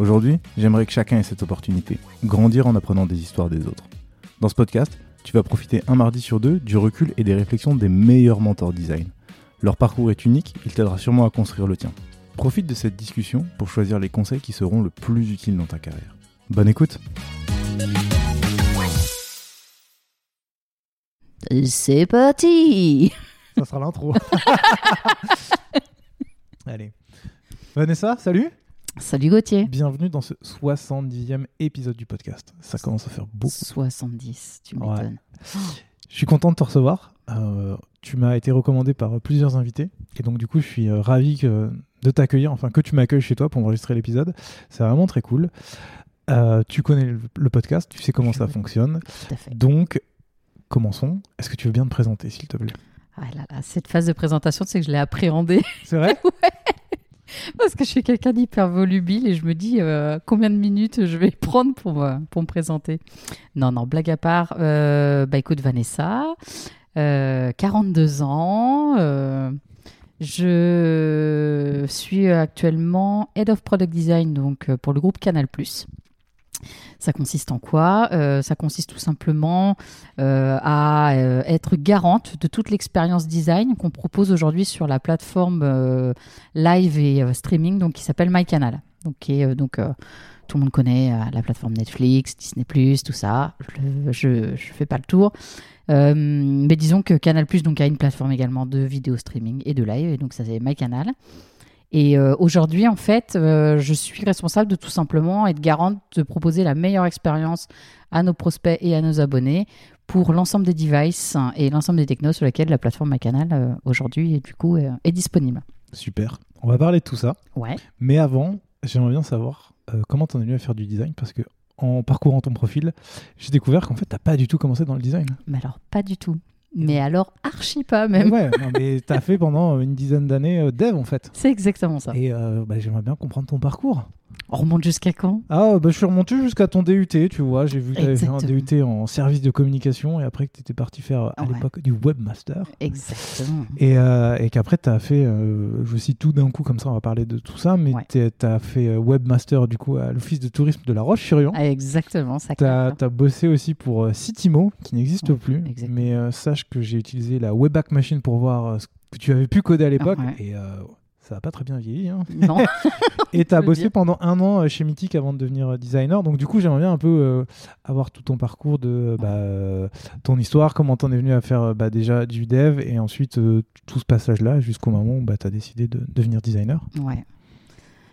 Aujourd'hui, j'aimerais que chacun ait cette opportunité, grandir en apprenant des histoires des autres. Dans ce podcast, tu vas profiter un mardi sur deux du recul et des réflexions des meilleurs mentors design. Leur parcours est unique, il t'aidera sûrement à construire le tien. Profite de cette discussion pour choisir les conseils qui seront le plus utiles dans ta carrière. Bonne écoute C'est parti Ça sera l'intro. Allez. Vanessa, salut Salut Gauthier Bienvenue dans ce 70e épisode du podcast. Ça commence à faire beaucoup. 70, tu Ouais. m'étonnes. Je suis content de te recevoir. Euh, tu m'as été recommandé par plusieurs invités. Et donc, du coup, je suis euh, ravi que- de t'accueillir, enfin, que tu m'accueilles chez toi pour enregistrer l'épisode. C'est vraiment très cool. Euh, tu connais le, le podcast, tu sais comment Je ça fonctionne. Tout à fait. Donc, commençons. Est-ce que tu veux bien te présenter, s'il te plaît? Ah là là, cette phase de présentation, tu sais que je l'ai appréhendée C'est vrai? parce que je suis quelqu'un d'hyper volubile et je me dis euh, combien de minutes je vais prendre pour, me- pour me présenter. Non, non, blague à part. euh, bah écoute, Vanessa, euh, 42 ans. euh, je suis actuellement Head of Product Design donc euh, pour le groupe Canal+. Ça consiste en quoi Euh, Ça consiste tout simplement euh, à euh, être garante de toute l'expérience design qu'on propose aujourd'hui sur la plateforme live et streaming donc qui s'appelle MyCanal. Donc, donc tout le monde connaît la plateforme Netflix, Disney+, tout ça. Je ne fais pas le tour. Mais disons que Canal+, donc, a une plateforme également de vidéo streaming et de live, et donc ça c'est MyCanal. Et euh, aujourd'hui, en fait, euh, je suis responsable de tout simplement être garante de proposer la meilleure expérience à nos prospects et à nos abonnés pour l'ensemble des devices et l'ensemble des technos sur lesquels la plateforme MyCanal euh, aujourd'hui est du coup euh, est disponible. Super. On va parler de tout ça. Ouais. Mais avant, j'aimerais bien savoir comment t'en es venu à faire du design? Parce que en parcourant ton profil, j'ai découvert qu'en fait, t'as pas du tout commencé dans le design. Mais alors pas du tout. Mais alors archi pas même. Ouais, non, mais t'as fait pendant une dizaine d'années euh, dev en fait. C'est exactement ça. Et euh, bah, j'aimerais bien comprendre ton parcours. On remonte jusqu'à quand? Ah, bah, je suis remonté jusqu'à ton DUT, tu vois. J'ai vu que tu avais fait un. DUT en service de communication et après que tu étais parti faire à Ouais. l'époque du webmaster. Exactement. Et, euh, et qu'après, tu as fait, euh, je cite tout d'un coup, comme ça on va parler de tout ça, mais Ouais. tu as fait euh, webmaster du coup à l'office de tourisme de La Roche-sur-Yon. Exactement, ça Tu as, claque. bossé aussi pour euh, Citimo, qui n'existe Ouais, plus. exactement. Mais sache que j'ai utilisé la Webback Machine pour voir ce que tu avais pu coder à l'époque. Et ça n'a pas très bien vieilli. hein. Non. Et tu as bossé dire. pendant un an euh, chez Mythic avant de devenir euh, designer. Donc du coup, j'aimerais bien un peu euh, avoir tout ton parcours de bah, euh, ton histoire, comment t'en es venu à faire bah, déjà du dev et ensuite euh, tout ce passage-là jusqu'au moment où bah, tu as décidé de devenir designer. Ouais.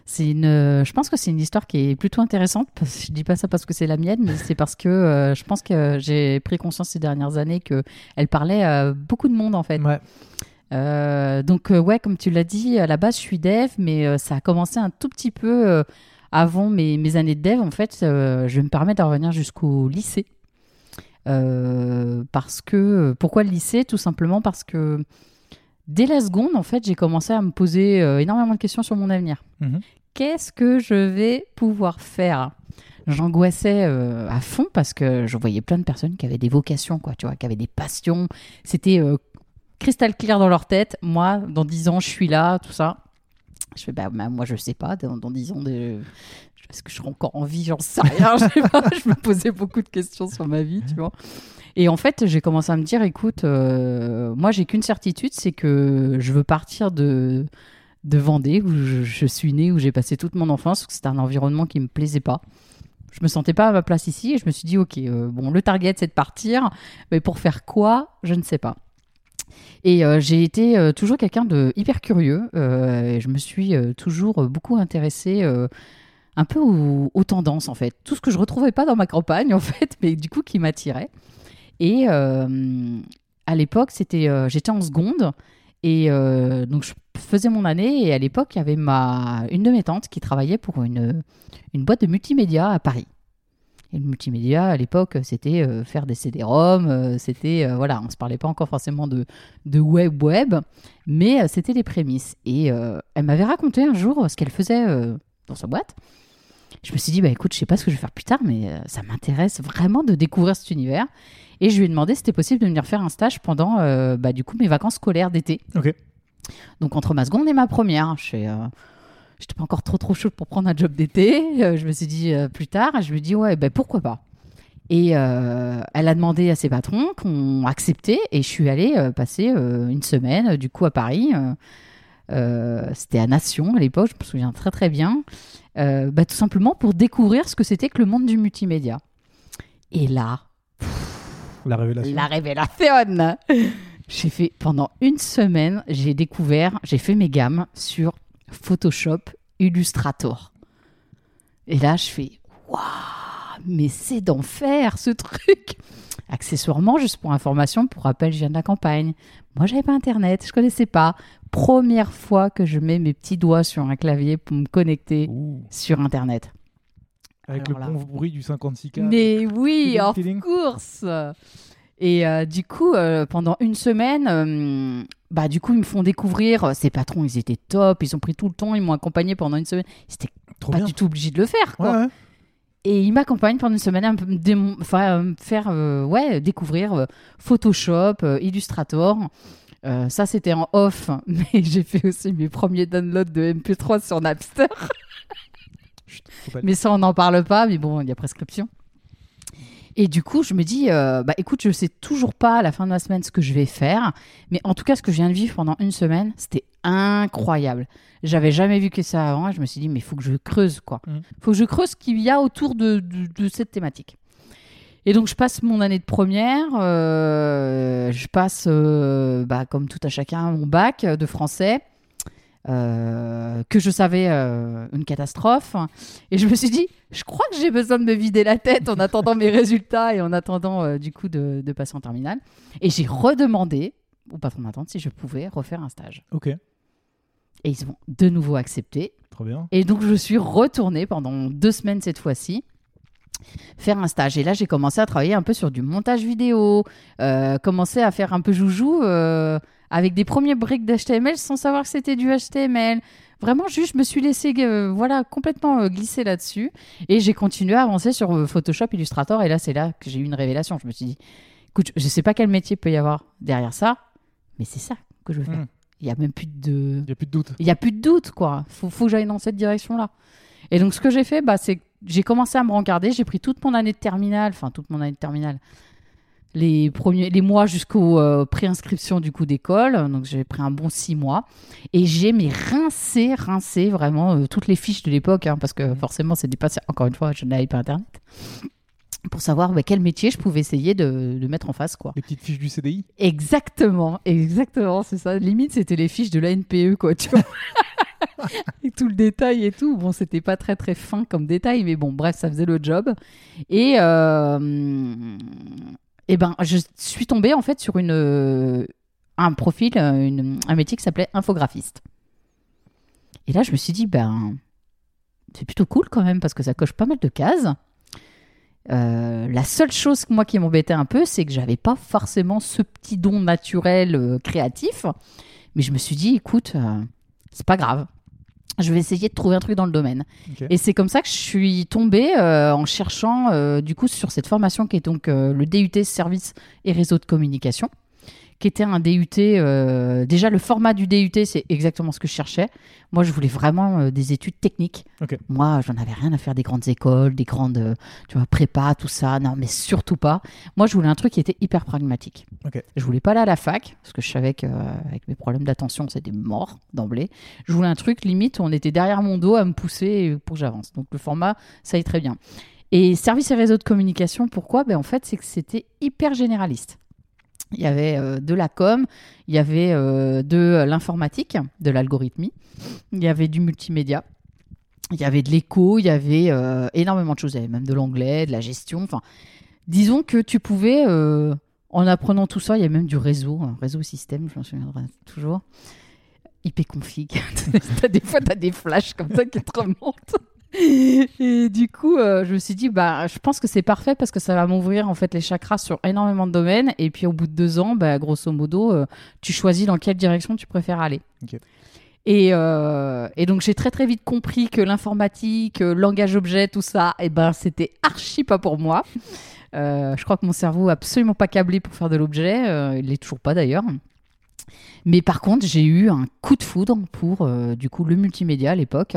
C'est une, je pense que c'est une histoire qui est plutôt intéressante. Je dis pas ça parce que c'est la mienne, mais c'est parce que euh, je pense que j'ai pris conscience ces dernières années que elle parlait à beaucoup de monde en fait. Ouais. Euh, donc euh, ouais, comme tu l'as dit, à la base je suis dev, mais euh, ça a commencé un tout petit peu euh, avant mes, mes années de dev. En fait, je vais me permettre de revenir jusqu'au lycée. Parce que pourquoi le lycée? Tout simplement parce que dès la seconde, en fait, j'ai commencé à me poser énormément de questions sur mon avenir. Mhm. Qu'est-ce que je vais pouvoir faire? J'angoissais euh, à fond parce que je voyais plein de personnes qui avaient des vocations, quoi, tu vois, qui avaient des passions. C'était euh, cristal clair dans leur tête. Moi, dans 10 ans, je suis là, tout ça. Je fais, bah, bah, moi, je sais pas, dans, dans 10 ans, de... est-ce que je serai encore en vie? J'en sais rien, je me posais beaucoup de questions sur ma vie, tu vois. Et en fait, j'ai commencé à me dire, écoute, euh, moi, j'ai qu'une certitude, c'est que je veux partir de, Vendée, où je, suis né, où j'ai passé toute mon enfance, que c'était un environnement qui me plaisait pas. Je me sentais pas à ma place ici et je me suis dit, ok, euh, bon, le target c'est de partir, mais pour faire quoi, je ne sais pas. Et euh, j'ai été euh, toujours quelqu'un de hyper curieux. euh, je me suis toujours beaucoup intéressée un peu aux, tendances en fait. Tout ce que je retrouvais pas dans ma campagne en fait, mais du coup qui m'attirait. Et à l'époque, c'était, j'étais en seconde et donc je faisais mon année et à l'époque il y avait ma une de mes tantes qui travaillait pour une boîte de multimédia à Paris. Et le multimédia à l'époque c'était euh, faire des CD-ROM, euh, c'était euh, voilà, on se parlait pas encore forcément de de web web, mais c'était les prémices. Et elle m'avait raconté un jour ce qu'elle faisait dans sa boîte. Je me suis dit bah écoute, je sais pas ce que je vais faire plus tard, mais ça m'intéresse vraiment de découvrir cet univers. Et je lui ai demandé si c'était possible de venir faire un stage pendant bah, du coup mes vacances scolaires d'été. Ok. Donc entre ma seconde et ma première, je fais, j'étais pas encore trop trop chaude pour prendre un job d'été. Euh, je me suis dit euh, plus tard, je ai dit ouais, ben pourquoi pas? Et euh, elle a demandé à ses patrons qu'on accepté et je suis allée euh, passer une semaine du coup à Paris. C'était à Nation à l'époque, je me souviens très très bien. Bah, tout simplement pour découvrir ce que c'était que le monde du multimédia. Et là, La révélation. la révélation J'ai fait pendant une semaine, j'ai découvert, j'ai fait mes gammes sur Photoshop Illustrator. Et là, je fais waouh, mais c'est d'enfer ce truc. Accessoirement, juste pour information, pour rappel, je viens de la campagne. Moi, j'avais pas internet, je connaissais pas. Première fois que je mets mes petits doigts sur un clavier pour me connecter Ouh. sur internet. Avec Alors le là. bon bruit du 56K. Mais oui, feeling. course. Et euh, du coup, euh, pendant une semaine, euh, bah du coup, ils me font découvrir. euh, Ces patrons, ils étaient top. Ils ont pris tout le temps. Ils m'ont accompagné pendant une semaine. Trop pas bien. du tout obligés de le faire, quoi. Ouais, ouais. Et ils m'accompagnent pendant une semaine à me démon- enfin, me faire euh, ouais, découvrir euh, Photoshop, euh, Illustrator. Ça, c'était en off, mais j'ai fait aussi mes premiers downloads de MP3 sur Napster. Chut, Mais ça, on n'en parle pas, mais bon, il y a prescription. Et du coup, je me dis, euh, bah écoute, je sais toujours pas à la fin de la semaine ce que je vais faire, mais en tout cas, ce que je viens de vivre pendant une semaine, c'était incroyable. J'avais jamais vu que ça avant, et je me suis dit, mais il faut que je creuse, quoi. Mhm. faut que je creuse ce qu'il y a autour de, de- de cette thématique. Et donc, je passe mon année de première, euh, je passe, euh, bah, comme tout à chacun, mon bac de français. Euh, que je savais euh, une catastrophe et je me suis dit, je crois que j'ai besoin de me vider la tête en attendant mes résultats et en attendant euh, du coup de, de passer en terminale. Et j'ai redemandé au patron d'attente si je pouvais refaire un stage. Ok, Et ils ont de nouveau accepté. trop bien. Et donc je suis retournée pendant deux semaines cette fois-ci faire un stage. Et là j'ai commencé à travailler un peu sur du montage vidéo, euh, commencer à faire un peu joujou euh, avec des premiers briques d'HTML sans savoir que c'était du HTML. Vraiment, juste, je me suis laissé euh, voilà, complètement euh, glisser là-dessus. Et j'ai continué à avancer sur euh, Photoshop, Illustrator. Et là, c'est là que j'ai eu une révélation. Je me suis dit, écoute, je sais pas quel métier peut y avoir derrière ça, mais c'est ça que je veux faire. Hmm. Il y a même plus de... Il n'y a plus de doute. Il n'y a plus de doute, quoi. Faut, faut que j'aille dans cette direction-là. Et donc, ce que j'ai fait, bah, c'est que j'ai commencé à me regarder. J'ai pris toute mon année de terminale, enfin, toute mon année de terminale, les, premiers, les mois jusqu'aux euh, préinscriptions du coup d'école. Donc, j'ai pris un bon six mois. Et j'ai mais rincé, rincé vraiment euh, toutes les fiches de l'époque, hein, parce que forcément, c'est dépassé. Encore une fois, je n'avais pas Internet. Pour savoir bah, quel métier je pouvais essayer de, de mettre en face, quoi. Les petites fiches du CDI. Exactement, exactement, c'est ça. Limite, c'était les fiches de la NPE, quoi, tu vois. et tout le détail et tout. Bon, c'était pas très très fin comme détail, mais bon, bref, ça faisait le job. Et, euh, et ben, je suis tombée en fait sur une, euh, un profil, euh, un métier qui s'appelait infographiste. Et là, je me suis dit, ben, c'est plutôt cool quand même parce que ça coche pas mal de cases. Euh, la seule chose moi qui m'embêtait un peu, c'est que j'avais pas forcément ce petit don naturel créatif. Mais je me suis dit, écoute, c'est pas grave. Je vais essayer de trouver un truc dans le domaine. Et c'est comme ça que je suis tombée euh, en cherchant euh, du coup sur cette formation qui est donc euh, le DUT Service et Réseau de Communication, qui était un DUT. euh, déjà, le format du DUT, c'est exactement ce que je cherchais. Moi, je voulais vraiment euh, des études techniques. Moi, j'en avais rien à faire des grandes écoles, des grandes, euh, tu vois, prépa, tout ça. Non, mais surtout pas. Moi, je voulais un truc qui était hyper pragmatique. Ok. Je voulais pas aller à la fac, parce que je savais qu'avec mes problèmes d'attention, c'était mort d'emblée. Je voulais un truc limite où on était derrière mon dos à me pousser pour que j'avance. Donc le format, ça y est très bien. Et service et réseau de communication, pourquoi? Ben, En fait, c'est que c'était hyper généraliste. Il y avait euh, de la com, il y avait euh, de l'informatique, de l'algorithmie, il y avait du multimédia, il y avait de l'écho, il y avait euh, énormément de choses. Il y avait même de l'anglais, de la gestion. Enfin, disons que tu pouvais, en apprenant tout ça, il y a même du réseau, réseau système, je m'en souviendrai toujours. IP config. des fois, tu as des flashs comme ça qui te remontent. Et du coup, euh, je me suis dit, bah, je pense que c'est parfait parce que ça va m'ouvrir en fait les chakras sur énormément de domaines. Et puis au bout de deux ans, bah, grosso modo, euh, tu choisis dans quelle direction tu préfères aller. Et, euh, et, donc j'ai très très vite compris que l'informatique, langage objet, tout ça, et eh ben c'était archi pas pour moi. je crois que mon cerveau est absolument pas câblé pour faire de l'objet. il l'est toujours pas d'ailleurs. Mais par contre, j'ai eu un coup de foudre pour du coup le multimédia à l'époque.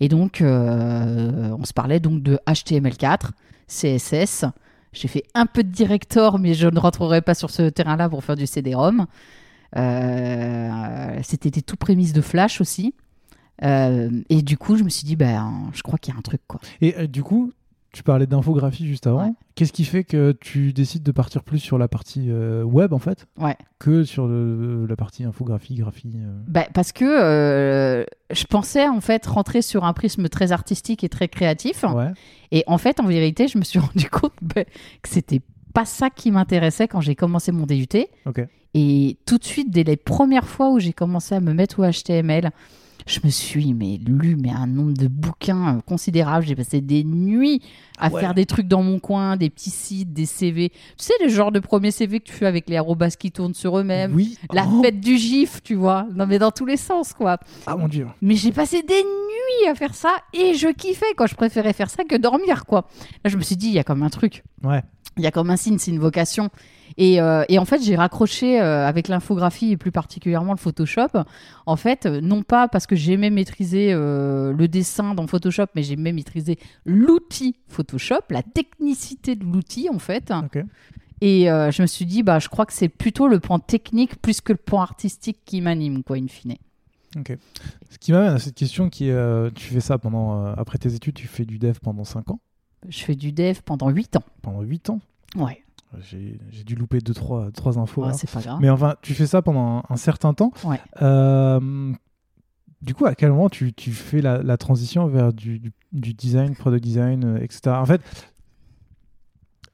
Et donc, euh, on se parlait donc de HTML4, CSS. J'ai fait un peu de Director, mais je ne rentrerai pas sur ce terrain-là pour faire du CD-ROM. Euh, c'était des tout prémices de Flash aussi. Euh, et du coup, je me suis dit, ben, je crois qu'il y a un truc. Quoi. Et du coup, tu parlais d'infographie juste avant. Qu'est-ce qui fait que tu décides de partir plus sur la partie euh, web en fait ouais. que sur la partie infographie, graphie euh bah, Parce que euh, je pensais en fait rentrer sur un prisme très artistique et très créatif. Ouais. Et en fait, en vérité, je me suis rendu compte bah, que c'était pas ça qui m'intéressait quand j'ai commencé mon DUT. Et tout de suite, dès les premières fois où j'ai commencé à me mettre au HTML, je me suis mais, lu mais un nombre de bouquins euh, considérable. J'ai passé des nuits à faire des trucs dans mon coin, des petits sites, des CV. Tu sais, le genre de premier CV que tu fais avec les arrobas qui tournent sur eux-mêmes. Oui. La oh. fête du gif, tu vois. Non, mais dans tous les sens, quoi. Ah mon dieu. Mais j'ai passé des nuits à faire ça et je kiffais, quoi. Je préférais faire ça que dormir, quoi. Là, je me suis dit, il y a comme un truc. Ouais. Il y a comme un signe, c'est une vocation. Et, euh, et, en fait, j'ai raccroché euh, avec l'infographie et plus particulièrement le Photoshop. En fait, euh, non pas parce que j'aimais maîtriser le dessin dans Photoshop, mais j'aimais maîtriser l'outil Photoshop, la technicité de l'outil en fait. Et je me suis dit, bah, je crois que c'est plutôt le point technique plus que le point artistique qui m'anime, quoi, in fine. Ok. Ce qui m'amène à cette question qui est, tu fais ça pendant, après tes études, tu fais du dev pendant 5 ans? Je fais du dev pendant 8 ans. Pendant 8 ans? Ouais. J'ai dû louper deux trois, trois infos. c'est pas grave. Mais enfin, tu fais ça pendant un, certain temps. Ouais. Euh, du coup, à quel moment tu, tu fais la, la, transition vers du, du, du, design, product design, euh, etc. En fait,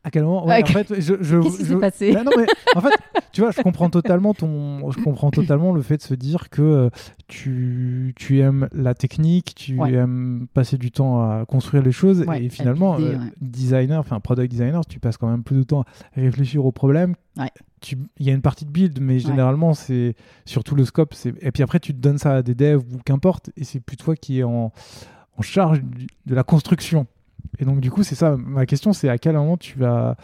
à quel moment en fait, je, je, Qu'est-ce qui s'est passé non, mais, En fait, tu vois, je comprends totalement ton, je comprends totalement le fait de se dire que euh, tu, tu aimes la technique, tu aimes passer du temps à construire les choses et finalement, euh, designer, enfin product designer, tu passes quand même plus de temps à réfléchir aux problèmes. Il y a une partie de build, mais généralement, c'est surtout le scope. Et puis après, tu te donnes ça à des devs ou qu'importe, et c'est plus toi qui es en, en charge de la construction. Et donc, du coup, c'est ça. Ma question, c'est à quel moment tu vas,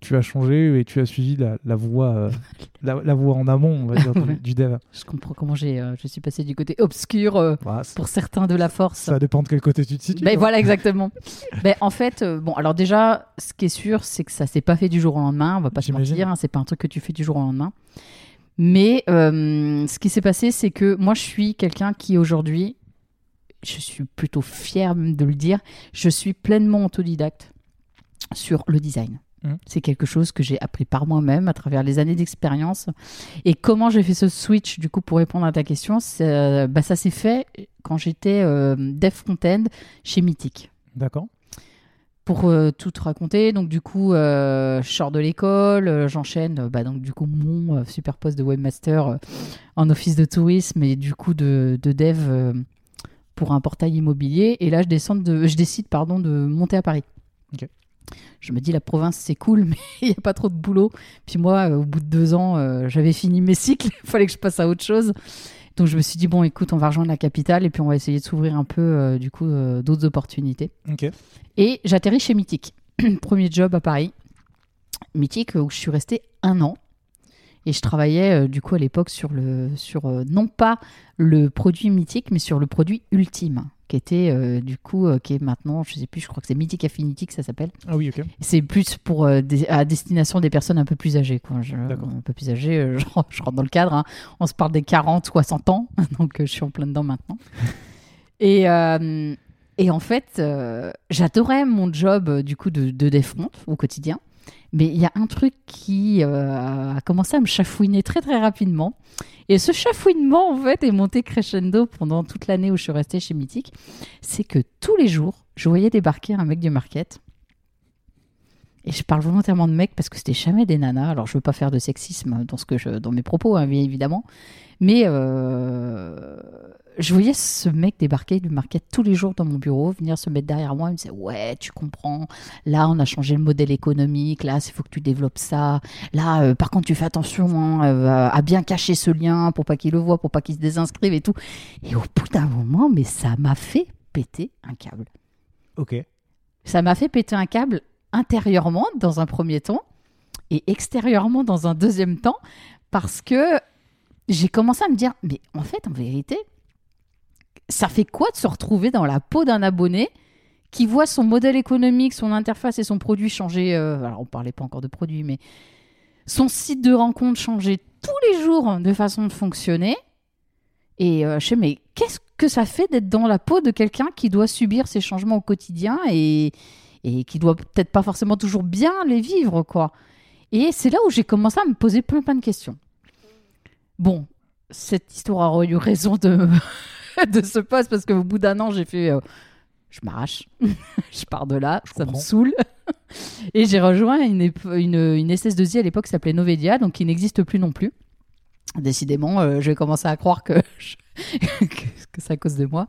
tu as changé et tu as suivi la, la voie, euh, la, voie en amont, on va dire, du dev. Je comprends comment j'ai, euh, je suis passé du côté obscur euh, pour certains de la force. Ça dépend de quel côté tu te situes. Ben, voilà, exactement. ben, en fait, bon, alors déjà, ce qui est sûr, c'est que ça s'est pas fait du jour au lendemain. On va pas se mentir, hein, c'est pas un truc que tu fais du jour au lendemain. Mais ce qui s'est passé, c'est que moi, je suis quelqu'un qui aujourd'hui je suis plutôt fière de le dire, je suis pleinement autodidacte sur le design. Mmh. C'est quelque chose que j'ai appris par moi-même à travers les années d'expérience. Et comment j'ai fait ce switch, du coup, pour répondre à ta question, euh, bah, ça s'est fait quand j'étais euh, dev front-end chez Mythic. D'accord. Pour euh, tout te raconter, donc du coup, je sors de l'école, j'enchaîne, bah, donc du coup, mon super poste de webmaster en office de tourisme et du coup de, de dev pour un portail immobilier. Et là, je, descends de, je décide pardon, de monter à Paris. Je me dis, la province, c'est cool, mais il n'y a pas trop de boulot. Puis moi, euh, au bout de deux ans, euh, j'avais fini mes cycles. Il fallait que je passe à autre chose. Donc je me suis dit, bon, écoute, on va rejoindre la capitale et puis on va essayer de s'ouvrir un peu, euh, du coup, d'autres opportunités. Et j'atterris chez Mythique. Premier job à Paris. Mythique, où je suis resté un an. Et je travaillais euh, du coup à l'époque sur le sur euh, non pas le produit mythique, mais sur le produit ultime, qui était euh, du coup qui est maintenant, je sais plus, je crois que c'est Mythic Affinity que ça s'appelle. Ah oui, ok. C'est plus pour à destination des personnes un peu plus âgées, quoi. un peu plus âgées, je, rentre dans le cadre. Hein. On se parle des 40, 60 ans, donc je suis en plein dedans maintenant. Et Et en fait, j'adorais mon job du coup de, de au quotidien. Mais il y a un truc qui euh, a commencé à me chafouiner très très rapidement. Et ce chafouinement, en fait, est monté crescendo pendant toute l'année où je suis restée chez Mythique. C'est que tous les jours, je voyais débarquer un mec du market. Et je parle volontairement de mec parce que c'était jamais des nanas. Alors, je veux pas faire de sexisme dans mes propos, hein, bien évidemment. Mais euh, je voyais ce mec débarquer du market tous les jours dans mon bureau, venir se mettre derrière moi. Il me disait Ouais, tu comprends. Là, on a changé le modèle économique. Là, il faut que tu développes ça. Là, euh, par contre, tu fais attention hein, euh, à bien cacher ce lien pour pas qu'il le voit, pour pas qu'il se désinscrive et tout. Et au bout d'un moment, mais ça m'a fait péter un câble. Ok. Ça m'a fait péter un câble intérieurement dans un premier temps et extérieurement dans un deuxième temps parce que j'ai commencé à me dire mais en fait en vérité ça fait quoi de se retrouver dans la peau d'un abonné qui voit son modèle économique, son interface et son produit changer euh, alors on parlait pas encore de produit mais son site de rencontre changer tous les jours de façon de fonctionner? Et euh, je sais mais qu'est-ce que ça fait d'être dans la peau de quelqu'un qui doit subir ces changements au quotidien et et qui doit peut-être pas forcément toujours bien les vivre, quoi? Et c'est là où j'ai commencé à me poser plein plein de questions. Bon, cette histoire a eu raison de, de ce poste parce qu'au bout d'un an, j'ai fait. euh, je m'arrache, je pars de là, Je ça me saoule. Et j'ai rejoint une, une, une SS2I à l'époque qui s'appelait Novedia, donc qui n'existe plus non plus. Décidément, euh, je vais commencer à croire que, je- que, que c'est à cause de moi.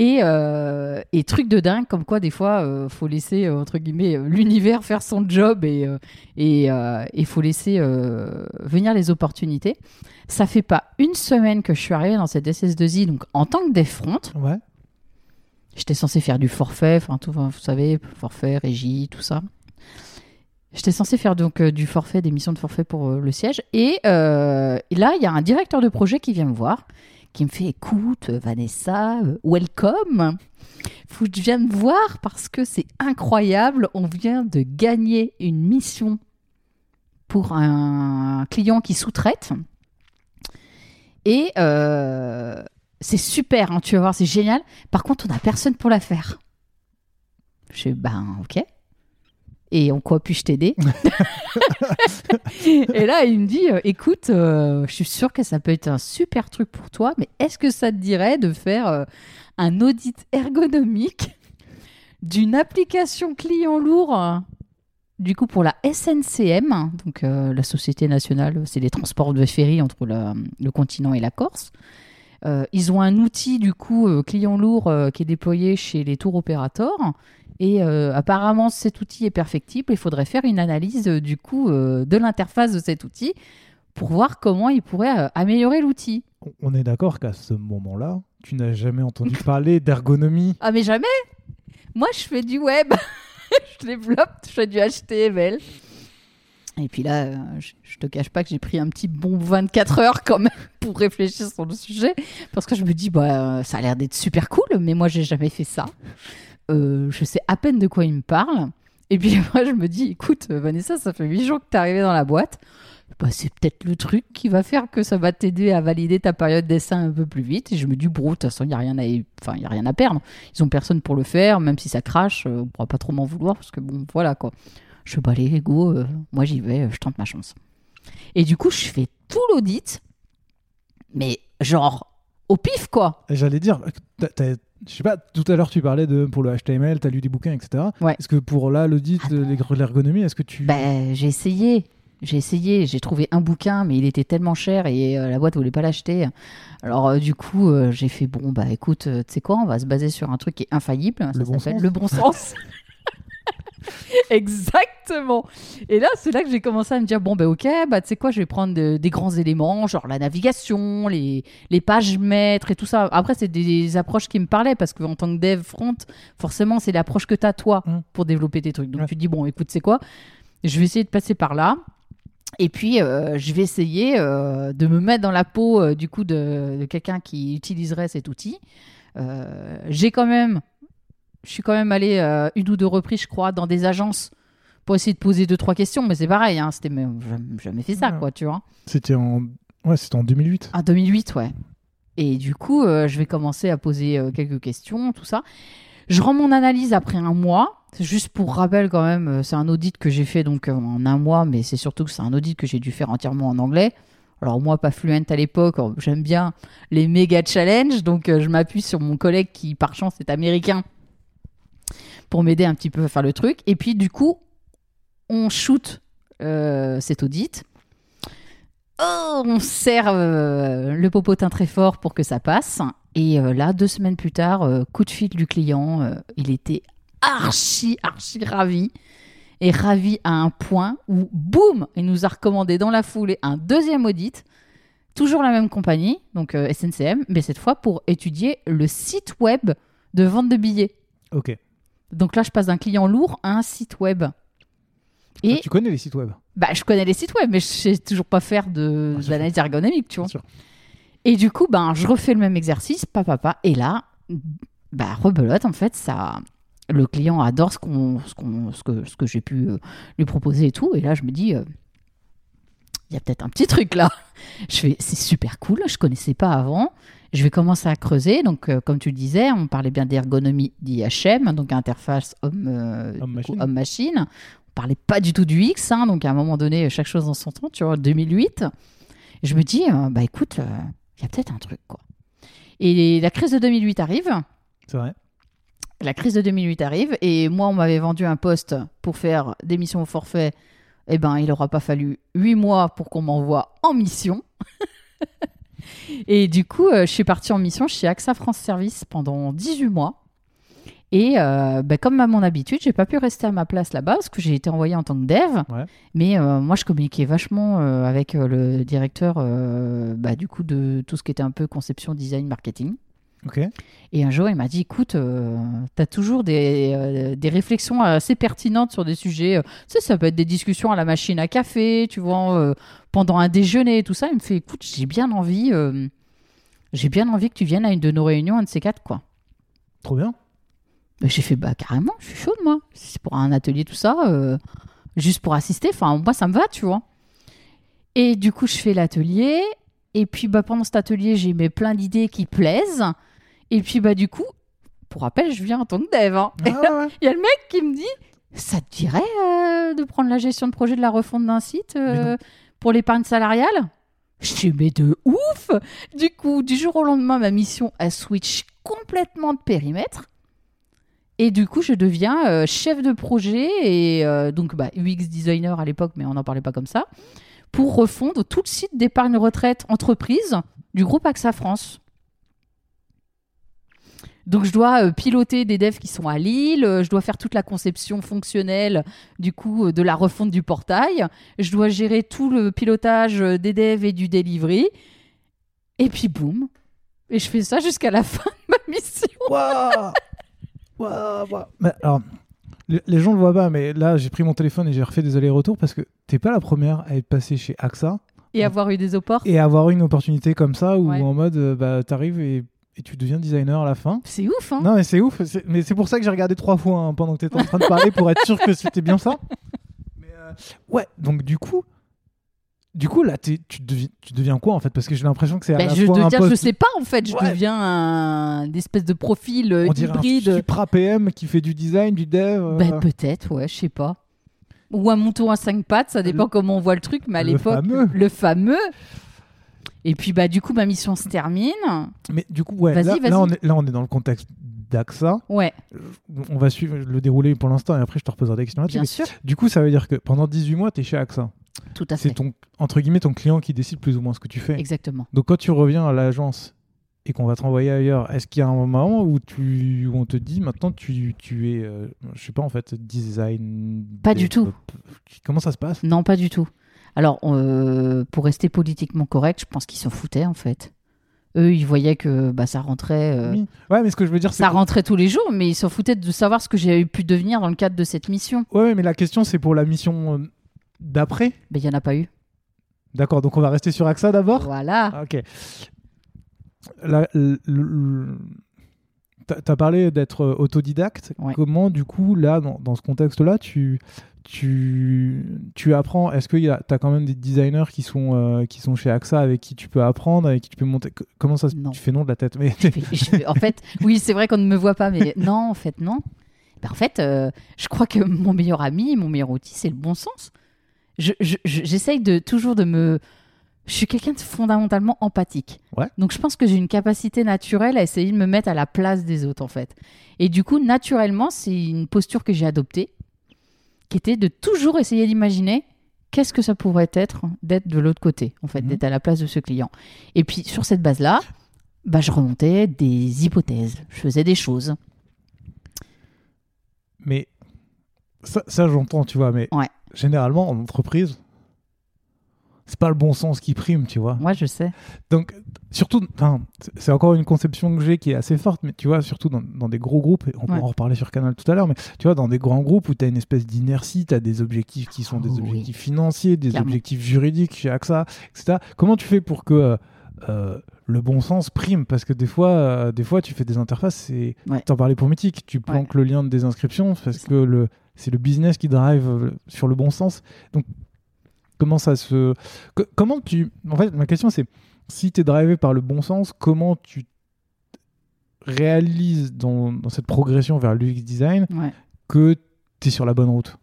Et, euh, et truc de dingue, comme quoi des fois, euh, faut laisser euh, entre guillemets euh, l'univers faire son job et et et faut laisser venir les opportunités. Ça fait pas une semaine que je suis arrivée dans cette SS2I, donc en tant que défront, Ouais. J'étais censée faire du forfait, enfin tout, vous savez, forfait, régie, tout ça. J'étais censée faire donc du forfait, des missions de forfait pour le siège. Et, et là, il y a un directeur de projet qui vient me voir, qui me fait écoute, Vanessa, euh, welcome. Faut que me voir parce que c'est incroyable. On vient de gagner une mission pour un client qui sous-traite. Et euh, c'est super, hein, tu vas voir, c'est génial. Par contre, on n'a personne pour la faire. Je fais, ben, ok. Et en quoi puis-je t'aider Et là, il me dit, euh, écoute, euh, je suis sûre que ça peut être un super truc pour toi, mais est-ce que ça te dirait de faire euh, un audit ergonomique d'une application client lourd du coup, pour la SNCM, donc la Société nationale, c'est les transports de ferry entre le continent et la Corse. Ils ont un outil du coup client lourd qui est déployé chez les tours opérateurs. Et euh, apparemment, cet outil est perfectible. Il faudrait faire une analyse euh, du coup euh, de l'interface de cet outil pour voir comment il pourrait améliorer l'outil. On- est d'accord qu'à ce moment-là, tu n'as jamais entendu parler d'ergonomie. Ah mais jamais Moi, je fais du web, je développe, je fais du HTML. Et puis là, je, je te cache pas que j'ai pris un petit bon 24 heures quand même pour réfléchir sur le sujet, parce que je me dis, bah, ça a l'air d'être super cool, mais moi, j'ai jamais fait ça. Euh, je sais à peine de quoi il me parle. Et puis moi, je me dis, écoute, Vanessa, ça fait 8 jours que t'es arrivée dans la boîte. Bah, c'est peut-être le truc qui va faire que ça va t'aider à valider ta période d'essai un peu plus vite. Et je me dis, bro, de toute façon, il n'y a, rien à... enfin, a rien à perdre. Ils ont personne pour le faire, même si ça crache, euh, on pourra pas trop m'en vouloir, parce que bon, voilà quoi. Je fais, bah, go, euh, moi j'y vais, je tente ma chance. Et du coup, je fais tout l'audit, mais genre au pif quoi. J'allais dire, je sais pas, tout à l'heure tu parlais de pour le HTML, tu as lu des bouquins, etc. Ouais. Est-ce que pour là, l'audit, de l'erg- l'ergonomie, est-ce que tu. Ben, j'ai essayé. J'ai essayé, j'ai trouvé un bouquin, mais il était tellement cher et euh, la boîte voulait pas l'acheter. Alors euh, du coup, euh, j'ai fait bon bah écoute, euh, tu sais quoi, on va se baser sur un truc qui est infaillible. Ça Le bon s'appelle sens. le bon sens. Exactement. Et là, c'est là que j'ai commencé à me dire bon ben ok, bah tu sais quoi, je vais prendre de- des grands éléments, genre la navigation, les les pages maîtres et tout ça. Après, c'est des, approches qui me parlaient parce qu'en tant que dev front, forcément, c'est l'approche que tu as toi Mm. pour développer tes trucs. Donc Ouais. tu te dis bon, écoute, c'est quoi? Je vais essayer de passer par là. Et puis, euh, je vais essayer euh, de me mettre dans la peau euh, du coup de, de quelqu'un qui utiliserait cet outil. Euh, j'ai quand même, je suis quand même allé euh, une ou deux reprises, je crois, dans des agences pour essayer de poser deux trois questions, mais c'est pareil, hein, c'était jamais fait ça, Ouais. quoi, tu vois. C'était en. Ouais, c'était en 2008. En 2008, ouais. Et du coup, euh, je vais commencer à poser euh, quelques questions, tout ça. Je rends mon analyse après un mois. Juste pour rappel quand même, c'est un audit que j'ai fait donc en un mois, mais c'est surtout que c'est un audit que j'ai dû faire entièrement en anglais. Alors moi, pas fluent à l'époque, euh, j'aime bien les méga challenges, donc je m'appuie sur mon collègue qui par chance est américain pour m'aider un petit peu à faire le truc. Et puis du coup, on shoot euh, cet audit. Oh, on serre euh, le popotin très fort pour que ça passe. Et euh, là, deux semaines plus tard, euh, coup de fil du client, il était archi, archi ravi. Et ravi à un point où, boum, il nous a recommandé dans la foulée un deuxième audit. Toujours la même compagnie, donc SNCM, mais cette fois pour étudier le site web de vente de billets. Ok. Donc là, je passe d'un client lourd à un site web. Et Ah, tu connais les sites web? Bah, je connais les sites web, mais je sais toujours pas faire de d'analyse ergonomique, tu vois. Et du coup, ben, je refais le même exercice, papa, papa, et là, bah, rebelote, en fait, ça, le client adore ce, qu'on, ce, qu'on- ce que, ce que j'ai pu euh, lui proposer et tout. Et là, je me dis, euh, il y a peut-être un petit truc là. Je fais, c'est super cool, je connaissais pas avant. Je vais commencer à creuser. Donc, euh, comme tu le disais, on parlait bien d'ergonomie d'IHM, donc interface homme, euh, Homme-machine. homme-machine. On parlait pas du tout du X, hein, donc à un moment donné, chaque chose en son temps, tu vois, 2008. Je me dis, euh, bah écoute, euh, il y a peut-être un truc, quoi. Et la crise de 2008 arrive. C'est vrai. La crise de 2008 arrive et moi, on m'avait vendu un poste pour faire des missions au forfait. Eh ben, il n'aura pas fallu huit mois pour qu'on m'envoie en mission. et du coup, euh, je suis partie en mission chez AXA France Service pendant 18 mois. Et euh, ben, comme à mon habitude, j'ai pas pu rester à ma place là-bas parce que j'ai été envoyée en tant que dev. Ouais. Mais euh, moi, je communiquais vachement euh, avec le directeur bah, du coup de tout ce qui était un peu conception, design, marketing. Et un jour, il m'a dit écoute, tu as toujours des, euh, des réflexions assez pertinentes sur des sujets. euh, tu sais, ça peut être des discussions à la machine à café, tu vois, euh, pendant un déjeuner et tout ça. Il me fait écoute, j'ai bien envie. euh, j'ai bien envie que tu viennes à une de nos réunions, un de ces quatre, quoi. Trop bien. J'ai fait bah carrément, je suis chaude moi. Si c'est pour un atelier tout ça, euh, juste pour assister. Enfin moi ça me va, tu vois. Et du coup je fais l'atelier. Et puis bah pendant cet atelier j'ai mes plein d'idées qui plaisent. Et puis bah du coup, pour rappel, je viens en tant que dev. hein. Ah, ouais. il y a le mec qui me dit Ça te dirait euh, de prendre la gestion de projet de la refonte d'un site euh, pour l'épargne salariale? Je dis Mais de ouf Du coup, du jour au lendemain, ma mission a switch complètement de périmètre. Et du coup, je deviens euh, chef de projet et donc bah, UX designer à l'époque, mais on n'en parlait pas comme ça, pour refondre tout le site d'épargne retraite entreprise du groupe AXA France. Donc je dois euh, piloter des devs qui sont à Lille, euh, je dois faire toute la conception fonctionnelle du coup euh, de la refonte du portail, je dois gérer tout le pilotage des devs et du delivery. Et puis boum, et je fais ça jusqu'à la fin de ma mission. Waouh Waouh, waouh. Mais alors, le- les gens le voient pas, mais là, j'ai pris mon téléphone et j'ai refait des allers-retours parce que t'es pas la première à être passée chez AXA Et avoir eu des opports, et avoir une opportunité comme ça où Ouais. en mode, bah, t'arrives et, et tu deviens designer à la fin. c'est ouf, hein Non, mais c'est ouf. Mais c'est pour ça que j'ai regardé trois fois hein, pendant que t'étais en train de parler pour être sûr que c'était bien ça. Mais euh, ouais, donc du coup, du coup là, tu, deviens, tu deviens quoi en fait? Parce que j'ai l'impression que c'est à la je fois un deviens, poste, je sais pas en fait, je Ouais. deviens un une espèce de profil euh, on dirait un hybride. supra PM qui fait du design, du dev. euh, Ben, peut-être, ouais, je sais pas. Ou un mouton à cinq pattes, ça dépend Le- comment on voit le truc, mais à le l'époque, fameux. le fameux. Et puis bah du coup ma mission se termine. Mais du coup, ouais, Vas-y, là, vas-y. là, on est, là, on est dans le contexte d'AXA. Ouais, On va suivre le déroulé pour l'instant et après je te reposerai des questions là-dessus. bien sûr, Du coup, ça veut dire que pendant 18 mois, tu es chez AXA. tout à C'est fait. ton, entre guillemets, ton client qui décide plus ou moins ce que tu fais. Exactement. Donc quand tu reviens à l'agence et qu'on va te renvoyer ailleurs, est-ce qu'il y a un moment où, tu, où on te dit maintenant tu, tu es, euh, je sais pas en fait, design Pas du tout. Comment ça se passe? Non, pas du tout. Alors, euh, pour rester politiquement correct, je pense qu'ils s'en foutaient en fait. Eux, ils voyaient que bah, ça rentrait, euh, Oui. Ouais, mais ce que je veux dire, c'est. ça rentrait tous les jours, mais ils s'en foutaient de savoir ce que j'ai pu devenir dans le cadre de cette mission. Ouais, mais la question c'est pour la mission euh, d'après. Mais il y en a pas eu. D'accord, donc on va rester sur AXA d'abord? Voilà. Ah, Ok. La- le- le- parlé d'être autodidacte. Ouais. Comment, du coup, là, dans, dans ce contexte-là, tu, tu, tu apprends. Est-ce que tu as quand même des designers qui sont, euh, qui sont chez AXA avec qui tu peux apprendre, avec qui tu peux monter Co- Comment ça se. Tu fais non de la tête mais... Je fais- je fais- en fait, oui, c'est vrai qu'on ne me voit pas, mais non, en fait, non. Ben, en fait, euh, je crois que mon meilleur ami, mon meilleur outil, c'est le bon sens. Je- je- je- J'essaye de toujours de me. Je suis quelqu'un de fondamentalement empathique. Ouais. Donc je pense que j'ai une capacité naturelle à essayer de me mettre à la place des autres, en fait. Et du coup, naturellement, c'est une posture que j'ai adoptée, qui était de toujours essayer d'imaginer qu'est-ce que ça pourrait être d'être de l'autre côté, en fait, Mhm. d'être à la place de ce client. Et puis sur cette base-là, bah, je remontais des hypothèses, je faisais des choses. Mais ça, ça, j'entends, tu vois. Mais Ouais. généralement, en entreprise, c'est pas le bon sens qui prime, tu vois. Moi, je sais. Donc, surtout, c'est- encore une conception que j'ai qui est assez forte, mais tu vois, surtout dans, dans des gros groupes, et on peut Ouais. en reparler sur Canal tout à l'heure, mais tu vois, dans des grands groupes où tu as une espèce d'inertie, tu as des objectifs qui sont des oui. objectifs financiers, des Clairement. objectifs juridiques chez AXA, etc. Comment tu fais pour que euh, euh, le bon sens prime? Parce que des fois, euh, des fois tu fais des interfaces, et Ouais. t'en parlais pour Mythique, tu planques le lien de désinscription parce que le, c'est le business qui drive sur le bon sens. Donc, comment ça se. co- comment tu. En fait, ma question, c'est si tu es drivé par le bon sens, comment tu réalises dans, dans cette progression vers l'UX design Ouais. que tu es sur la bonne route?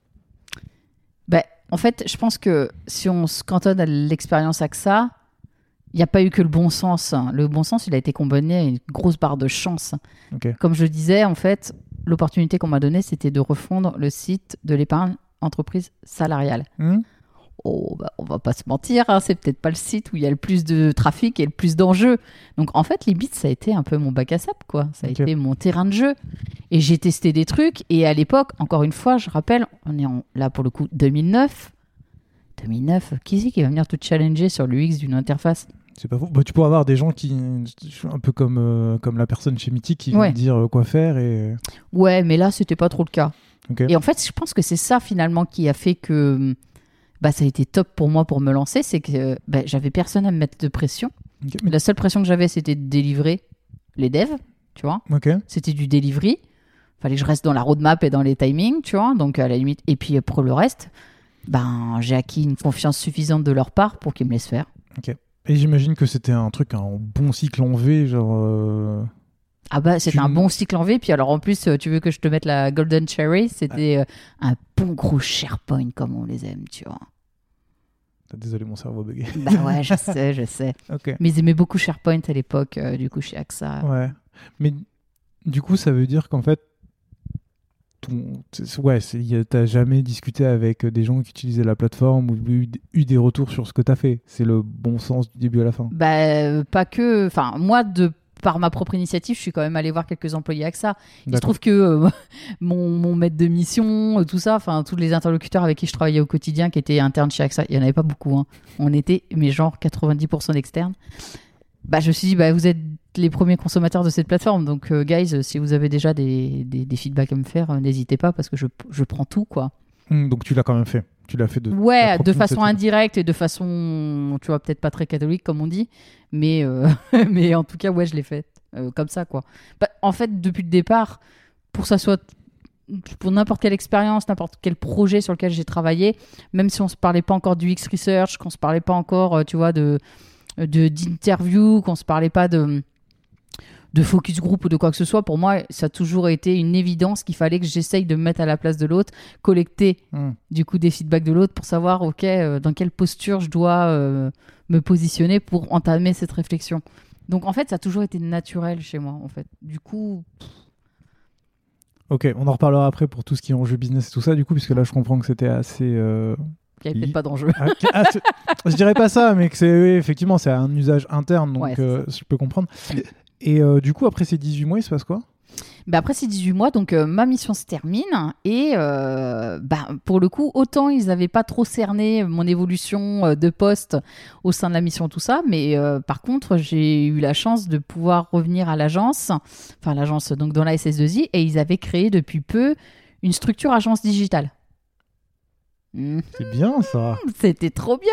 Ben, en fait, je pense que si on se cantonne à l'expérience AXA, il n'y a pas eu que le bon sens. hein. Le bon sens, il a été combiné à une grosse barre de chance. Comme je disais, en fait, l'opportunité qu'on m'a donnée, c'était de refondre le site de l'épargne entreprise salariale. Hmm Oh, bah, on va pas se mentir, hein, c'est peut-être pas le site où il y a le plus de trafic et le plus d'enjeux. Donc en fait, les bits, ça a été un peu mon bac à sable, quoi. Ça a été mon terrain de jeu. Et j'ai testé des trucs. Et à l'époque, encore une fois, je rappelle, on est en- là pour le coup 2009. 2009, qui c'est qui va venir te challenger sur l'UX d'une interface? C'est pas faux. Bah, tu pourrais avoir des gens qui. Un peu comme, euh, comme la personne chez Mythique qui Ouais. vont dire euh, quoi faire et. Ouais, mais là, c'était pas trop le cas. Et en fait, je pense que c'est ça finalement qui a fait que bah, ça a été top pour moi pour me lancer. C'est que bah, j'avais personne à me mettre de pression. Ok, mais- La seule pression que j'avais, c'était de délivrer les devs, tu vois. ok. C'était du delivery. Fallait que je reste dans la roadmap et dans les timings, tu vois. Donc, à la limite. Et puis, pour le reste, ben, j'ai acquis une confiance suffisante de leur part pour qu'ils me laissent faire. Et j'imagine que c'était un truc, un bon cycle en V, genre. euh, Ah bah, c'était Tu- un bon cycle en V. Puis alors, en plus, euh, tu veux que je te mette la Golden Cherry? C'était euh, un bon gros SharePoint comme on les aime, tu vois. Désolé, mon cerveau bugué. Bah ouais, je sais, je sais. ok. Mais ils aimaient beaucoup SharePoint à l'époque, euh, du coup, chez AXA. Ouais. Mais du coup, ça veut dire qu'en fait, ton... ouais, t'as jamais discuté avec des gens qui utilisaient la plateforme ou eu, eu des retours sur ce que t'as fait. C'est le bon sens du début à la fin. Bah, euh, pas que. Enfin, moi, de par ma propre initiative, je suis quand même allé voir quelques employés AXA. Il se trouve que euh, mon, mon maître de mission, euh, tout ça, enfin, tous les interlocuteurs avec qui je travaillais au quotidien qui étaient internes chez AXA, il n'y en avait pas beaucoup. hein. On était, mais genre 90% d'externes. Bah, je me suis dit, bah, vous êtes les premiers consommateurs de cette plateforme. Donc, euh, guys, si vous avez déjà des, des, des feedbacks à me faire, n'hésitez pas parce que je, je prends tout, quoi. Hum, donc tu l'as quand même fait. Tu l'as fait de. Ouais, de façon indirecte et de façon, tu vois, peut-être pas très catholique comme on dit, mais, euh, mais en tout cas, ouais, je l'ai faite euh, comme ça, quoi. Bah, en fait, depuis le départ, pour ça soit pour n'importe quelle expérience, n'importe quel projet sur lequel j'ai travaillé, même si on se parlait pas encore du X Research, qu'on se parlait pas encore, euh, tu vois, de de- d'interview, qu'on se parlait pas de de focus group ou de quoi que ce soit, pour moi, ça a toujours été une évidence qu'il fallait que j'essaye de me mettre à la place de l'autre, collecter Hum. du coup des feedbacks de l'autre pour savoir ok euh, dans quelle posture je dois euh, me positionner pour entamer cette réflexion donc en fait ça a toujours été naturel chez moi en fait du coup Ok, on en reparlera après pour tout ce qui est enjeu business et tout ça, du coup, puisque là, je comprends que c'était assez. euh, il n'y avait peut-être pas d'enjeu ah, ah, je dirais pas ça, mais que c'est oui, effectivement, c'est un usage interne, donc Ouais, euh, je peux comprendre. Et euh, du coup, après ces 18 mois, il se passe quoi? Bah après ces 18 mois donc euh, ma mission se termine et euh, bah, pour le coup autant ils n'avaient pas trop cerné mon évolution euh, de poste au sein de la mission tout ça mais par contre j'ai eu la chance de pouvoir revenir à l'agence enfin l'agence donc dans la SS2I et ils avaient créé depuis peu une structure agence digitale. C'est bien ça. C'était trop bien.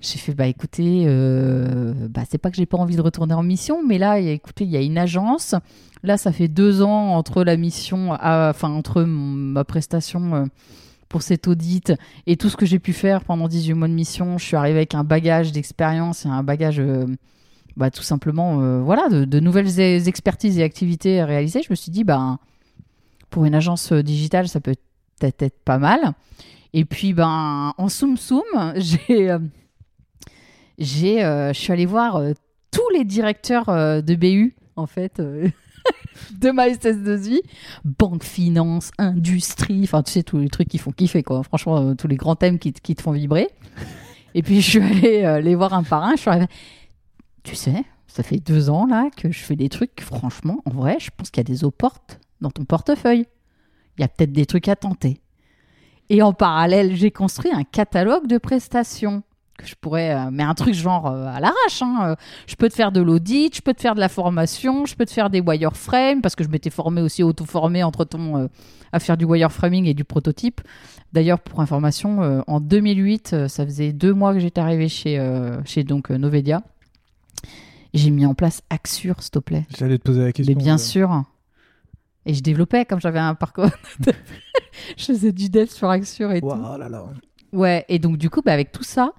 J'ai fait bah écoutez, euh, bah c'est pas que j'ai pas envie de retourner en mission, mais là écoutez, il y a une agence. Là, ça fait deux ans entre la mission, enfin entre ma prestation euh, pour cet audit et tout ce que j'ai pu faire pendant 18 mois de mission. Je suis arrivée avec un bagage d'expérience et un bagage, euh, bah, tout simplement, voilà, de, nouvelles e- expertises et activités réalisées. Je me suis dit, ben, pour une agence digitale, ça peut peut-être être pas mal. Et puis, ben, en soum soum, j'ai, j'ai, euh, je suis allée voir euh, tous les directeurs euh, de BU, en fait, de ma SS2I, banque, finance, industrie, enfin, tu sais, tous les trucs qui font kiffer, quoi. Franchement, tous les grands thèmes qui, qui te font vibrer. Et puis, je suis allée les voir un par un. Je suis arrivée, tu sais, ça fait deux ans, là, que je fais des trucs, franchement, en vrai, je pense qu'il y a des eaux portes dans ton portefeuille. Il y a peut-être des trucs à tenter. Et en parallèle, j'ai construit un catalogue de prestations que je pourrais, euh, mais un truc genre euh, à l'arrache. hein, euh, je peux te faire de l'audit, je peux te faire de la formation, je peux te faire des wireframes parce que je m'étais formé aussi auto-formé entre temps à faire du wireframing et du prototype. D'ailleurs, pour information, en 2008, euh, ça faisait deux mois que j'étais arrivé chez, chez donc Novedia. J'ai mis en place Axure, s'il te plaît. J'allais te poser la question. Mais bien sûr. Et je développais comme j'avais un parcours. je faisais du dev sur Axure et tout. Ouah, là, là. Ouais, et donc du coup, bah, avec tout ça,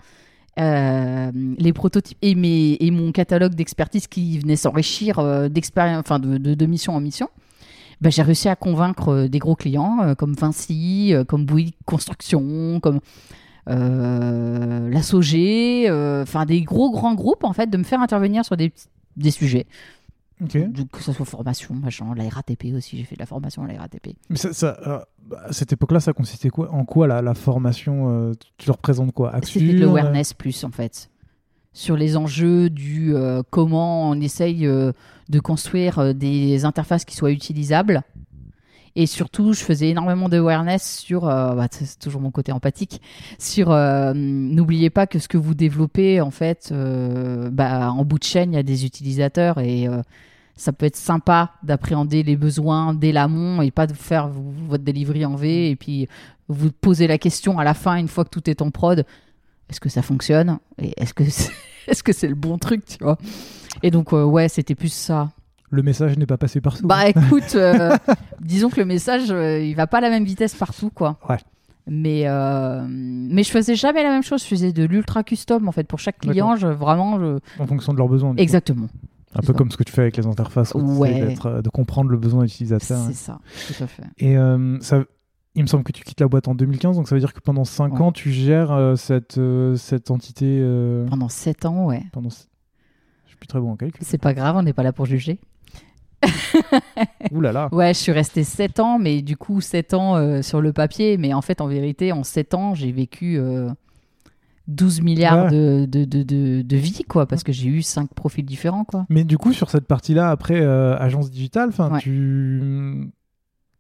euh, les prototypes et, et mon catalogue d'expertise qui venait s'enrichir euh, enfin de, de, de mission en mission, bah, j'ai réussi à convaincre euh, des gros clients comme Vinci, comme Bouygues Construction, comme la euh, enfin des gros grands groupes en fait, de me faire intervenir sur des sujets. Donc, que ce soit formation, machin, la RATP aussi, j'ai fait de la formation à la RATP. Mais ça, ça, euh, bah, à cette époque-là, ça consistait quoi En quoi la, la formation euh, Tu leur présentes quoi C'était de Axure, l'awareness plus en fait. Sur les enjeux du euh, comment on essaye euh, de construire euh, des interfaces qui soient utilisables. Et surtout, je faisais énormément d'awareness sur, euh, bah, c'est toujours mon côté empathique, sur euh, n'oubliez pas que ce que vous développez, en fait, euh, bah, en bout de chaîne, il y a des utilisateurs et ça peut être sympa d'appréhender les besoins dès l'amont et pas de faire votre delivery en V et puis vous poser la question à la fin, une fois que tout est en prod, est-ce que ça fonctionne et est-ce que c'est, est-ce que c'est le bon truc, tu vois? Et donc ouais, c'était plus ça. Le message n'est pas passé partout. Bah écoute, euh, disons que le message, euh, il va pas à la même vitesse partout, quoi. Ouais. Mais euh, mais je faisais jamais la même chose. Je faisais de l'ultra custom en fait pour chaque client. Je, vraiment, je... En fonction de leurs besoins. coup. exactement. Un peu ça. comme ce que tu fais avec les interfaces, Ouais. euh, de comprendre le besoin utilisateur. C'est ça, tout à fait. Et euh, ça, il me semble que tu quittes la boîte en 2015, donc ça veut dire que pendant 5 Ouais. ans, tu gères cette, cette entité. Pendant sept ans, ouais. pendant... Je suis plus très bon en calcul. C'est pas grave, on n'est pas là pour juger. Ouh là là. Ouais, je suis restée 7 ans, mais du coup 7 ans euh, sur le papier. Mais en fait, en vérité, en 7 ans, j'ai vécu euh, 12 milliards Ouais. de, de, de, de, de vies, quoi, parce que j'ai eu 5 profils différents, quoi. Mais du coup, sur cette partie-là, après euh, agence digitale, enfin, Ouais. tu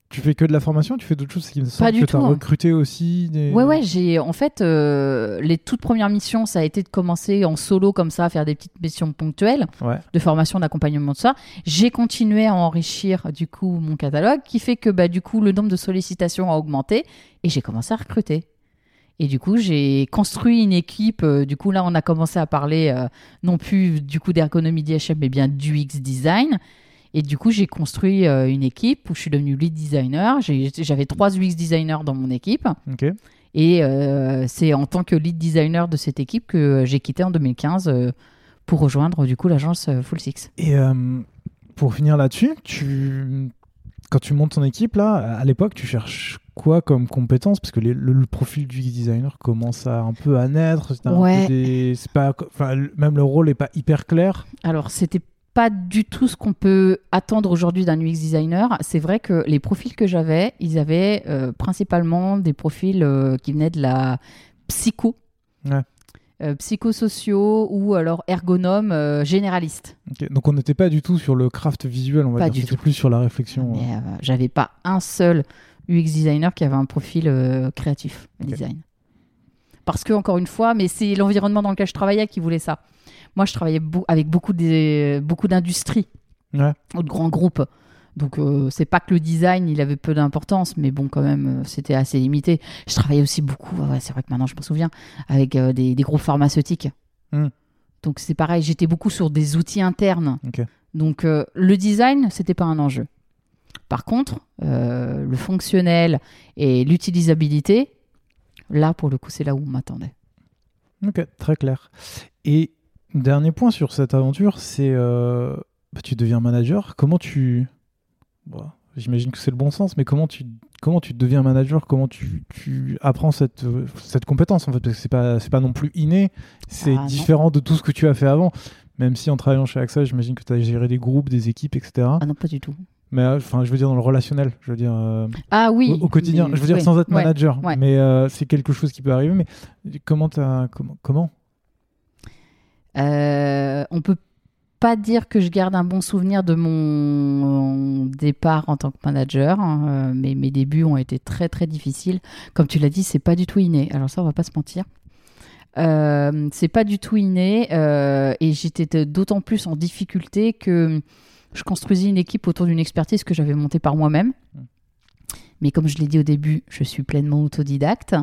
tu fais que de la formation, tu fais d'autres choses. Il me semble du que tout, tu as hein. recruté aussi des. Ouais, ouais, j'ai en fait euh, les toutes premières missions, ça a été de commencer en solo comme ça, à faire des petites missions ponctuelles Ouais. de formation, d'accompagnement de ça. J'ai continué à enrichir du coup mon catalogue, qui fait que bah du coup le nombre de sollicitations a augmenté et j'ai commencé à recruter. Et du coup, j'ai construit une équipe. euh, du coup, là, on a commencé à parler euh, non plus du coup d'ergonomie DHM, mais bien d'UX design. Et du coup, j'ai construit euh, une équipe où je suis devenue lead designer. J'avais trois UX designers dans mon équipe. Et euh, c'est en tant que lead designer de cette équipe que j'ai quitté en 2015 euh, pour rejoindre du coup l'agence euh, Full Six. Et euh, pour finir là-dessus, tu quand tu montes ton équipe là, à l'époque, tu cherches quoi comme compétences? Parce que les- le, le profil du designer commence à un peu à naître. Ouais. des- pas, enfin, même le rôle est pas hyper clair. Alors, c'était pas du tout ce qu'on peut attendre aujourd'hui d'un UX designer. C'est vrai que les profils que j'avais, ils avaient euh, principalement des profils euh, qui venaient de la psycho, Ouais. euh, psychosociaux ou alors ergonomes généralistes. Donc on n'était pas du tout sur le craft visuel, on va Pas dire. du tout. plus sur la réflexion. J'avais pas un seul UX designer qui avait un profil créatif, design. Parce que, encore une fois, mais c'est l'environnement dans lequel je travaillais qui voulait ça. Moi, je travaillais avec beaucoup des- beaucoup d'industries Ouais. ou de grands groupes. Donc, euh, c'est pas que le design, il avait peu d'importance, mais bon, quand même, euh, c'était assez limité. Je travaillais aussi beaucoup, ouais, c'est vrai que maintenant je me souviens, avec euh, des, des groupes pharmaceutiques. Hmm. Donc, c'est pareil, j'étais beaucoup sur des outils internes. Donc, euh, le design, c'était pas un enjeu. Par contre, le fonctionnel et l'utilisabilité, Là, pour le coup, c'est là où on m'attendait. Ok, très clair. Et dernier point sur cette aventure, c'est euh, bah, tu deviens manager. Comment tu. Bah, J'imagine que c'est le bon sens, mais comment tu, comment tu deviens manager? Comment tu, tu apprends cette, cette compétence en fait? Parce que c'est pas, c'est pas non plus inné, c'est Ah, non. différent de tout ce que tu as fait avant. Même si en travaillant chez AXA, j'imagine que tu as géré des groupes, des équipes, etc. Ah non, pas du tout. Mais euh, enfin, je veux dire dans le relationnel, je veux dire euh, Ah oui. au, au quotidien. mais- Je veux dire sans être ouais. manager, ouais. mais euh, c'est quelque chose qui peut arriver. Mais comment comment, comment Euh, on peut pas dire que je garde un bon souvenir de mon départ en tant que manager, hein, euh, mais mes débuts ont été très très difficiles. Comme tu l'as dit, c'est pas du tout inné. Alors ça, on va pas se mentir. Euh, c'est pas du tout inné euh, et j'étais d'autant plus en difficulté que je construisais une équipe autour d'une expertise que j'avais montée par moi-même. Mais comme je l'ai dit au début, je suis pleinement autodidacte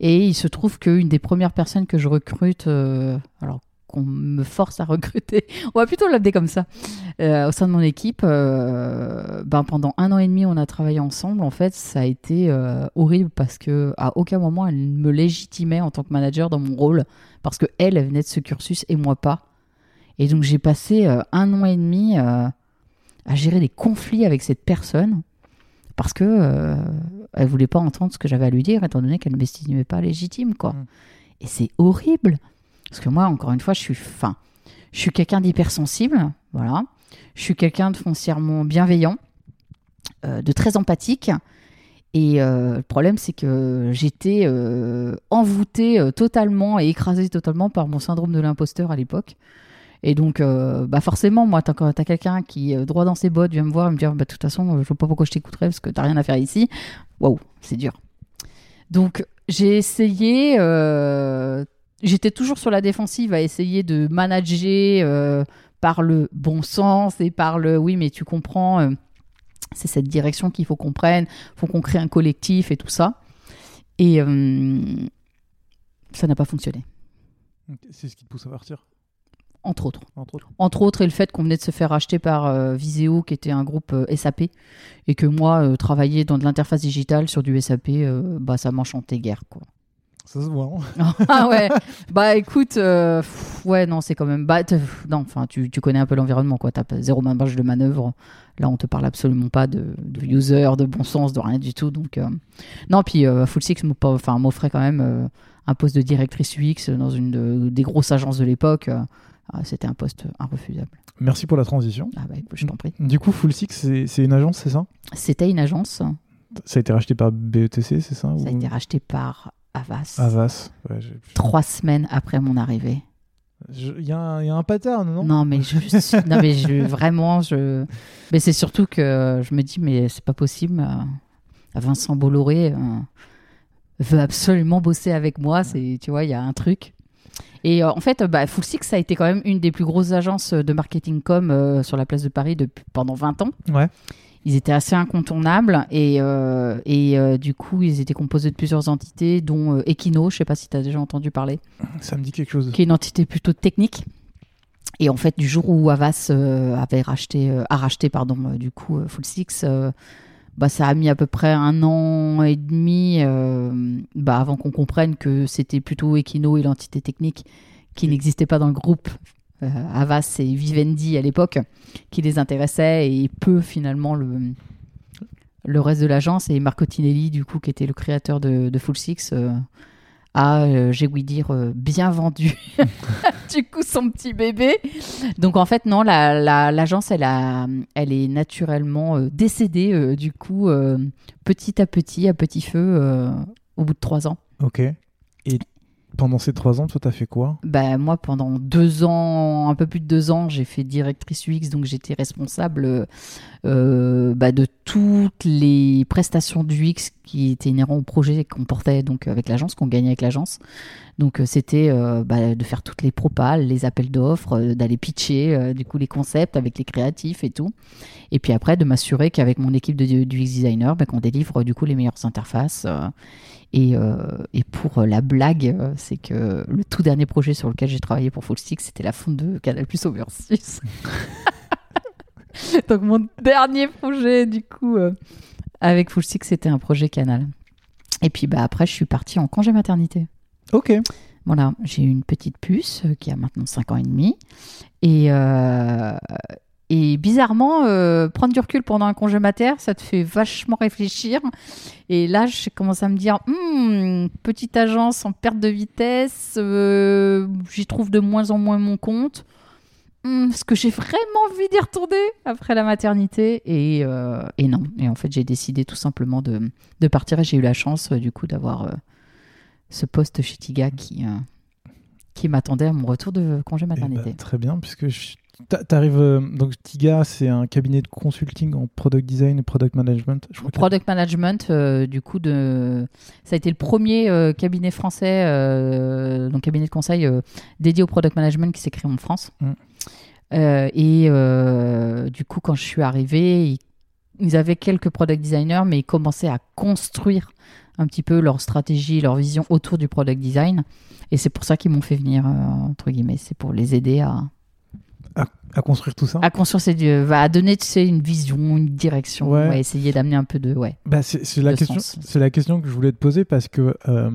et il se trouve qu'une des premières personnes que je recrute, euh, alors qu'on me force à recruter, on va plutôt l'appeler comme ça, euh, au sein de mon équipe, euh, ben pendant un an et demi, on a travaillé ensemble. En fait, ça a été euh, horrible parce que à aucun moment elle me légitimait en tant que manager dans mon rôle parce que elle, elle venait de ce cursus et moi pas. Et donc j'ai passé un an et demi à gérer des conflits avec cette personne parce que elle voulait pas entendre ce que j'avais à lui dire étant donné qu'elle ne m'estimait pas légitime quoi. Mm. Et c'est horrible parce que moi encore une fois je suis fin je suis quelqu'un d'hypersensible voilà je suis quelqu'un de foncièrement bienveillant euh, de très empathique et euh, le problème c'est que j'étais euh, envoûtée totalement et écrasée totalement par mon syndrome de l'imposteur à l'époque et donc, bah forcément, moi, quand t'as quelqu'un qui, droit dans ses bottes, vient me voir et me dire, bah, de toute façon, je vois pas pourquoi je t'écouterais parce que t'as rien à faire ici. Waouh, c'est dur. Donc, j'ai essayé, j'étais toujours sur la défensive à essayer de manager euh, par le bon sens et par le, oui, mais tu comprends, euh, c'est cette direction qu'il faut qu'on prenne, faut qu'on crée un collectif et tout ça. Et euh, ça n'a pas fonctionné, C'est ce qui te pousse à partir, entre autres. entre autres. Entre autres, et le fait qu'on venait de se faire acheter par euh, Viséo, qui était un groupe euh, SAP, et que moi, euh, travailler dans de l'interface digitale sur du SAP, bah, ça m'enchantait guère, quoi. Ça se voit. hein. ah ouais, bah écoute, euh, pff, ouais, non, c'est quand même. Bah, non, enfin, tu, tu connais un peu l'environnement, quoi. T'as zéro marge de manœuvre. Là, on te parle absolument pas de, de user, de bon sens, de rien du tout. Donc, euh, non, puis euh, Full Six enfin, m'offrait quand même euh, un poste de directrice UX dans une de- des grosses agences de l'époque. Ah, C'était un poste irrefusable. Merci pour la transition. Ah bah je t'en prie. Du coup, Full Six, c'est c'est une agence, c'est ça? C'était une agence. Ça a été racheté par BETC, c'est ça? Ça a ou- été racheté par Avas Avas. Ouais, j'ai- trois semaines après mon arrivée. je- Il y, a un- il y a un pattern, non? Non, mais, je, suis- non, mais je, vraiment, je. Mais c'est surtout que je me dis, mais c'est pas possible. euh, Vincent Bolloré euh, veut absolument bosser avec moi. C'est, tu vois, il y a un truc. Et euh, en fait, bah, Full Six, ça a été quand même une des plus grosses agences de marketing com euh, sur la place de Paris depuis, pendant 20 ans. Ouais. Ils étaient assez incontournables et, euh, et euh, du coup, ils étaient composés de plusieurs entités, dont euh, Equino, je sais pas si tu as déjà entendu parler Ça me dit quelque chose. qui est une entité plutôt technique. Et en fait, du jour où Avas avait racheté, a racheté pardon, du coup Full Six, bah, ça a mis à peu près un an et demi bah, avant qu'on comprenne que c'était plutôt Equino et l'entité technique qui n'existait pas dans le groupe. Euh, Avas et Vivendi à l'époque qui les intéressaient et peu finalement le, le reste de l'agence. Et Marco Tinelli, du coup, qui était le créateur de, Full Six, euh, a, euh, j'ai ouï dire, euh, bien vendu du coup son petit bébé. Donc en fait, non, la- la- l'agence, elle, elle est naturellement euh, décédée, euh, du coup, euh, petit à petit, à petit feu, euh, au bout de trois ans. Ok. Pendant ces trois ans, toi, t'as fait quoi? Bah, moi, pendant deux ans, un peu plus de deux ans, j'ai fait directrice UX, donc j'étais responsable euh, bah, de toutes les prestations d'UX qui étaient inhérentes au projet qu'on portait donc avec l'agence, qu'on gagnait avec l'agence. Donc euh, c'était euh, bah, de faire toutes les propales, les appels d'offres, euh, d'aller pitcher euh, du coup les concepts avec les créatifs et tout. Et puis après de m'assurer qu'avec mon équipe de, de UX designer, bah, qu'on délivre du coup les meilleures interfaces. euh, et, euh, et pour euh, la blague, euh, c'est que le tout dernier projet sur lequel j'ai travaillé pour Full Stick, c'était la fonte de Canal Plus Over 6. Donc mon dernier projet, du coup, euh, avec Full Stick, c'était un projet Canal. Et puis bah, après, je suis partie en congé maternité. Ok. Voilà, j'ai une petite puce euh, qui a maintenant 5 ans et demi. Et, euh, et bizarrement, euh, prendre du recul pendant un congé mater, ça te fait vachement réfléchir. Et là, je commence à me dire, Hmm, petite agence en perte de vitesse, euh, j'y trouve de moins en moins mon compte. Hmm, Est-ce que j'ai vraiment envie d'y retourner après la maternité et, euh, et non. Et en fait, j'ai décidé tout simplement de, de partir et j'ai eu la chance, euh, du coup, d'avoir euh, ce poste chez Tiga qui, qui m'attendait à mon retour de congé Eh ben, maternité. très bien, puisque je- t'arrives. euh, donc, Tiga, c'est un cabinet de consulting en product design et product management. Je crois que- Product management, euh, du coup, de... ça a été le premier euh, cabinet français, donc cabinet de conseil dédié au product management qui s'est créé en France. Mm. Et du coup, quand je suis arrivée, ils, ils avaient quelques product designers, mais ils commençaient à construire un petit peu leur stratégie, leur vision autour du product design. Et c'est pour ça qu'ils m'ont fait venir, entre guillemets. C'est pour les aider à, à construire tout ça. à construire ces, va à donner tu sais, une vision, une direction, Ouais. ouais, essayer d'amener un peu de. Ouais. Bah, c'est c'est la question. sens. C'est la question que je voulais te poser parce que euh,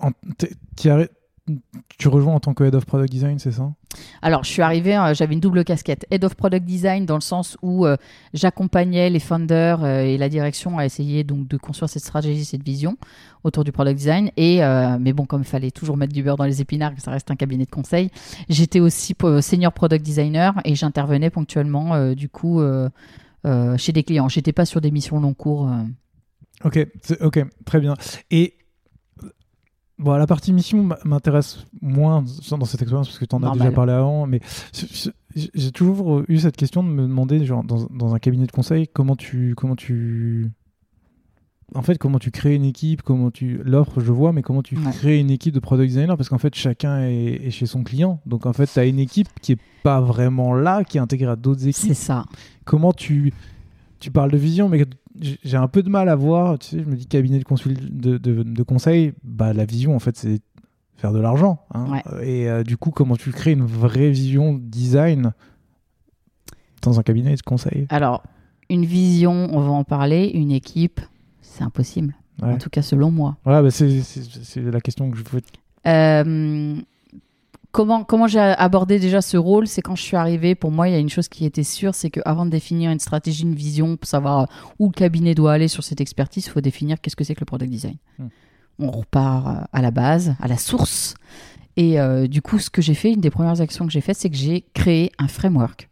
en- t'es- t'y arri- tu rejoins en tant que head of product design, c'est ça? Alors, je suis arrivée, euh, j'avais une double casquette. Head of Product Design, dans le sens où euh, j'accompagnais les founders euh, et la direction à essayer donc de construire cette stratégie, cette vision autour du product design. Et, mais bon, comme il fallait toujours mettre du beurre dans les épinards, ça reste un cabinet de conseil, j'étais aussi senior product designer et j'intervenais ponctuellement, du coup, chez des clients. J'étais pas sur des missions long cours. Ok, ok, très bien. Et bon, la partie mission m'intéresse moins dans cette expérience parce que tu en as déjà parlé avant, mais j'ai toujours eu cette question de me demander, genre, dans, dans un cabinet de conseil, comment tu, comment tu, en fait, comment tu crées une équipe, comment tu, l'offre, je vois, mais comment tu Ouais. crées une équipe de product designer parce qu'en fait, chacun est, est chez son client, donc en fait, tu as une équipe qui est pas vraiment là, qui est intégrée à d'autres équipes C'est ça. comment tu tu parles de vision mais j'ai un peu de mal à voir tu sais je me dis cabinet de consul de, de, de conseil bah la vision en fait c'est faire de l'argent hein. Ouais. et euh, du coup comment tu crées une vraie vision design dans un cabinet de conseil? Alors, une vision, on va en parler. Une équipe, c'est impossible. ouais. En tout cas, selon moi. Voilà, bah, c'est la question que je voulais Euh, comment comment j'ai abordé déjà ce rôle C'est quand je suis arrivée, pour moi, il y a une chose qui était sûre, c'est qu'avant de définir une stratégie, une vision, pour savoir où le cabinet doit aller sur cette expertise, il faut définir qu'est-ce que c'est que le product design. Hmm. On repart euh, à la base, à la source. Et euh, du coup, ce que j'ai fait, une des premières actions que j'ai faites, c'est que j'ai créé un framework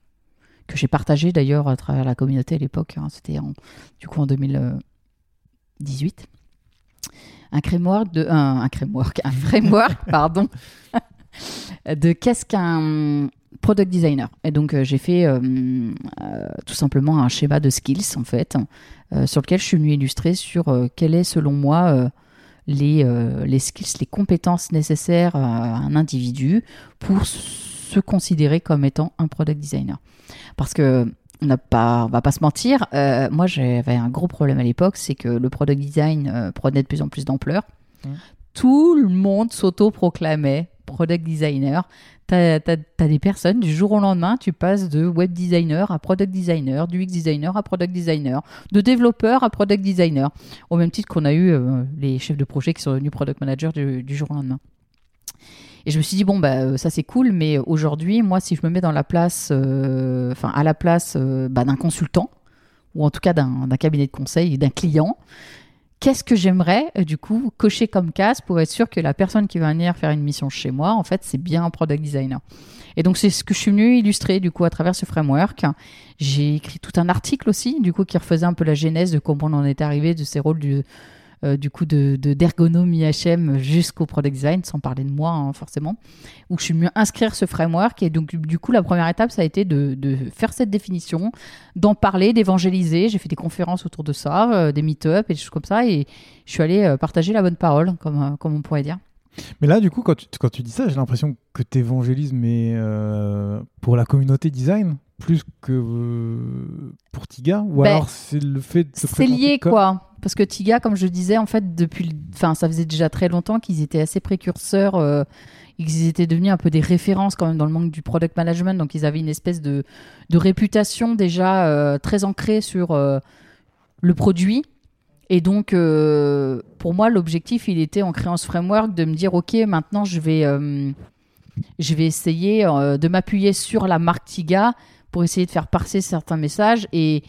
que j'ai partagé d'ailleurs à travers la communauté à l'époque. hein. C'était en- du coup en 2018. Un framework de un, un framework, un framework, pardon, de qu'est-ce qu'un product designer. Et donc euh, j'ai fait euh, euh, tout simplement un schéma de skills en fait, sur lequel je suis venu illustrer sur euh, quel est selon moi les, les skills, les compétences nécessaires à un individu pour se considérer comme étant un product designer. Parce que on n'a pas, on va pas se mentir. moi, j'avais un gros problème à l'époque, c'est que le product design prenait de plus en plus d'ampleur. Mhm. Tout le monde s'auto-proclamait product designer. T'as as, des personnes du jour au lendemain, tu passes de web designer à product designer, du UX designer à product designer, de développeur à product designer, au même titre qu'on a eu euh, les chefs de projet qui sont devenus product manager du, jour au lendemain. Et je me suis dit, bon, bah, euh, ça c'est cool, mais aujourd'hui, moi, si je me mets dans la place, euh, à la place bah, d'un consultant, ou en tout cas d'un cabinet de conseil, d'un client, qu'est-ce que j'aimerais, euh, du coup, cocher comme case pour être sûr que la personne qui va venir faire une mission chez moi, en fait, c'est bien un product designer. Et donc, c'est ce que je suis venu illustrer, du coup, à travers ce framework. J'ai écrit tout un article aussi, du coup, qui refaisait un peu la genèse de comment on en est arrivé de ces rôles du, euh, du coup de de- d'ergonomie HM jusqu'au product design, sans parler de moi hein, forcément, où je suis mieux inscrire ce framework. Et donc du coup, la première étape, ça a été de, de faire cette définition, d'en parler, d'évangéliser. J'ai fait des conférences autour de ça, euh, des meet-up et des choses comme ça, et je suis allée euh, partager la bonne parole, comme, comme on pourrait dire. mais là du coup quand tu, quand tu dis ça j'ai l'impression que tu évangélises mais euh, pour la communauté design plus que euh, pour Tiga ou Ben, alors c'est le fait de se C'est lié comme- quoi. Parce que Tiga, comme je disais, en fait, depuis, enfin, ça faisait déjà très longtemps qu'ils étaient assez précurseurs. euh, ils étaient devenus un peu des références quand même dans le monde du product management. Donc, ils avaient une espèce de, de réputation déjà euh, très ancrée sur euh, le produit Et donc, pour moi, l'objectif, il était en créant ce framework de me dire, OK, maintenant, je vais, je vais essayer de m'appuyer sur la marque Tiga pour essayer de faire passer certains messages. Et,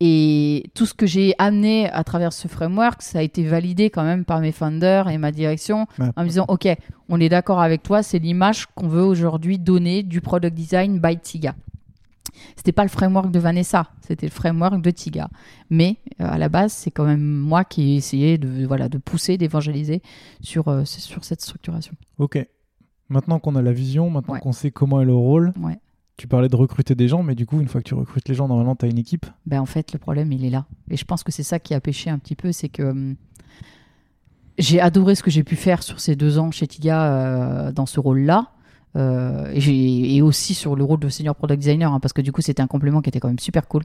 et tout ce que j'ai amené à travers ce framework, ça a été validé quand même par mes founders et ma direction Ouais. en me disant, OK, on est d'accord avec toi, c'est l'image qu'on veut aujourd'hui donner du product design by Tiga. C'était pas le framework de Vanessa, c'était le framework de Tiga. Mais euh, à la base, c'est quand même moi qui ai essayé de, voilà, de pousser, d'évangéliser sur, euh, sur cette structuration. Ok. Maintenant qu'on a la vision, maintenant Ouais. qu'on sait comment est le rôle, Ouais. Tu parlais de recruter des gens, mais du coup, une fois que tu recrutes les gens, normalement, tu as une équipe. Ben, en fait, le problème, il est là. Et je pense que c'est ça qui a pêché un petit peu, c'est que hum, j'ai adoré ce que j'ai pu faire sur ces deux ans chez Tiga euh, dans ce rôle-là. Euh, et, aussi sur le rôle de senior product designer, hein, parce que du coup, c'était un complément qui était quand même super cool.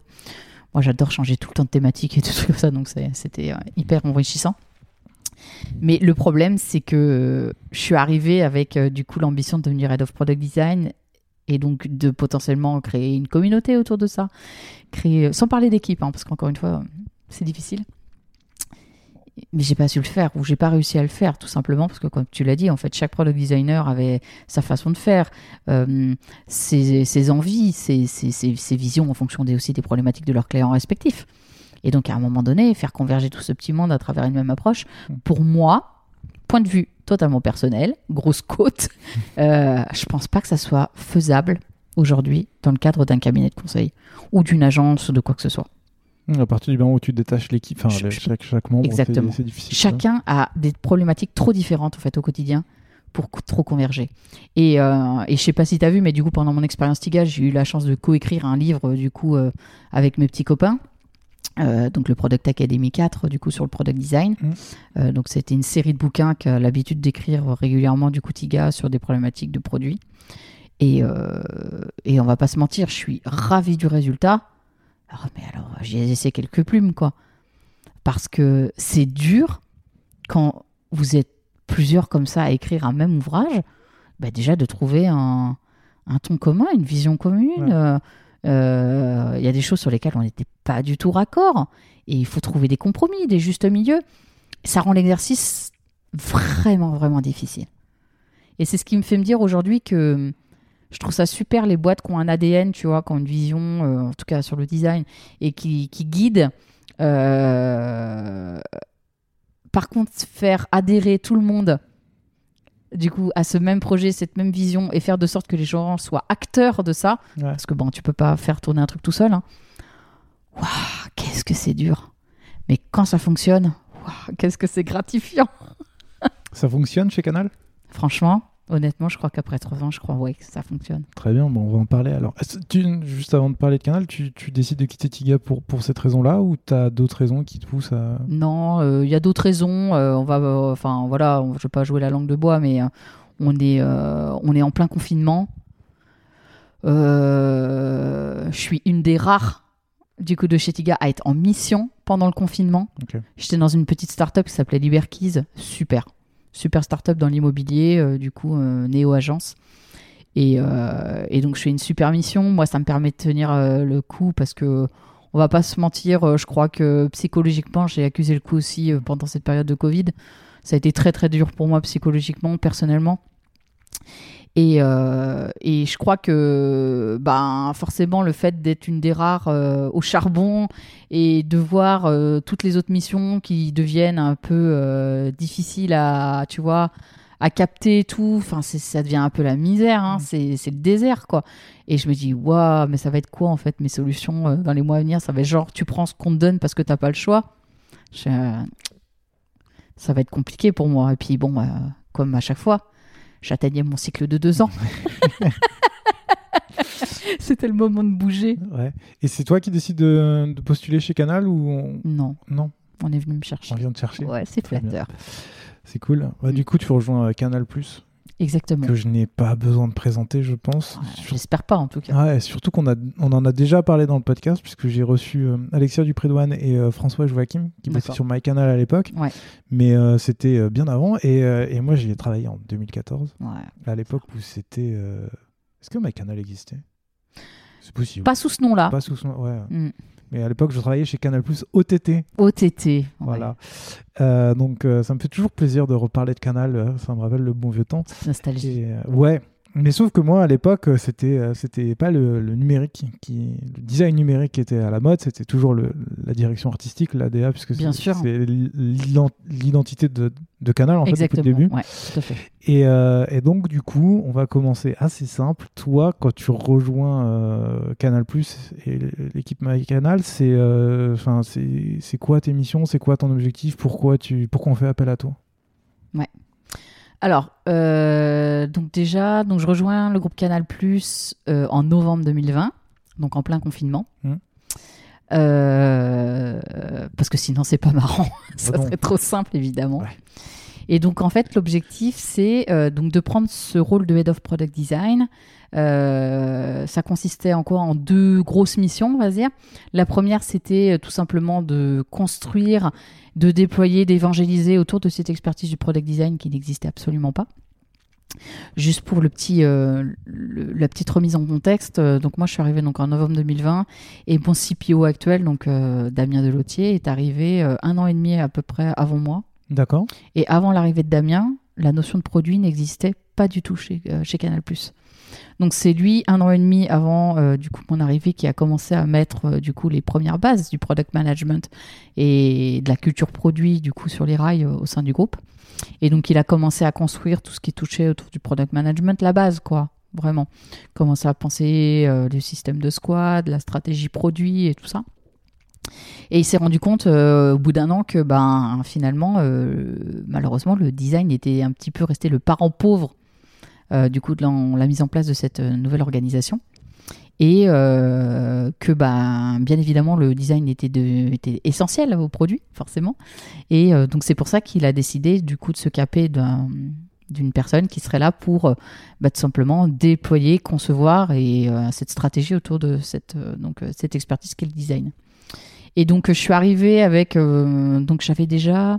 Moi, j'adore changer tout le temps de thématique et tout ça, donc c'était euh, hyper enrichissant. Mais le problème, c'est que je suis arrivée avec du coup l'ambition de devenir head of product design et donc de potentiellement créer une communauté autour de ça, créer, sans parler d'équipe, hein, parce qu'encore une fois, c'est difficile. Mais j'ai pas su le faire, ou j'ai pas réussi à le faire, tout simplement parce que, comme tu l'as dit, en fait, chaque product designer avait sa façon de faire, euh, ses, ses envies, ses, ses- ses- ses visions en fonction des, aussi des problématiques de leurs clients respectifs. Et donc, à un moment donné, faire converger tout ce petit monde à travers une même approche, pour moi, point de vue totalement personnel, grosse côte, euh, je pense pas que ça soit faisable aujourd'hui dans le cadre d'un cabinet de conseil ou d'une agence ou de quoi que ce soit. Mmh, À partir du moment où tu détaches l'équipe, enfin, chaque, chaque membre, c'est- Exactement. c'est difficile. Chacun a des problématiques trop différentes en fait au quotidien pour trop converger. Et, euh, et je sais pas si tu as vu, mais du coup pendant mon expérience TIGA, j'ai eu la chance de coécrire un livre du coup euh, avec mes petits copains. Euh, donc le Product Academy 4 du coup sur le product design. Mhm. Euh, donc c'était une série de bouquins qu'a l'habitude d'écrire régulièrement du coup TIGA sur des problématiques de produits. Et, euh, et on va pas se mentir, je suis ravie du résultat. Alors, mais alors, j'ai laissé quelques plumes, quoi. Parce que c'est dur quand vous êtes plusieurs comme ça à écrire un même ouvrage, bah déjà de trouver un, un ton commun, une vision commune. Ouais. Euh, euh, Il y a des choses sur lesquelles on n'était pas du tout raccord. Et il faut trouver des compromis, des justes milieux. Ça rend l'exercice vraiment, vraiment difficile. Et c'est ce qui me fait me dire aujourd'hui que je trouve ça super les boîtes qui ont un ADN, tu vois, qui ont une vision, euh, en tout cas sur le design, et qui, qui guident. Euh, Par contre, faire adhérer tout le monde, du coup, à ce même projet, cette même vision, et faire de sorte que les gens soient acteurs de ça, Ouais. parce que bon, tu peux pas faire tourner un truc tout seul. hein. Waouh, qu'est-ce que c'est dur. Mais quand ça fonctionne, waouh, qu'est-ce que c'est gratifiant. Ça fonctionne chez Canal? Franchement, honnêtement, je crois qu'après trois ans, je crois ouais, que ça fonctionne. Très bien, bon, on va en parler alors. Tu- juste avant de parler de Canal, tu, tu décides de quitter Tiga pour, pour cette raison-là ou tu as d'autres raisons qui te poussent à. Non, euh, il y a d'autres raisons. euh, on va, euh, enfin voilà, on- je vais pas jouer la langue de bois, mais euh, on est, euh, on est en plein confinement. Euh, je suis une des rares du coup de chez Tiga à être en mission pendant le confinement. J'étais dans une petite start-up qui s'appelait Liberkeys, super, super start-up dans l'immobilier, euh, du coup euh, néo agence. Et, euh, et donc je fais une super mission. Moi, ça me permet de tenir le coup parce que on va pas se mentir. je crois que psychologiquement, j'ai accusé le coup aussi pendant cette période de Covid. Ça a été très très dur pour moi psychologiquement, personnellement. Et, euh, et je crois que ben, forcément le fait d'être une des rares euh, au charbon et de voir euh, toutes les autres missions qui deviennent un peu difficiles à, tu vois, à capter et tout, enfin, ça devient un peu la misère, hein, c'est c'est le désert, quoi. Et je me dis, waouh, mais ça va être quoi, en fait, mes solutions dans les mois à venir? Ça va être genre, tu prends ce qu'on te donne parce que t'as pas le choix. Je- ça va être compliqué pour moi. Et puis, bon, euh, comme à chaque fois, j'atteignais mon cycle de deux ans. C'était le moment de bouger. Ouais. Et c'est toi qui décides de, de postuler chez Canal ou on- Non, non on est venu me On chercher. vient de chercher. Ouais, c'est flatteur. C'est cool. Bah, Du coup, tu rejoins euh, Canal Exactement. que je n'ai pas besoin de présenter, je pense. Ouais, J'espère pas, en tout cas. Ouais, surtout qu'on on en a déjà parlé dans le podcast, puisque j'ai reçu euh, Alexia Duprédoine et euh, François Joachim, qui bossaient sur MyCanal à l'époque. Ouais. Mais euh, c'était euh, bien avant. Et, et moi, j'y ai travaillé en 2014, Ouais. à l'époque où c'était. Est-ce que MyCanal existait? C'est possible. Pas sous ce nom-là. Pas sous son... Ouais. Mm. Mais à l'époque, je travaillais chez Canal Plus OTT. OTT. Voilà. Euh, donc, euh, ça me fait toujours plaisir de reparler de Canal. euh, Ça me rappelle le bon vieux temps. Nostalgie. Et, ouais. Mais sauf que moi, à l'époque, euh, c'était euh, c'était pas le, le numérique qui, le design numérique qui était à la mode, c'était toujours le, la direction artistique, l'ADA, puisque c'est l'identité de, de Canal en fait depuis le début. Ouais, tout à fait. Et, euh, et donc, du coup, on va commencer assez simple. Toi, quand tu rejoins euh, Canal Plus et l'équipe MyCanal, c'est euh, enfin, c'est c'est quoi tes missions? C'est quoi ton objectif? Pourquoi, tu, pourquoi on fait appel à toi? Alors, euh, donc déjà, donc je rejoins le groupe Canal Plus euh, en novembre 2020, donc en plein confinement. Mhm. Euh, parce que sinon, c'est pas marrant. Ça non. serait trop simple, évidemment. Ouais. Et donc, en fait, l'objectif, c'est euh, donc de prendre ce rôle de Head of Product Design. Euh, ça consistait en quoi En deux grosses missions, on va dire. La première, c'était euh, tout simplement de construire, de déployer, d'évangéliser autour de cette expertise du product design qui n'existait absolument pas. Juste pour le petit, la petite remise en contexte, donc moi je suis arrivée donc en novembre 2020 et mon CPO actuel, donc Damien Delotier, est arrivé un an et demi à peu près avant moi. D'accord Et avant l'arrivée de Damien, la notion de produit n'existait pas du tout chez, euh, chez Canal+. Donc c'est lui, un an et demi avant euh, du coup mon arrivée, qui a commencé à mettre euh, du coup les premières bases du product management et de la culture produit du coup sur les rails au sein du groupe. Et donc il a commencé à construire tout ce qui touchait autour du product management, la base quoi, vraiment. Commencer à penser le système de squad, la stratégie produit et tout ça. Et il s'est rendu compte euh, au bout d'un an que ben finalement euh, malheureusement le design était un petit peu resté le parent pauvre euh, du coup de la, mise en place de cette nouvelle organisation et que ben bien évidemment le design était, de, était essentiel au produit forcément et donc c'est pour ça qu'il a décidé du coup de se caper d'un d'une personne qui serait là pour bah, tout simplement déployer, concevoir et cette stratégie autour de cette, cette expertise qu'est le design. Et donc, je suis arrivée avec. euh, donc, j'avais déjà.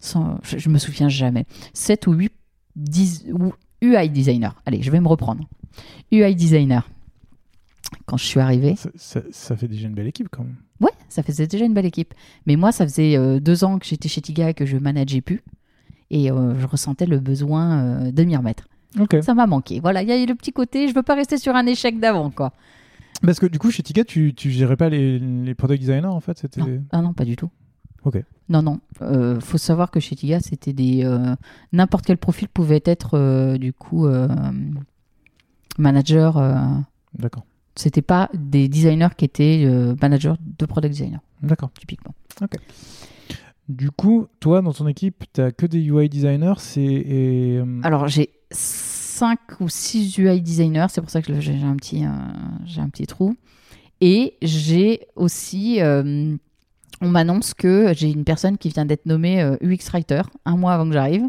sans- je, je me souviens jamais. 7 ou 8 10 ou UI designer. Allez, je vais me reprendre. UI designer. Quand je suis arrivée. ça, ça- ça fait déjà une belle équipe quand même. Ouais, ça faisait déjà une belle équipe. Mais moi, ça faisait euh, deux ans que j'étais chez Tiga et que je manageais plus. Et euh, je ressentais le besoin de m'y remettre. Ça m'a manqué. Voilà, il y a le petit côté, je veux pas rester sur un échec d'avant, quoi. Parce que du coup, chez Tika, tu, tu gérais pas les, les product designers en fait c'était... Non. Ah non, pas du tout. Ok. Non, non. Euh, faut savoir que chez Tiga, c'était des. euh, N'importe quel profil pouvait être, euh, du coup, euh, manager. euh, D'accord. C'était pas des designers qui étaient euh, managers de product designer, D'accord. typiquement. Du coup, toi, dans ton équipe, t'as que des UI designers c'est, et, euh, Alors, j'ai 5 ou 6 UI designers, c'est pour ça que j'ai un, petit, euh, j'ai un petit trou. Et j'ai aussi, euh, on m'annonce que j'ai une personne qui vient d'être nommée euh, UX Writer un mois avant que j'arrive,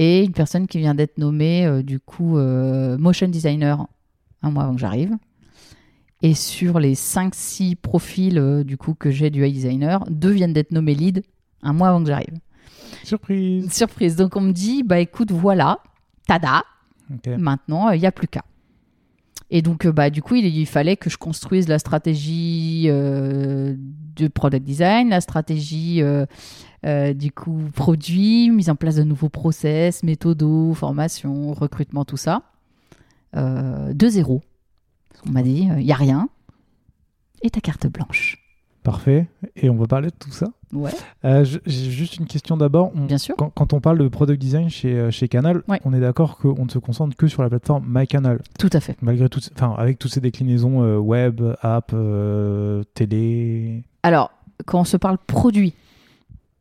et une personne qui vient d'être nommée, euh, du coup, euh, Motion Designer un mois avant que j'arrive. Et sur les 5-6 profils, euh, du coup, que j'ai du UI Designer, deux viennent d'être nommés lead un mois avant que j'arrive. surprise. Surprise. Donc on me dit, bah écoute, voilà, tada, Maintenant, il n'y a plus qu'à. Et donc, euh, bah, du coup, il, il fallait que je construise la stratégie euh, de product design, la stratégie euh, euh, du coup produit, mise en place de nouveaux process, méthodos, formation, recrutement, tout ça. Euh, de zéro. On m'a dit, il n'y a rien. Et ta carte blanche. Parfait. Et on va parler de tout ça? Ouais, Euh, j'ai juste une question d'abord. Bien sûr. Quand, quand on parle de product design chez, euh, chez Canal, Ouais. on est d'accord qu'on ne se concentre que sur la plateforme MyCanal, Tout à fait. malgré tout, enfin avec toutes ces déclinaisons euh, web, app, euh, télé. Alors, quand on se parle produit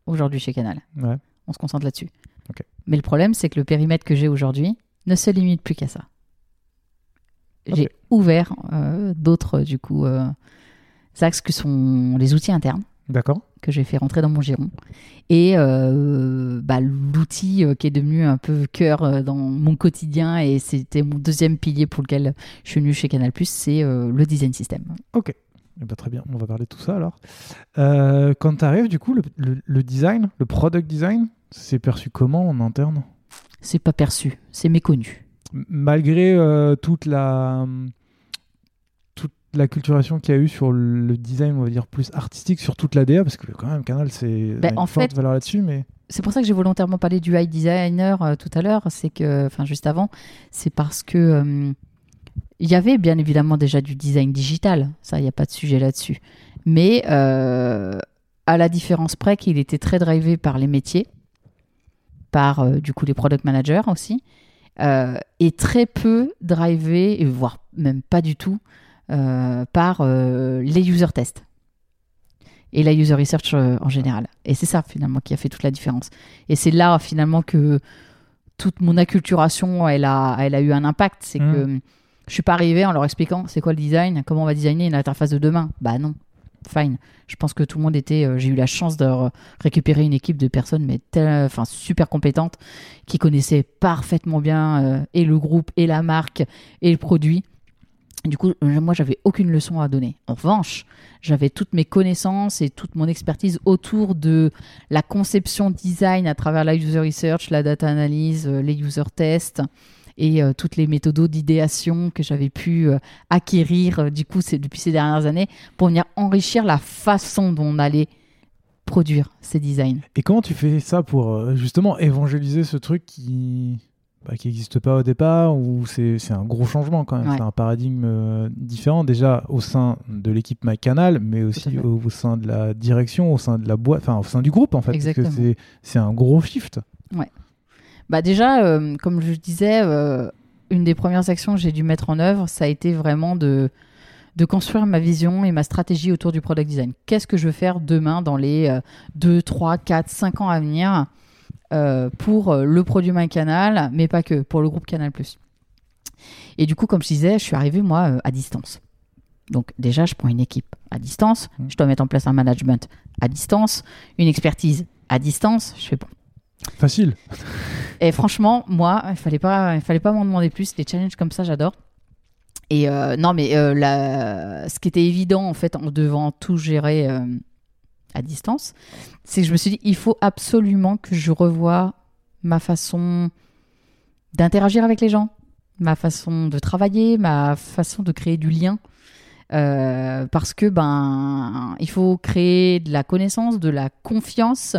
aujourd'hui chez Canal, Ouais. on se concentre là-dessus. Mais le problème, c'est que le périmètre que j'ai aujourd'hui ne se limite plus qu'à ça. J'ai ouvert d'autres, du coup, axes que sont les outils internes D'accord. que j'ai fait rentrer dans mon giron. Et euh, bah, l'outil euh, qui est devenu un peu cœur euh, dans mon quotidien, et c'était mon deuxième pilier pour lequel je suis venu chez Canal+, c'est euh, le design system. Eh ben, très bien, on va parler de tout ça alors. Euh, quand tu arrives, du coup, le, le- le design, le product design, c'est perçu comment en interne? C'est pas perçu, c'est méconnu. Malgré toute la. La culturation qu'il y a eu sur le design, on va dire, plus artistique sur toute la DA, parce que quand même, Canal, c'est Ben, une en forte fait, valeur là-dessus, mais c'est pour ça que j'ai volontairement parlé du high designer euh, tout à l'heure, c'est que, enfin juste avant, c'est parce que euh, il y avait bien évidemment déjà du design digital, ça il n'y a pas de sujet là-dessus, mais euh, à la différence près qu'il était très drivé par les métiers, par du coup les product managers aussi, et très peu drivé, voire même pas du tout, par euh, les user tests et la user research euh, en général. Et c'est ça finalement qui a fait toute la différence. Et c'est là finalement que toute mon acculturation, elle a, elle a eu un impact. C'est Mm. que je suis pas arrivée en leur expliquant c'est quoi le design, comment on va designer une interface de demain. Bah non, fine. Je pense que tout le monde était. euh, J'ai eu la chance de re- récupérer une équipe de personnes, mais enfin super compétentes, qui connaissaient parfaitement bien euh, et le groupe et la marque et le produit. Du coup, moi, j'avais aucune leçon à donner. En revanche, j'avais toutes mes connaissances et toute mon expertise autour de la conception design à travers la user research, la data analyse, euh, les user tests et euh, toutes les méthodes d'idéation que j'avais pu euh, acquérir du coup depuis ces dernières années pour venir enrichir la façon dont on allait produire ces designs. Et comment tu fais ça pour justement évangéliser ce truc qui bah, qui n'existe pas au départ ou c'est un gros changement quand même Ouais. c'est un paradigme euh, différent déjà au sein de l'équipe MyCanal mais aussi au, au sein de la direction au sein de la boîte enfin au sein du groupe en fait Exactement. parce que c'est un gros shift Bah déjà, euh, comme je disais, euh, une des premières actions que j'ai dû mettre en œuvre, ça a été vraiment de, de construire ma vision et ma stratégie autour du product design. Qu'est-ce que je veux faire demain dans les 2, 3, 4, 5 ans à venir? Pour euh, le produit MyCanal, mais pas que, pour le groupe Canal+. Et du coup, comme je disais, je suis arrivée, moi, euh, à distance. Donc déjà, je prends une équipe à distance, Mhm. je dois mettre en place un management à distance, une expertise à distance. Je fais bon. facile Et franchement, moi, il fallait pas, il fallait pas m'en demander plus. Les challenges comme ça, j'adore. Et euh, non, mais euh, la- ce qui était évident en fait en devant tout gérer euh, à distance, c'est que je me suis dit, il faut absolument que je revoie ma façon d'interagir avec les gens, ma façon de travailler, ma façon de créer du lien. Euh, parce que ben, il faut créer de la connaissance, de la confiance,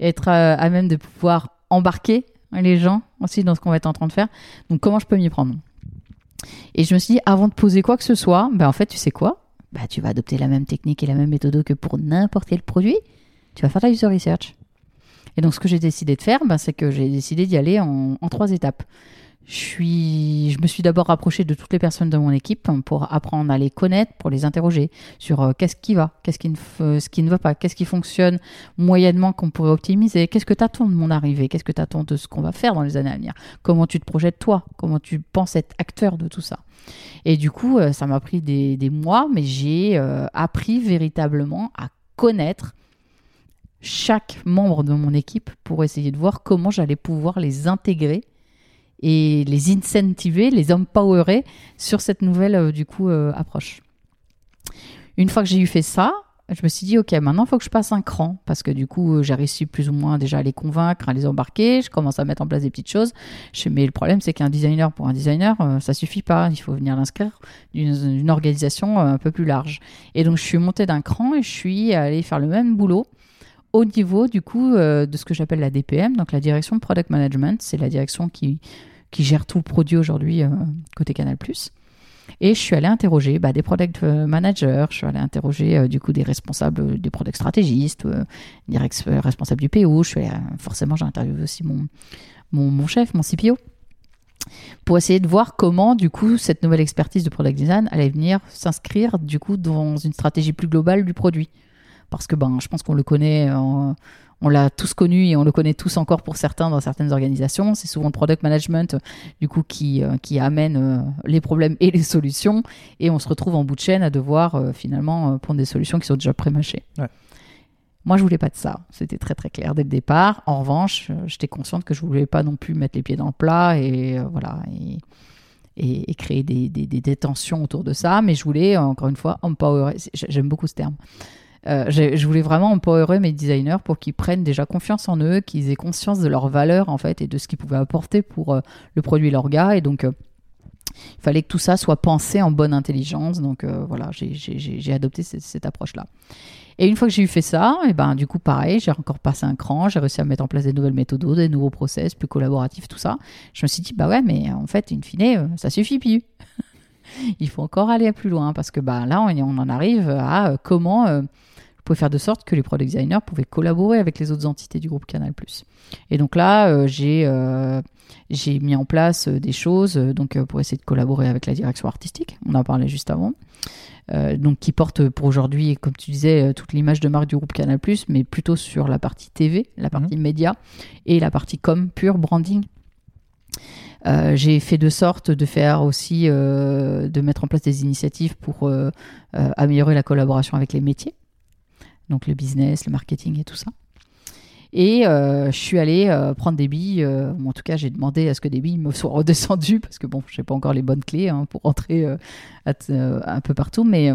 être euh, à même de pouvoir embarquer les gens aussi dans ce qu'on va être en train de faire. Donc comment je peux m'y prendre? Et je me suis dit, avant de poser quoi que ce soit, ben en fait, tu sais quoi? Bah, Tu vas adopter la même technique et la même méthode que pour n'importe quel produit. Tu vas faire la user research. Et donc ce que j'ai décidé de faire, ben, c'est que j'ai décidé d'y aller en trois étapes. Je, me suis d'abord rapproché de toutes les personnes de mon équipe pour apprendre à les connaître, pour les interroger sur euh, qu'est-ce qui va, qu'est-ce qui, ne ce qui ne va pas, qu'est-ce qui fonctionne moyennement qu'on pourrait optimiser, qu'est-ce que tu attends de mon arrivée, qu'est-ce que tu attends de ce qu'on va faire dans les années à venir, comment tu te projettes toi, comment tu penses être acteur de tout ça. Et du coup, euh, ça m'a pris des, mois, mais j'ai euh, appris véritablement à connaître chaque membre de mon équipe pour essayer de voir comment j'allais pouvoir les intégrer et les incentiver, les empowerer sur cette nouvelle euh, du coup euh, approche. Une fois que j'ai eu fait ça, je me suis dit ok maintenant il faut que je passe un cran parce que du coup j'ai réussi plus ou moins déjà à les convaincre, à les embarquer, je commence à mettre en place des petites choses. Mais le problème c'est qu'un designer pour un designer euh, ça suffit pas, il faut venir l'inscrire d'une organisation un peu plus large. Et donc je suis montée d'un cran et je suis allée faire le même boulot au niveau du coup de ce que j'appelle la DPM, donc la direction product management, c'est la direction qui qui gère tout produit aujourd'hui euh, côté Canal+. Et je suis allée interroger bah, des product euh, managers, je suis allée interroger euh, du coup des responsables, des product stratégistes, des responsables du PO. Je suis allée, forcément, j'ai interviewé aussi mon, mon, mon chef, mon CPO, pour essayer de voir comment du coup cette nouvelle expertise de product design allait venir s'inscrire du coup dans une stratégie plus globale du produit. Parce que ben, je pense qu'on le connaît, on l'a tous connu et on le connaît tous encore pour certains dans certaines organisations. C'est souvent le product management du coup qui, euh, qui amène euh, les problèmes et les solutions et on se retrouve en bout de chaîne à devoir euh, finalement euh, prendre des solutions qui sont déjà pré-mâchées. Ouais. Moi, je voulais pas de ça. C'était très très clair dès le départ. En revanche, euh, j'étais consciente que je voulais pas non plus mettre les pieds dans le plat et euh, voilà et, et, et créer des, des, des détentions autour de ça. Mais je voulais euh, encore une fois empowerer. c'est- J'aime beaucoup ce terme. Euh, je voulais vraiment empowerer mes designers pour qu'ils prennent déjà confiance en eux, qu'ils aient conscience de leur valeur en fait et de ce qu'ils pouvaient apporter pour euh, le produit leur gars. Et donc, euh, il fallait que tout ça soit pensé en bonne intelligence. Donc voilà, j'ai- adopté cette, approche-là. Et une fois que j'ai eu fait ça, et ben du coup pareil, j'ai encore passé un cran, j'ai réussi à mettre en place des nouvelles méthodes, des nouveaux process, plus collaboratifs, tout ça. Je me suis dit bah ouais, mais en fait, in fine, ça suffit plus. Il faut encore aller plus loin parce que bah là, on, en arrive à comment je pouvais faire de sorte que les product designers pouvaient collaborer avec les autres entités du groupe Canal+. Et donc là, euh, j'ai euh, j'ai mis en place euh, des choses donc pour essayer de collaborer avec la direction artistique. On en parlait juste avant. Donc qui porte pour aujourd'hui, comme tu disais, toute l'image de marque du groupe Canal+, mais plutôt sur la partie TV, la partie média et la partie com pure branding. Euh, j'ai fait de sorte de faire aussi, euh, de mettre en place des initiatives pour euh, améliorer la collaboration avec les métiers, donc le business, le marketing et tout ça. Et euh, je suis allée euh, prendre des billes, euh, en tout cas j'ai demandé à ce que des billes me soient redescendues, parce que bon, je n'ai pas encore les bonnes clés hein, pour euh, un peu partout, mais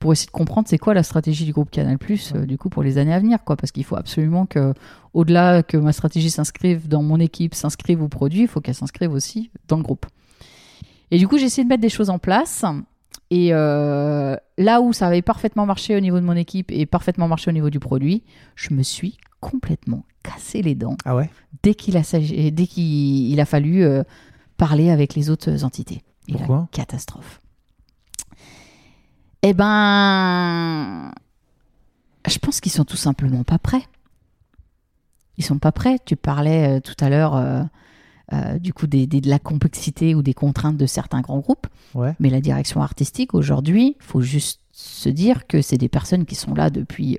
pour essayer de comprendre c'est quoi la stratégie du groupe Canal+, euh, du coup pour les années à venir, quoi, parce qu'il faut absolument que, au-delà que ma stratégie s'inscrive dans mon équipe, s'inscrive au produit, il faut qu'elle s'inscrive aussi dans le groupe. Et du coup j'ai essayé de mettre des choses en place, et euh, là où ça avait parfaitement marché au niveau de mon équipe et parfaitement marché au niveau du produit, je me suis complètement cassé les dents Ah ouais? dès qu'il a, sagi- dès qu'il il a fallu euh, parler avec les autres entités. Et la Pourquoi? catastrophe. Eh ben, je pense qu'ils sont tout simplement pas prêts. Ils sont pas prêts. Tu parlais euh, tout à l'heure euh, du coup des, des- de la complexité ou des contraintes de certains grands groupes. Ouais. Mais la direction artistique aujourd'hui, faut juste se dire que c'est des personnes qui sont là depuis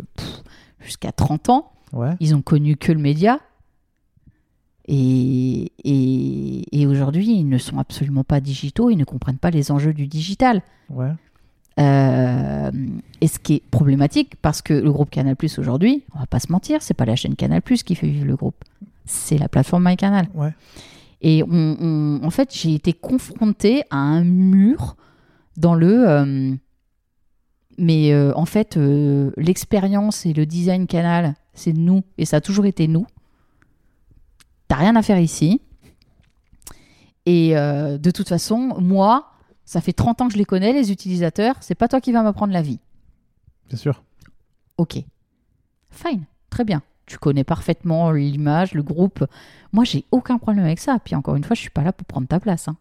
jusqu'à 30 ans. Ouais. Ils ont connu que le média. Et, et, et aujourd'hui, ils ne sont absolument pas digitaux, ils ne comprennent pas les enjeux du digital. Ouais. Euh, et ce qui est problématique, parce que le groupe Canal Plus aujourd'hui, on va pas se mentir, c'est pas la chaîne Canal Plus qui fait vivre le groupe, c'est la plateforme MyCanal. Ouais. Et on, on- en fait, j'ai été confrontée à un mur dans le. euh, mais euh, en fait, euh, l'expérience et le design canal, c'est nous, et ça a toujours été nous. T'as rien à faire ici. Et de toute façon, moi, ça fait 30 ans que je les connais, les utilisateurs, c'est pas toi qui vas m'apprendre la vie. Bien sûr. Ok. Fine, très bien. Tu connais parfaitement l'image, le groupe. Moi, j'ai aucun problème avec ça. Puis encore une fois, je suis pas là pour prendre ta place. hein.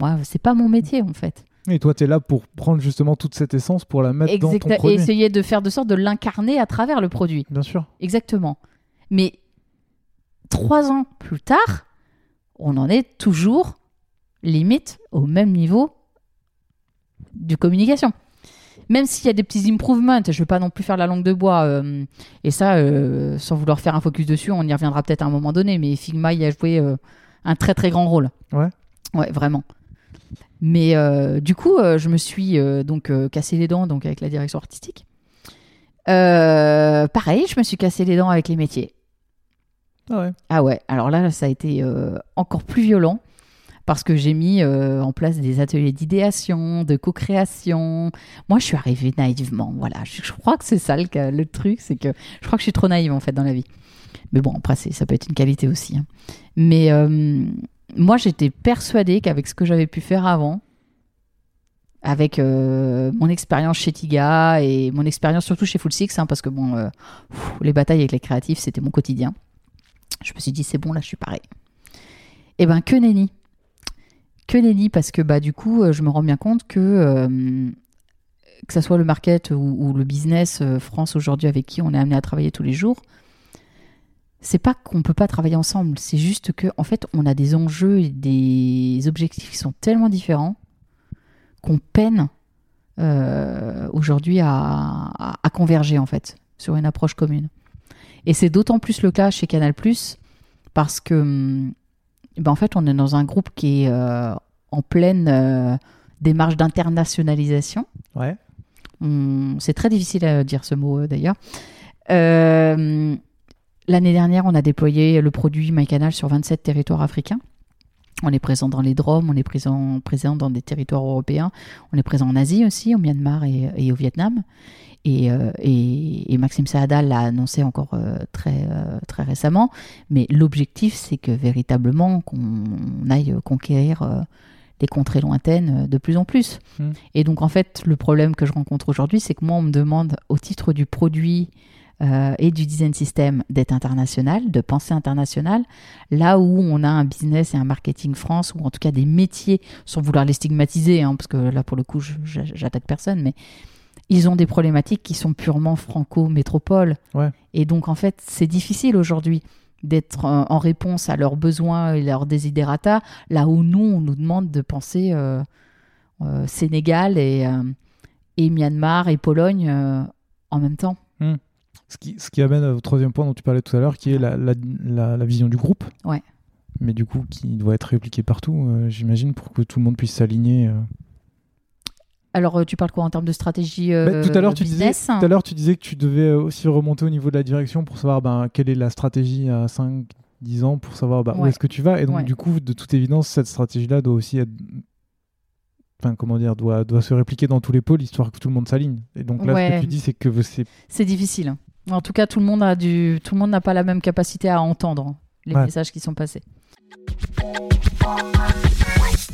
Moi, c'est pas mon métier en fait. Et toi, tu es là pour prendre justement toute cette essence pour la mettre dans ton Exact- Et produit. essayer de faire de sorte de l'incarner à travers le produit. Bien sûr. Exactement. Mais trois ans plus tard, on en est toujours limite au même niveau de communication. Même s'il y a des petits improvements, je ne veux pas non plus faire la langue de bois, euh, et ça, euh, sans vouloir faire un focus dessus, on y reviendra peut-être à un moment donné, mais Figma y a joué euh, un très très grand rôle. Ouais. Ouais, vraiment. Mais du coup, je me suis donc cassé les dents donc avec la direction artistique. Pareil, je me suis cassé les dents avec les métiers. Ah ouais. Ah ouais, alors là, ça a été encore plus violent parce que j'ai mis euh, en place des ateliers d'idéation, de co-création. Moi, je suis arrivée naïvement. Voilà, je, crois que c'est ça le, truc, c'est que je crois que je suis trop naïve en fait dans la vie. Mais bon, après, ça peut être une qualité aussi. hein. Mais euh, moi, j'étais persuadée qu'avec ce que j'avais pu faire avant, avec euh, mon expérience chez Tiga et mon expérience surtout chez Full Six, hein, parce que bon, les batailles avec les créatifs, c'était mon quotidien. Je me suis dit, c'est bon, là, je suis pareil. Eh ben, que nenni. Que nenni, parce que bah, du coup, euh, je me rends bien compte que, euh, que ça soit le market ou, le business euh, France aujourd'hui avec qui on est amené à travailler tous les jours, c'est pas qu'on peut pas travailler ensemble, c'est juste que en fait, on a des enjeux et des objectifs qui sont tellement différents qu'on peine aujourd'hui à, à- à converger en fait sur une approche commune. Et c'est d'autant plus le cas chez Canal+, parce que hum, ben en fait, on est dans un groupe qui est euh, en pleine euh, démarche d'internationalisation. Ouais. On- C'est très difficile à dire ce mot euh, d'ailleurs. L'année dernière, on a déployé le produit MyCanal sur 27 territoires africains. On est présent dans les Drômes, on est présent, présent dans des territoires européens, on est présent en Asie aussi, au Myanmar et, et au Vietnam. Et, euh, et- et Maxime Saadal l'a annoncé encore euh, très, euh, très récemment. Mais l'objectif, c'est que véritablement qu'on aille conquérir les contrées lointaines de plus en plus. Mm. Et donc en fait, le problème que je rencontre aujourd'hui, c'est que moi, on me demande au titre du produit euh, et du design system d'être international, de penser international, là où on a un business et un marketing France, ou en tout cas des métiers, sans vouloir les stigmatiser, hein, parce que là pour le coup j'attaque personne, mais ils ont des problématiques qui sont purement franco-métropole. Ouais. Et donc en fait c'est difficile aujourd'hui d'être euh, en réponse à leurs besoins et leurs desiderata, là où nous on nous demande de penser euh, Sénégal et, et Myanmar et Pologne en même temps. Ce qui, ce qui amène au troisième point dont tu parlais tout à l'heure, qui est la, la, la- la vision du groupe. Ouais. Mais du coup, qui doit être répliquée partout, euh, j'imagine, pour que tout le monde puisse s'aligner. euh. Alors, euh, tu parles quoi en termes de stratégie euh, Bah, tout à l'heure, tu disais, business tout à l'heure, tu disais que tu devais aussi remonter au niveau de la direction pour savoir ben, quelle est la stratégie à 5, 10 ans, pour savoir bah, où est-ce que tu vas. Et donc, Ouais. du coup, de toute évidence, cette stratégie-là doit aussi être. Enfin, comment dire, doit, doit se répliquer dans tous les pôles, histoire que tout le monde s'aligne. Et donc là, ce que tu dis, c'est que c'est. C'est difficile. En tout cas, tout le monde a du, tout le monde n'a pas la même capacité à entendre les Ouais. messages qui sont passés.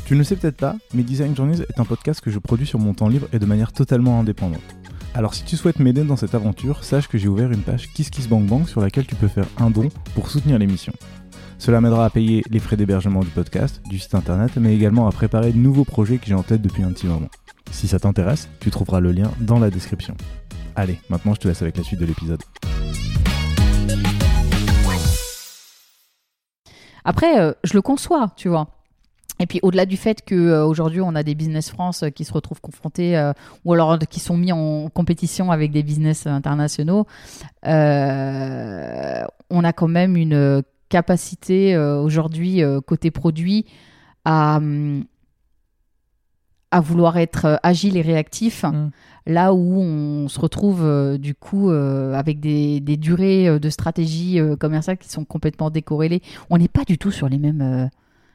Tu ne le sais peut-être pas, mais Design Journeys est un podcast que je produis sur mon temps libre et de manière totalement indépendante. Alors si tu souhaites m'aider dans cette aventure, sache que j'ai ouvert une page KissKissBankBank sur laquelle tu peux faire un don pour soutenir l'émission. Cela m'aidera à payer les frais d'hébergement du podcast, du site internet, mais également à préparer de nouveaux projets que j'ai en tête depuis un petit moment. Si ça t'intéresse, tu trouveras le lien dans la description. Allez, maintenant je te laisse avec la suite de l'épisode. Après, euh, je le conçois, tu vois. Et puis au-delà du fait qu'aujourd'hui on a des business France euh, qui se retrouvent confrontés euh, ou alors qui sont mis en compétition avec des business internationaux, euh, on a quand même une capacité euh, aujourd'hui euh, côté produit à, hum, à vouloir être euh, agile et réactif. Mm. Là où on se retrouve euh, du coup euh, avec des, des durées de stratégie euh, commerciale qui sont complètement décorrélées. On n'est pas du tout sur les mêmes.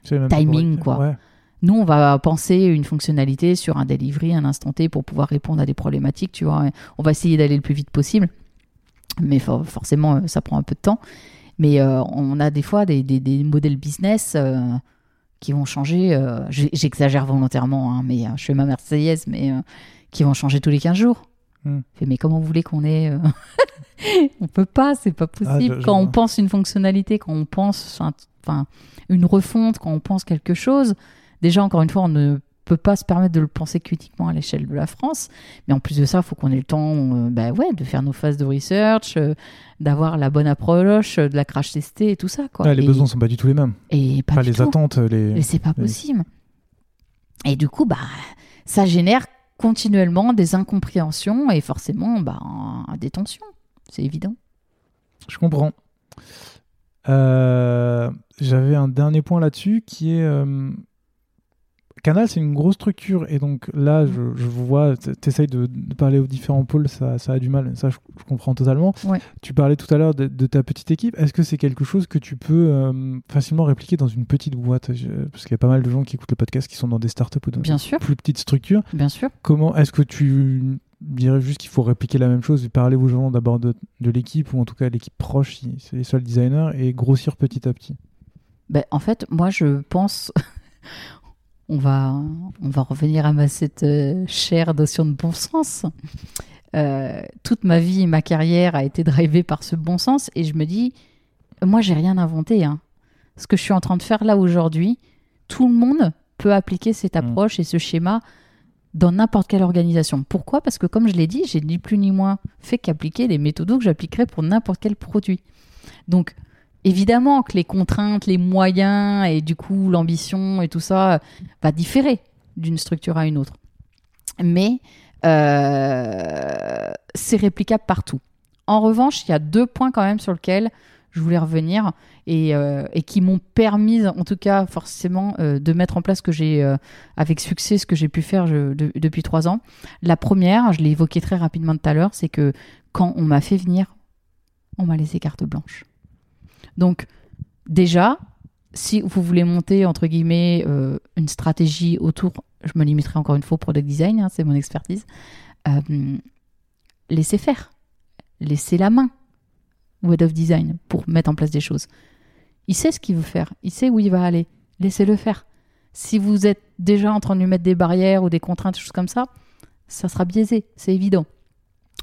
C'est le même Timing, pour- quoi. Ouais. Nous, on va penser une fonctionnalité sur un delivery, un instant T pour pouvoir répondre à des problématiques, tu vois. On va essayer d'aller le plus vite possible. Mais for- forcément, ça prend un peu de temps. Mais on a des fois des, des- des modèles business qui vont changer. euh, J'exagère volontairement, hein, mais euh, je fais ma Marseillaise, mais euh, qui vont changer tous les 15 jours. Hmm. Mais comment vous voulez qu'on ait. euh, on peut pas, c'est pas possible. Ah, je- je quand on pense une fonctionnalité, quand on pense un- une refonte, quand on pense quelque chose, déjà, encore une fois, on ne peut pas se permettre de le penser critiquement à l'échelle de la France. Mais en plus de ça, il faut qu'on ait le temps euh, bah ouais, de faire nos phases de research, euh, d'avoir la bonne approche, euh, de la crash tester et tout ça. Quoi. Les et, besoins sont pas du tout les mêmes. et pas du les tout. attentes, les. Et c'est pas possible. Et du coup, bah, ça génère continuellement des incompréhensions et forcément bah, des tensions. C'est évident. Je comprends. Euh, J'avais un dernier point là-dessus qui est. Canal, c'est une grosse structure et donc là, je, je vous vois, tu essayes de, de parler aux différents pôles, ça, ça a du mal, ça je, je comprends totalement. Ouais. Tu parlais tout à l'heure de, de ta petite équipe, est-ce que c'est quelque chose que tu peux euh, facilement répliquer dans une petite boîte? Je- Parce qu'il y a pas mal de gens qui écoutent le podcast qui sont dans des startups ou dans Bien sûr, plus petites structures. bien sûr. Comment est-ce que tu dirais juste qu'il faut répliquer la même chose et parler aux gens d'abord de, de l'équipe ou en tout cas l'équipe proche si c'est les seuls designers et grossir petit à petit? Ben, en fait, moi, je pense. On, va, on va revenir à ma cette euh, chère notion de bon sens. Euh, toute ma vie et ma carrière a été drivée par ce bon sens et je me dis, moi, j'ai rien inventé. Hein. Ce que je suis en train de faire là aujourd'hui, tout le monde peut appliquer cette Mm. approche et ce schéma dans n'importe quelle organisation. Pourquoi? Parce que, comme je l'ai dit, j'ai ni plus ni moins fait qu'appliquer les méthodos que j'appliquerais pour n'importe quel produit. Donc, évidemment que les contraintes, les moyens et du coup l'ambition et tout ça va différer d'une structure à une autre. Mais euh, c'est réplicable partout. En revanche, il y a deux points quand même sur lesquels je voulais revenir et, euh, qui m'ont permis, en tout cas forcément, euh, de mettre en place ce que j'ai avec succès, ce que j'ai pu faire depuis trois ans. La première, je l'ai évoqué très rapidement tout à l'heure, c'est que quand on m'a fait venir, on m'a laissé carte blanche. Donc, déjà, si vous voulez monter, entre guillemets, euh, une stratégie autour, je me limiterai encore une fois au product design, hein, c'est mon expertise, euh, laissez faire. Laissez la main head of design pour mettre en place des choses. Il sait ce qu'il veut faire, il sait où il va aller. Laissez-le faire. Si vous êtes déjà en train de lui mettre des barrières ou des contraintes, des choses comme ça, ça sera biaisé, c'est évident.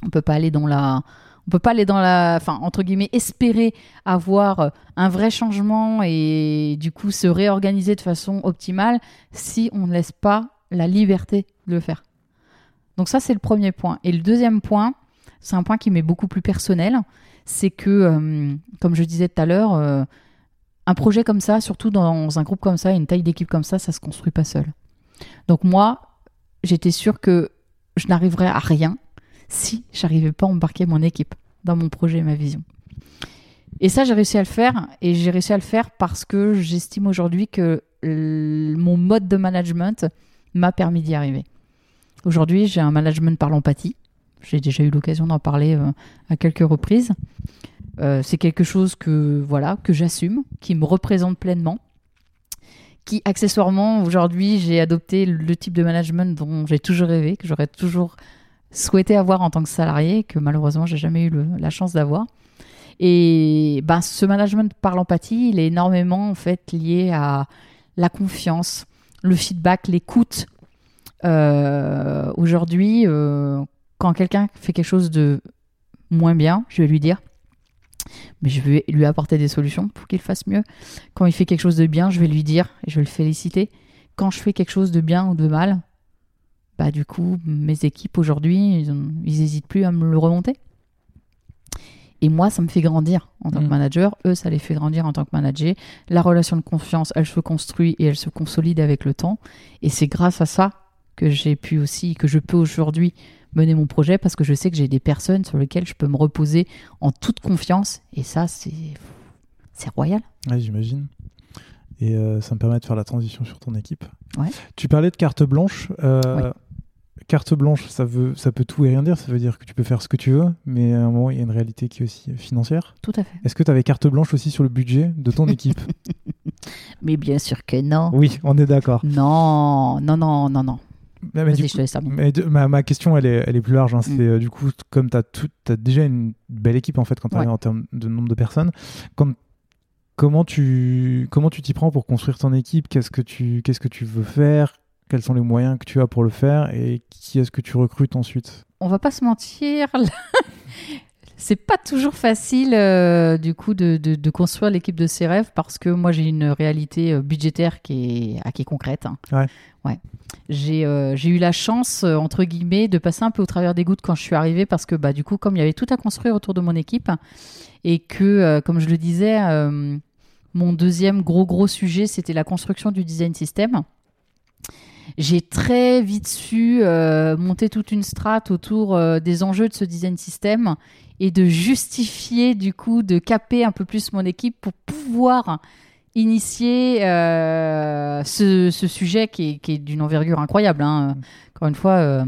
On peut pas aller dans la, on peut pas aller dans la, enfin entre guillemets, espérer avoir un vrai changement et du coup se réorganiser de façon optimale si on ne laisse pas la liberté de le faire. Donc ça c'est le premier point. Et le deuxième point, c'est un point qui m'est beaucoup plus personnel, c'est que, euh, comme je disais tout à l'heure, euh, un projet comme ça, surtout dans un groupe comme ça, une taille d'équipe comme ça, ça se construit pas seul. Donc moi, j'étais sûre que je n'arriverais à rien si j'arrivais pas à embarquer mon équipe dans mon projet et ma vision. Et ça, j'ai réussi à le faire, et j'ai réussi à le faire parce que j'estime aujourd'hui que mon mode de management m'a permis d'y arriver. Aujourd'hui, j'ai un management par l'empathie. J'ai déjà eu l'occasion d'en parler euh, à quelques reprises. Euh, c'est quelque chose que voilà que j'assume, qui me représente pleinement, qui accessoirement aujourd'hui j'ai adopté le type de management dont j'ai toujours rêvé, que j'aurais toujours souhaité avoir en tant que salarié, que malheureusement j'ai jamais eu la chance d'avoir. Et ben, ce management par l'empathie, il est énormément en fait lié à la confiance, le feedback, l'écoute. Euh, aujourd'hui, quand quelqu'un fait quelque chose de moins bien, je vais lui dire mais je vais lui apporter des solutions pour qu'il fasse mieux. Quand il fait quelque chose de bien, je vais lui dire et je vais le féliciter. Quand je fais quelque chose de bien ou de mal, bah du coup, mes équipes aujourd'hui, ils, n'hésitent plus à me le remonter. Et moi, ça me fait grandir en tant que mm. manager. Eux, ça les fait grandir en tant que manager. La relation de confiance, elle se construit et elle se consolide avec le temps. Et c'est grâce à ça que j'ai pu aussi, que je peux aujourd'hui mener mon projet parce que je sais que j'ai des personnes sur lesquelles je peux me reposer en toute confiance. Et ça, c'est, c'est royal. Ouais, j'imagine. Et euh, ça me permet de faire la transition sur ton équipe. Ouais. Tu parlais de carte blanche. Euh, carte blanche, ça, veut, ça peut tout et rien dire. Ça veut dire que tu peux faire ce que tu veux, mais à un moment, il y a une réalité qui est aussi financière. Tout à fait. Est-ce que tu avais carte blanche aussi sur le budget de ton équipe? Mais bien sûr que non. Oui, on est d'accord. Non, non, non, non, non. Mais, ma, question, elle est, elle est plus large. Hein. C'est mm. euh, du coup, comme tu as, déjà une belle équipe en fait quand tu en termes de nombre de personnes. Comment tu comment tu t'y prends pour construire ton équipe? Qu'est-ce que tu qu'est-ce que tu veux faire? Quels sont les moyens que tu as pour le faire? Et qui est-ce que tu recrutes ensuite? On va pas se mentir. C'est pas toujours facile euh, du coup de, de, construire l'équipe de ses rêves parce que moi j'ai une réalité euh, budgétaire qui est, ah, qui est concrète. Hein. Ouais. ouais. J'ai euh, eu la chance entre guillemets de passer un peu au travers des gouttes quand je suis arrivée parce que bah du coup comme il y avait tout à construire autour de mon équipe et que comme je le disais mon deuxième gros gros sujet c'était la construction du design system j'ai très vite su monter toute une strate autour des enjeux de ce design system et de justifier du coup, de caper un peu plus mon équipe pour pouvoir initier euh, ce, sujet qui est, d'une envergure incroyable. Hein. Encore une fois, euh,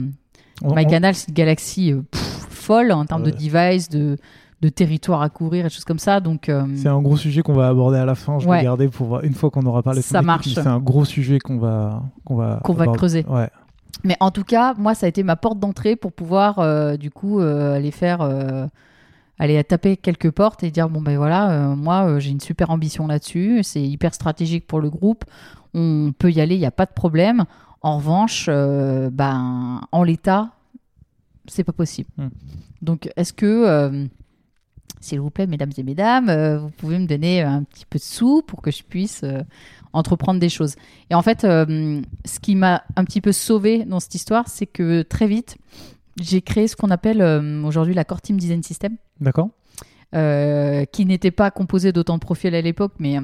MyCanal, c'est une galaxie euh, folle en termes de device, de, de territoire à courir et choses comme ça. Donc euh, c'est un gros sujet qu'on va aborder à la fin. Je vais garder pour voir une fois qu'on aura parlé. Ça marche. C'est un gros sujet qu'on va qu'on va qu'on va creuser. Ouais. Mais en tout cas, moi, ça a été ma porte d'entrée pour pouvoir, euh, du coup, euh, aller faire, aller taper quelques portes et dire bon ben voilà, moi, j'ai une super ambition là-dessus, c'est hyper stratégique pour le groupe, on peut y aller, il n'y a pas de problème. En revanche, ben en l'état, c'est pas possible. Hmm. Donc, est-ce que s'il vous plaît, mesdames et mesdames, vous pouvez me donner un petit peu de sous pour que je puisse entreprendre des choses. Et en fait, euh, ce qui m'a un petit peu sauvé dans cette histoire, c'est que très vite, j'ai créé ce qu'on appelle euh, aujourd'hui la Core Team Design System. D'accord. Euh, qui n'était pas composé d'autant de profils à l'époque, mais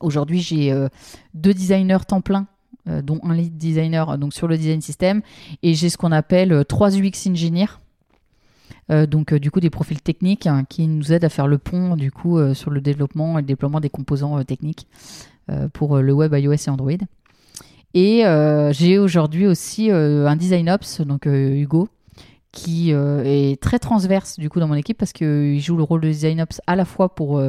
aujourd'hui j'ai deux designers temps plein dont un lead designer donc sur le design system et j'ai ce qu'on appelle trois UX engineers donc du coup des profils techniques hein, qui nous aident à faire le pont du coup sur le développement et le déploiement des composants techniques euh, pour euh, le web iOS et Android. Et euh, j'ai aujourd'hui aussi un design ops, donc Hugo, qui est très transverse du coup dans mon équipe parce qu'il joue le rôle de design ops à la fois pour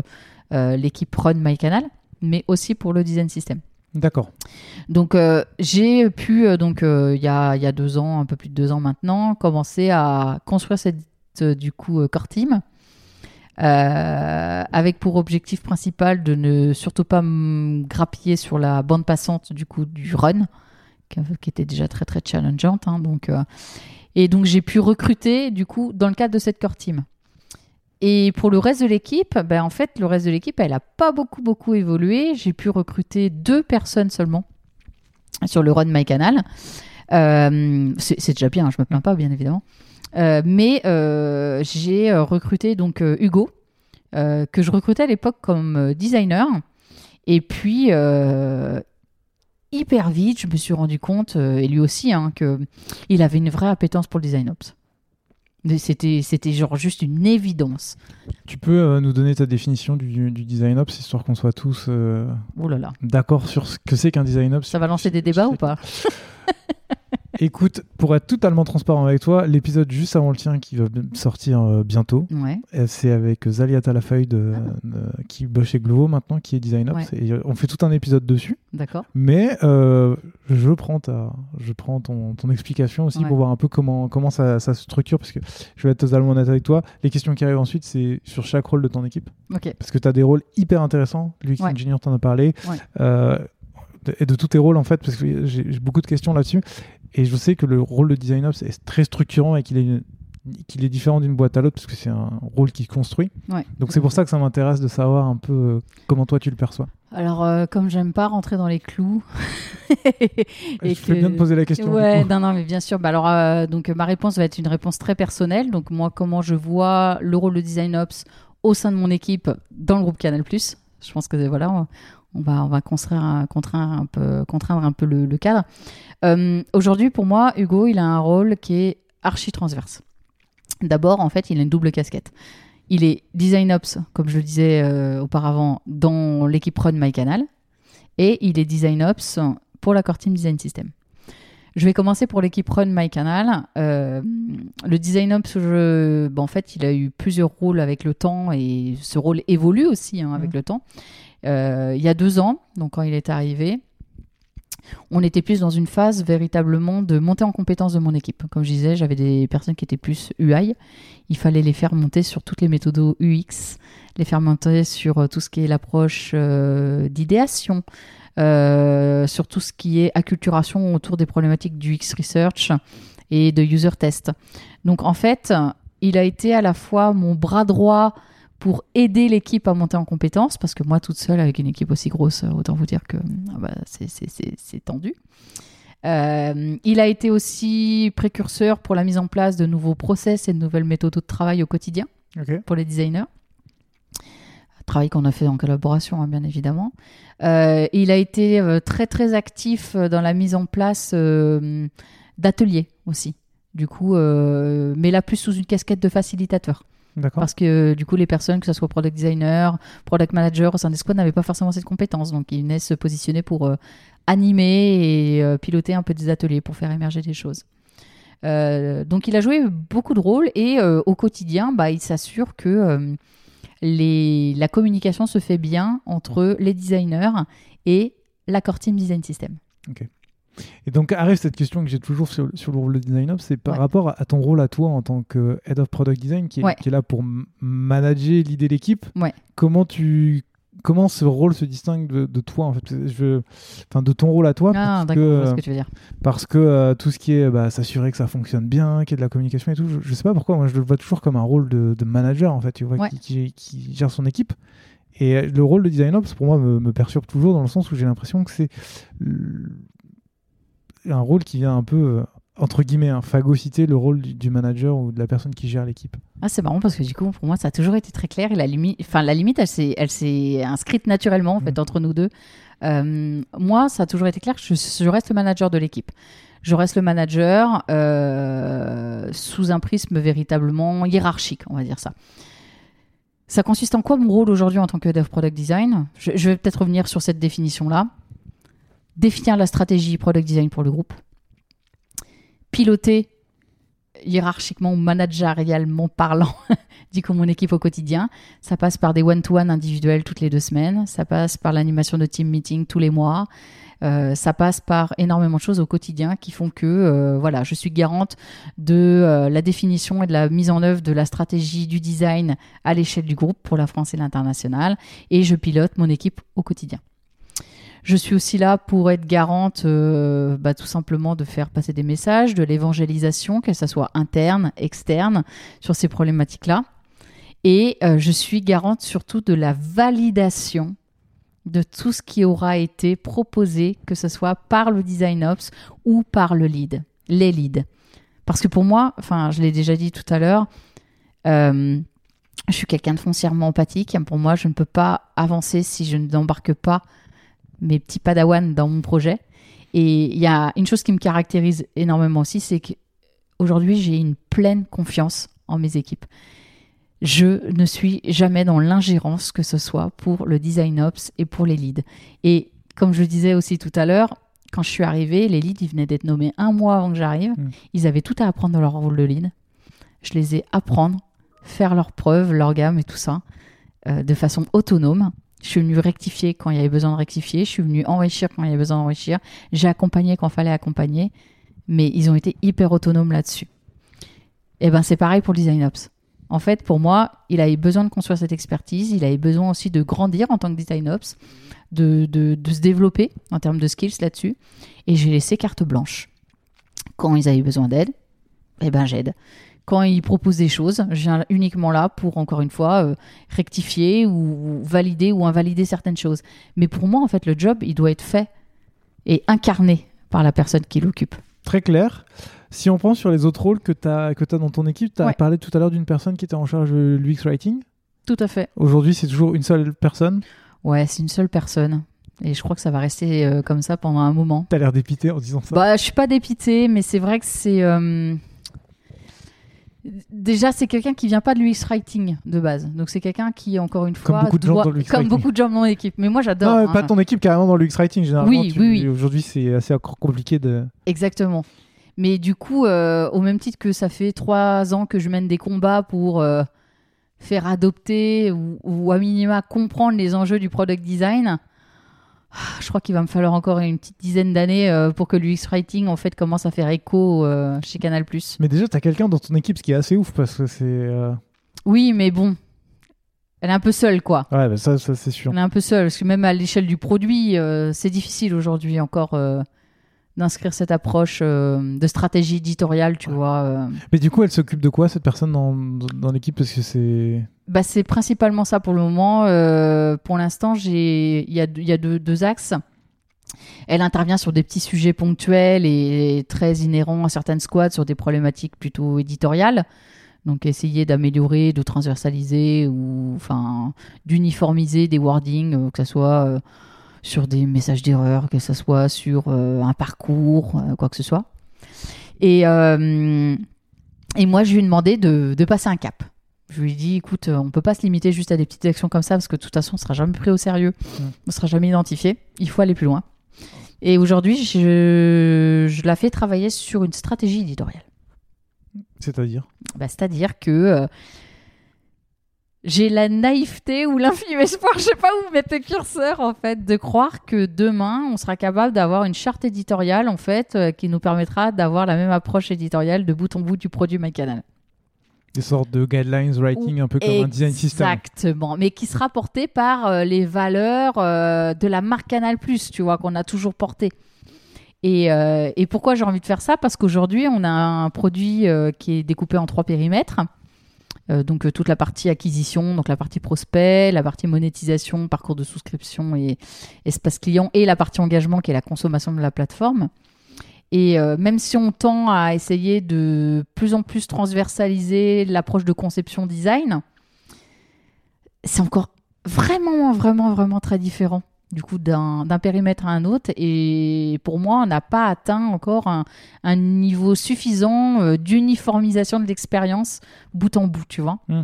l'équipe Run My Canal, mais aussi pour le design system. D'accord. Donc j'ai pu donc il y, a, y, a, deux ans, un peu plus de deux ans maintenant, commencer à construire cette du coup core team euh, avec pour objectif principal de ne surtout pas grappiller sur la bande passante du coup du run, qui, était déjà très très challengeante. hein, donc, euh, et donc j'ai pu recruter du coup dans le cadre de cette core team. Et pour le reste de l'équipe, ben, en fait, le reste de l'équipe, elle n'a pas beaucoup, beaucoup évolué. J'ai pu recruter deux personnes seulement sur le run MyCanal. Euh, c'est déjà bien, je me plains pas, bien évidemment. Euh, mais euh, j'ai euh, recruté donc Hugo, que je recrutais à l'époque comme designer. Et puis, hyper vite, je me suis rendu compte, et lui aussi, hein, qu'il avait une vraie appétence pour le design ops. C'était, c'était genre juste une évidence. Tu peux euh, nous donner ta définition du, du design ops, histoire qu'on soit tous euh, Oh là là. d'accord sur ce que c'est qu'un design ops? Ça va lancer des débats ou pas? Écoute, pour être totalement transparent avec toi, l'épisode juste avant le tien qui va sortir euh, bientôt, Ouais. euh, c'est avec Zalia Talafeuille de, de- qui bosse chez Glovo maintenant, qui est design ops. Ouais. Et euh, on fait tout un épisode dessus. D'accord. Mais euh, je prends, ta, je prends ton, ton explication aussi Ouais. pour voir un peu comment, comment ça, ça se structure. Parce que je vais être totalement honnête avec toi. Les questions qui arrivent ensuite, c'est sur chaque rôle de ton équipe. Ok. Parce que tu as des rôles hyper intéressants. L'UX Ouais. Engineer t'en a parlé. Ouais. Euh, et de tous tes rôles, en fait, parce que j'ai beaucoup de questions là-dessus. Et je sais que le rôle de design ops est très structurant et qu'il est, qu'il est différent d'une boîte à l'autre parce que c'est un rôle qui construit. Ouais. Donc c'est pour ça que ça m'intéresse de savoir un peu euh, comment toi tu le perçois. Alors, euh, comme j'aime pas rentrer dans les clous. je fais bien de poser la question. Ouais, non, non, mais bien sûr. Bah, alors, euh, donc, ma réponse va être une réponse très personnelle. Donc, moi, comment je vois le rôle de design ops au sein de mon équipe dans le groupe Canal+. Je pense que voilà, on, on va, on contraindre un peu, contraindre un peu le, le cadre. Euh, Aujourd'hui, pour moi, Hugo, il a un rôle qui est archi transverse. D'abord, en fait, il a une double casquette. Il est design ops, comme je le disais euh, auparavant, dans l'équipe Run MyCanal, et il est design ops pour la Core Team Design System. Je vais commencer pour l'équipe Run MyCanal. Euh, le design ops, je- bon, en fait, il a eu plusieurs rôles avec le temps et ce rôle évolue aussi hein, avec Mhm. le temps. Euh, il y a deux ans, donc quand il est arrivé, on était plus dans une phase véritablement de montée en compétence de mon équipe. Comme je disais, j'avais des personnes qui étaient plus UI. Il fallait les faire monter sur toutes les méthodes UX, les faire monter sur euh, tout ce qui est l'approche euh, d'idéation, sur tout ce qui est acculturation autour des problématiques du X Research et de user test. Donc en fait, il a été à la fois mon bras droit pour aider l'équipe à monter en compétence, parce que moi toute seule avec une équipe aussi grosse, autant vous dire que ah bah, c'est- tendu. Euh, il a été aussi précurseur pour la mise en place de nouveaux process et de nouvelles méthodes de travail au quotidien pour les designers. Travail qu'on a fait en collaboration, hein, bien évidemment. Euh, il a été euh, très très actif euh, dans la mise en place euh, d'ateliers aussi. Du coup, euh, mais là plus sous une casquette de facilitateur. Parce que du coup, les personnes, que ce soit product designer, product manager au sein des squads, n'avaient pas forcément cette compétence. Donc, ils venaient se positionner pour euh, animer et euh, piloter un peu des ateliers pour faire émerger des choses. Euh, donc, il a joué beaucoup de rôles et euh, au quotidien, bah, il s'assure que euh, les, la communication se fait bien entre les designers et la core team design system. Et donc arrive cette question que j'ai toujours sur, sur le rôle de design ops, c'est par Ouais. rapport à, à ton rôle à toi en tant que head of product design qui est, Ouais. qui est là pour manager l'idée d'équipe. Ouais. Comment tu comment ce rôle se distingue de, de toi en fait? Je enfin de ton rôle à toi Ah, parce que, ce euh, que tu veux dire. parce que euh, tout ce qui est bah, s'assurer que ça fonctionne bien, qu'il y ait de la communication et tout, je, je sais pas pourquoi moi je le vois toujours comme un rôle de, de manager en fait, tu vois, Ouais. qui, qui- qui gère son équipe. Et le rôle de design ops pour moi me, me perturbe toujours dans le sens où j'ai l'impression que c'est un rôle qui vient un peu euh, entre guillemets hein, phagocyter le rôle du, manager ou de la personne qui gère l'équipe. Ah, c'est marrant parce que du coup, pour moi, ça a toujours été très clair. Et la limite, enfin, la limite, elle s'est, elle s'est inscrite naturellement en fait Mhm. entre nous deux. Euh, moi, ça a toujours été clair. Je, je reste le manager de l'équipe. Je reste le manager euh, sous un prisme véritablement hiérarchique, on va dire ça. Ça consiste en quoi mon rôle aujourd'hui en tant que of product design? Je, je vais peut-être revenir sur cette définition-là. Définir la stratégie product design pour le groupe. Piloter hiérarchiquement ou managérialement parlant, dit comme mon équipe au quotidien. Ça passe par des one-to-one individuels toutes les deux semaines. Ça passe par l'animation de team meeting tous les mois. Euh, ça passe par énormément de choses au quotidien qui font que euh, voilà, je suis garante de euh, la définition et de la mise en œuvre de la stratégie du design à l'échelle du groupe pour la France et l'international et je pilote mon équipe au quotidien. Je suis aussi là pour être garante bah, tout simplement de faire passer des messages, de l'évangélisation, que ce soit interne, externe, sur ces problématiques-là. Et je suis garante surtout de la validation de tout ce qui aura été proposé, que ce soit par le design ops ou par le lead, les leads. Parce que pour moi, enfin, je l'ai déjà dit tout à l'heure, euh, je suis quelqu'un de foncièrement empathique. Pour moi, je ne peux pas avancer si je n'embarque pas mes petits padawans dans mon projet. Et il y a une chose qui me caractérise énormément aussi, c'est qu'aujourd'hui, j'ai une pleine confiance en mes équipes je ne suis jamais dans l'ingérence, que ce soit pour le design ops et pour les leads. Et comme je disais aussi tout à l'heure, quand je suis arrivée, les leads, ils venaient d'être nommés un mois avant que j'arrive. Mm. Ils avaient tout à apprendre dans leur rôle de lead. Je les ai apprendre, faire leurs preuves, leur gamme et tout ça, euh, de façon autonome. Je suis venue rectifier quand il y avait besoin de rectifier. Je suis venue enrichir quand il y avait besoin d'enrichir. J'ai accompagné quand il fallait accompagner. Mais ils ont été hyper autonomes là-dessus. Et eh ben c'est pareil pour le design ops. En fait, pour moi, il avait besoin de construire cette expertise, il avait besoin aussi de grandir en tant que design ops, de, se développer en termes de skills là-dessus. Et j'ai laissé carte blanche. Quand ils avaient besoin d'aide, eh ben j'aide. Quand ils proposent des choses, je viens uniquement là pour, encore une fois, euh, rectifier ou valider ou invalider certaines choses. Mais pour moi, en fait, le job, il doit être fait et incarné par la personne qui l'occupe. Très clair. Si on prend sur les autres rôles que tu as, que as dans ton équipe, tu as parlé tout à l'heure d'une personne qui était en charge de l'UX Writing. Tout à fait. Aujourd'hui, c'est toujours une seule personne? Ouais, c'est une seule personne. Et je crois que ça va rester euh, comme ça pendant un moment. Tu as l'air dépité en disant ça Bah, je suis pas dépité, mais c'est vrai que c'est. Euh, déjà, c'est quelqu'un qui vient pas de l'UX Writing de base. Donc, c'est quelqu'un qui, encore une fois, comme beaucoup de gens dans l'UX Comme beaucoup de gens dans mon équipe. Mais moi, j'adore. Non, pas hein. ton équipe carrément dans l'UX Writing, généralement. Oui, oui, oui. Aujourd'hui, c'est assez encore compliqué de. Exactement. Mais du coup, euh, au même titre que ça fait trois ans que je mène des combats pour euh, faire adopter ou, à minima comprendre les enjeux du product design, je crois qu'il va me falloir encore une petite dizaine d'années euh, pour que l'UX Writing en fait commence à faire écho chez Canal+. Mais déjà, tu as quelqu'un dans ton équipe, ce qui est assez ouf parce que c'est... Oui, mais bon, elle est un peu seule, quoi. Ouais, bah ça, ça c'est sûr. Elle est un peu seule, parce que même à l'échelle du produit, c'est difficile aujourd'hui encore d'inscrire cette approche euh, de stratégie éditoriale, tu vois. Euh. Mais du coup, elle s'occupe de quoi, cette personne dans, dans l'équipe? Parce que c'est... Bah, c'est principalement ça pour le moment. Euh, pour l'instant, il y a, y a deux, axes. Elle intervient sur des petits sujets ponctuels et très inhérents à certaines squads sur des problématiques plutôt éditoriales. Donc essayer d'améliorer, de transversaliser ou enfin d'uniformiser des wordings, que ce soit sur des messages d'erreur, que ce soit sur euh, un parcours, euh, quoi que ce soit. Et, euh, et moi, je lui ai demandé de, de, passer un cap. Je lui ai dit, écoute, on peut pas se limiter juste à des petites actions comme ça, parce que de toute façon, on sera jamais pris au sérieux, on ne sera jamais identifié. Il faut aller plus loin. Et aujourd'hui, je, je la fais travailler sur une stratégie éditoriale. C'est-à-dire bah, C'est-à-dire que j'ai la naïveté ou l'infime espoir, je sais pas où mettre le curseur en fait, de croire que demain on sera capable d'avoir une charte éditoriale en fait euh, qui nous permettra d'avoir la même approche éditoriale de bout en bout du produit MyCanal. Des sortes de guidelines writing un peu comme un design system. Exactement, mais qui sera porté par euh, les valeurs euh, de la marque Canal+, tu vois, qu'on a toujours porté. Et, et pourquoi j'ai envie de faire ça? Parce qu'aujourd'hui, on a un produit qui est découpé en trois périmètres. Euh, donc euh, toute la partie acquisition, donc la partie prospect, la partie monétisation, parcours de souscription et espace client, et la partie engagement qui est la consommation de la plateforme. Et euh, même si on tend à essayer de plus en plus transversaliser l'approche de conception design, c'est encore vraiment, vraiment, vraiment très différent du coup d'un périmètre à un autre. Et pour moi, on n'a pas atteint encore un, niveau suffisant euh, d'uniformisation de l'expérience bout en bout, tu vois. Hmm.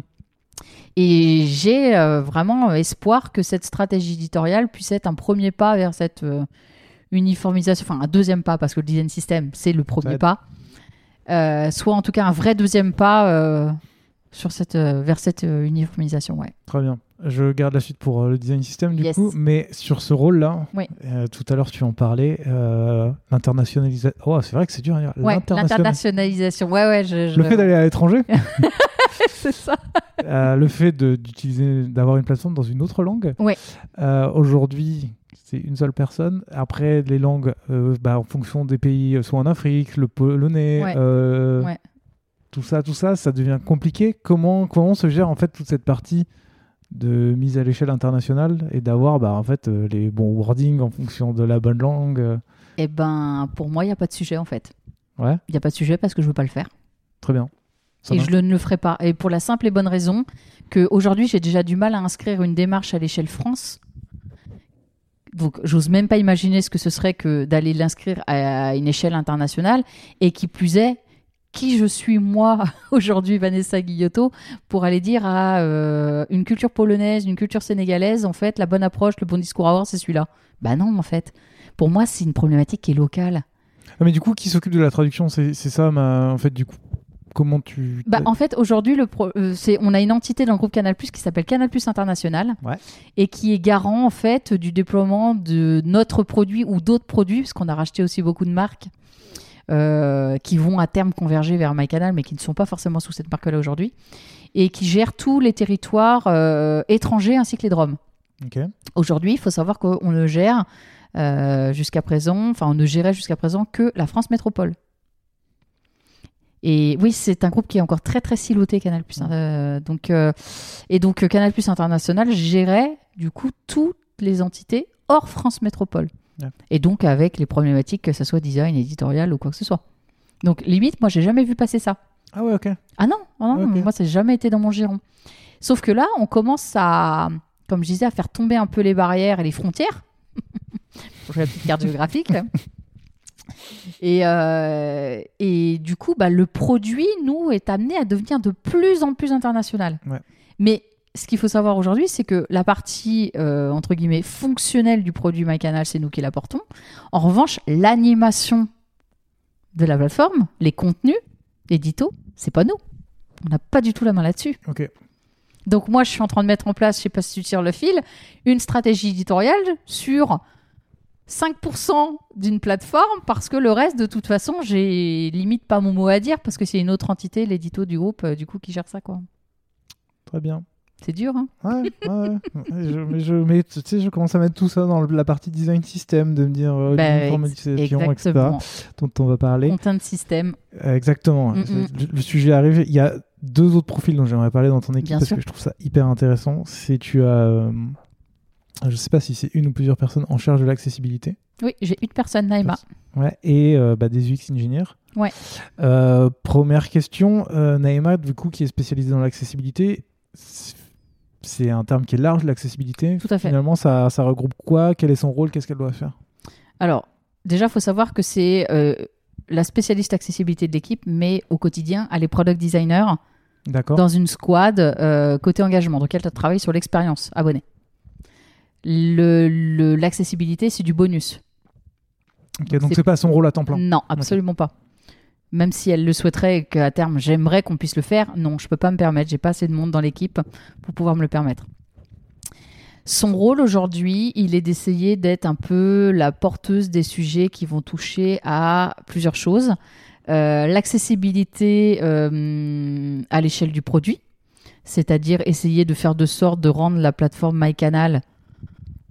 Et j'ai euh, vraiment espoir que cette stratégie éditoriale puisse être un premier pas vers cette euh, uniformisation, enfin un deuxième pas, parce que le design system, c'est le premier pas. euh, soit en tout cas un vrai deuxième pas euh, sur cette, euh, vers cette uniformisation. Ouais. Très bien. Je garde la suite pour le design system du Yes. coup, mais sur ce rôle-là, Oui. euh, tout à l'heure tu en parlais, euh, l'internationalisation. Oh, c'est vrai que c'est dur à dire. Ouais, l'internationalisation. Ouais, ouais, je, je Le fait d'aller à l'étranger, c'est ça. euh, le fait d'utiliser, d'avoir une plateforme dans une autre langue. Ouais. Aujourd'hui, c'est une seule personne. Après, les langues, euh, bah, en fonction des pays, euh, soit en Afrique, le polonais, Ouais. euh, Ouais. tout ça, tout ça, ça devient compliqué. Comment, comment se gère en fait toute cette partie de mise à l'échelle internationale et d'avoir bah, en fait les bons wordings en fonction de la bonne langue. Eh ben, pour moi, il n'y a pas de sujet en fait. Ouais, Il n'y a pas de sujet parce que je veux pas le faire. très bien. Ça et je le- ne le ferai pas. Et pour la simple et bonne raison qu'aujourd'hui, j'ai déjà du mal à inscrire une démarche à l'échelle France. Donc, j'ose même pas imaginer ce que ce serait que d'aller l'inscrire à une échelle internationale. Et qui plus est, qui je suis moi aujourd'hui, Vanessa Guillotot, pour aller dire à euh, une culture polonaise, une culture sénégalaise, en fait, la bonne approche, le bon discours à avoir, c'est celui-là. Bah non, en fait. Pour moi, c'est une problématique qui est locale. Ah, mais du coup, qui s'occupe de la traduction? C'est ça, en fait, du coup, comment tu. Bah, en fait, aujourd'hui, le pro- euh, c'est, on a une entité dans le groupe Canal qui s'appelle Canal International Ouais. et qui est garant en fait du déploiement de notre produit ou d'autres produits, parce qu'on a racheté aussi beaucoup de marques euh, qui vont à terme converger vers MyCanal, mais qui ne sont pas forcément sous cette marque-là aujourd'hui, et qui gère tous les territoires euh, étrangers ainsi que les DROM. Ok. Aujourd'hui, il faut savoir qu'on ne gère euh, jusqu'à présent, enfin on ne gérait jusqu'à présent que la France métropole. Et oui, c'est un groupe qui est encore très très siloté, Canal Plus. donc, euh, et donc euh, Canal Plus International gérait du coup toutes les entités hors France métropole. Ouais. Et donc avec les problématiques que ce soit design, éditorial ou quoi que ce soit. Donc limite, moi j'ai jamais vu passer ça. Ah ouais, ok. Ah non, ah non, Ok. moi ça n'a jamais été dans mon giron. Sauf que là, on commence à, comme je disais, à faire tomber un peu les barrières et les frontières. Pour jouer la petite carte géographique. Et, euh, et du coup, bah, le produit, nous, est amené à devenir de plus en plus international. Ouais. Mais ce qu'il faut savoir aujourd'hui, c'est que la partie, euh, entre guillemets, fonctionnelle du produit MyCanal, c'est nous qui la portons. En revanche, l'animation de la plateforme, les contenus, l'édito, c'est pas nous. On n'a pas du tout la main là-dessus. Ok. Donc moi, je suis en train de mettre en place, je sais pas si tu tires le fil, une stratégie éditoriale sur 5% d'une plateforme parce que le reste, de toute façon, j'ai limite pas mon mot à dire parce que c'est une autre entité, l'édito du groupe, euh, du coup, qui gère ça, quoi. Très bien. C'est dur, hein Ouais, ouais, je, mais je, mais tu sais, je commence à mettre tout ça dans le- la partie design system, de me dire euh, Bah, l'uniformisation, etc., Exactement. dont on va parler. Content système. Euh, exactement. Mm, mm. Le, le sujet arrive. Il y a deux autres profils dont j'aimerais parler dans ton équipe Bien parce sûr. que je trouve ça hyper intéressant. C'est tu as, je sais pas si c'est une ou plusieurs personnes en charge de l'accessibilité. Oui, j'ai une personne, Naïma. Ouais, et euh, bah, des UX engineers. Ouais. Euh, première question, euh, Naïma, du coup, qui est spécialisée dans l'accessibilité, c'est- un terme qui est large, l'accessibilité. Tout à fait. Finalement, ça, ça regroupe quoi? Quel est son rôle? Qu'est-ce qu'elle doit faire? Alors, déjà, il faut savoir que c'est euh, la spécialiste accessibilité de l'équipe, mais au quotidien, elle est product designer dans une squad côté engagement. Donc, elle travaille sur l'expérience abonné. Le- le- L'accessibilité, c'est du bonus. Ok, donc c'est- pas son rôle à temps plein. Non, absolument pas. Même si elle le souhaiterait et qu'à terme, j'aimerais qu'on puisse le faire, non, je peux pas me permettre. J'ai pas assez de monde dans l'équipe pour pouvoir me le permettre. Son rôle aujourd'hui, il est d'essayer d'être un peu la porteuse des sujets qui vont toucher à plusieurs choses. Euh, L'accessibilité euh, à l'échelle du produit, c'est-à-dire essayer de faire de sorte de rendre la plateforme MyCanal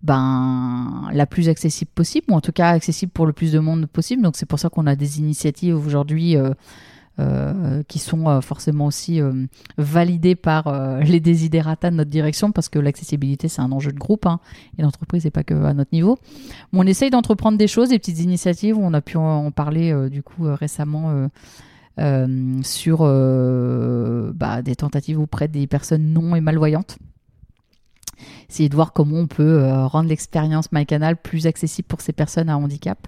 ben, la plus accessible possible, ou en tout cas accessible pour le plus de monde possible. Donc c'est pour ça qu'on a des initiatives aujourd'hui euh, euh, qui sont euh, forcément aussi euh, validées par euh, les désidératas de notre direction, parce que l'accessibilité c'est un enjeu de groupe, hein, et l'entreprise n'est pas que à notre niveau. On essaye d'entreprendre des choses, des petites initiatives, on a pu en, parler du coup récemment. sur bah, des tentatives auprès des personnes non et malvoyantes essayer de voir comment on peut euh, rendre l'expérience MyCanal plus accessible pour ces personnes à handicap.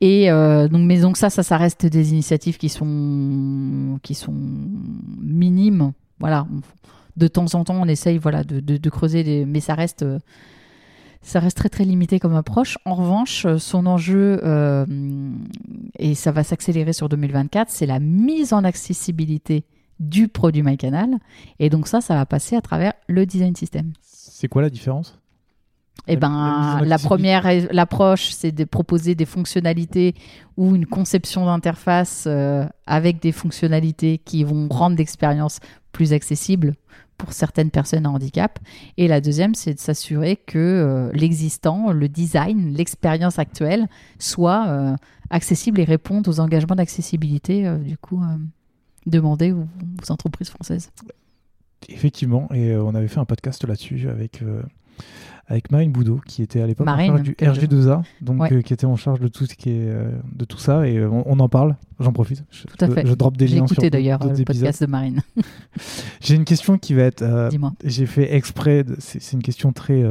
Et euh, donc, mais donc ça, ça, ça reste des initiatives qui sont, qui sont minimes. Voilà, de temps en temps, on essaye voilà, de, creuser, des, mais ça reste, euh, ça reste très très limité comme approche. En revanche, son enjeu, et ça va s'accélérer sur 2024, c'est la mise en accessibilité du produit MyCanal. Et donc ça, ça va passer à travers le design system. C'est quoi la différence eh la ben, la première, l'approche, c'est de proposer des fonctionnalités ou une conception d'interface euh, avec des fonctionnalités qui vont rendre l'expérience plus accessible pour certaines personnes à handicap. Et la deuxième, c'est de s'assurer que euh, l'existant, le design, l'expérience actuelle soit euh, accessible et réponde aux engagements d'accessibilité euh, du coup demandés aux, aux entreprises françaises. Effectivement, et euh, on avait fait un podcast là-dessus avec, euh, avec Marine Boudot, qui était à l'époque en charge du que je- RG2A, donc Ouais. euh, qui était en charge de tout, ce qui est, euh, de tout ça, et euh, on, on en parle, j'en profite. Je, Tout à fait. Je drop des liens sur écouté d'ailleurs le épisodes. podcast de Marine. J'ai une question qui va être... Dis-moi. J'ai fait exprès, c'est une question très,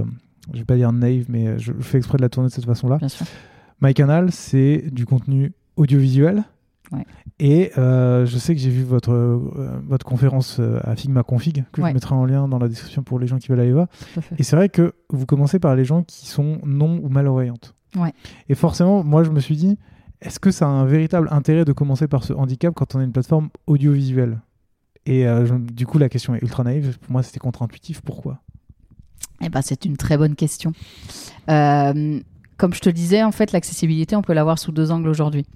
je vais pas dire naïve, mais je fais exprès de la tourner de cette façon-là. Bien sûr. MyCanal, c'est du contenu audiovisuel. Ouais. Et euh, je sais que j'ai vu votre, euh, votre conférence euh, à Figma Config, que Ouais. je mettrai en lien dans la description pour les gens qui veulent aller voir. Et c'est vrai que vous commencez par les gens qui sont non ou malvoyantes. Ouais. Et forcément, moi, je me suis dit, est-ce que ça a un véritable intérêt de commencer par ce handicap quand on a une plateforme audiovisuelle? Et euh, je- du coup, la question est ultra naïve. Pour moi, c'était contre-intuitif. Pourquoi? Eh ben, c'est une très bonne question. Euh, comme je te disais, en fait, l'accessibilité, on peut l'avoir sous deux angles aujourd'hui.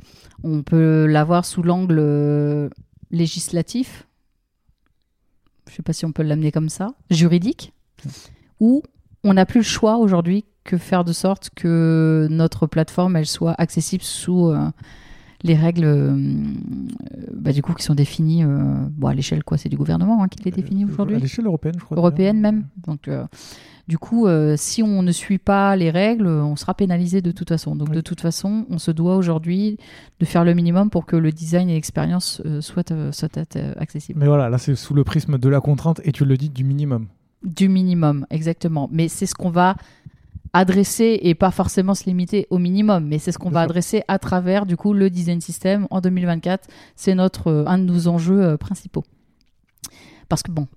On peut l'avoir sous l'angle euh, législatif. Je ne sais pas si on peut l'amener comme ça. Juridique. Ou on n'a plus le choix aujourd'hui que faire de sorte que notre plateforme, elle soit accessible sous euh, les règles, euh, bah, du coup, qui sont définies euh, bon, à l'échelle, quoi. C'est du gouvernement hein, qui les définit aujourd'hui À l'échelle européenne, je crois. européenne même. Donc, euh, du coup, si on ne suit pas les règles, on sera pénalisé de toute façon. Donc, Oui. de toute façon, on se doit aujourd'hui de faire le minimum pour que le design et l'expérience soient, soient accessibles. Mais voilà, là, c'est sous le prisme de la contrainte et tu le dis du minimum. Du minimum, exactement. Mais c'est ce qu'on va adresser et pas forcément se limiter au minimum, mais c'est ce qu'on va sûr. adresser à travers du coup le design system en 2024. C'est notre euh, un de nos enjeux euh, principaux. Parce que bon,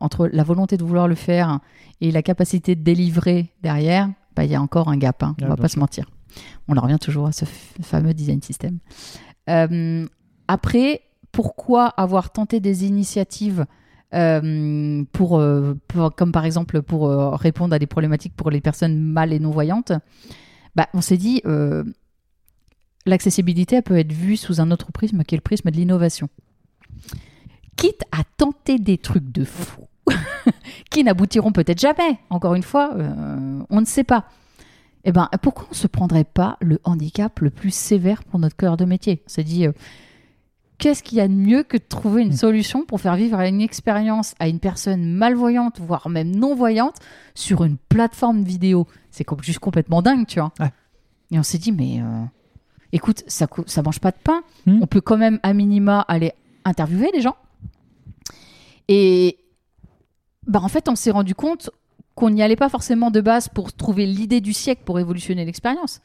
entre la volonté de vouloir le faire et la capacité de délivrer derrière, bah, il y a encore un gap. hein, on Ouais, va pas sûr. se mentir. On en revient toujours à ce fameux design system. Euh, après, pourquoi avoir tenté des initiatives euh, euh, pour- comme par exemple pour euh, répondre à des problématiques pour les personnes mal et non voyantes bah, On s'est dit, euh, l'accessibilité peut être vue sous un autre prisme qui est le prisme de l'innovation. Quitte à tenter des trucs de fou, qui n'aboutiront peut-être jamais, encore une fois, on ne sait pas. Eh ben, pourquoi on ne se prendrait pas le handicap le plus sévère pour notre cœur de métier? On s'est dit, qu'est-ce qu'il y a de mieux que de trouver une Mm. solution pour faire vivre une expérience à une personne malvoyante, voire même non-voyante, sur une plateforme vidéo? C'est juste complètement dingue, tu vois. Ouais. Et on s'est dit, mais euh, écoute, ça, ça mange pas de pain. Mm. On peut quand même, à minima, aller interviewer les gens. Et bah, en fait, on s'est rendu compte qu'on n'y allait pas forcément de base pour trouver l'idée du siècle pour révolutionner l'expérience.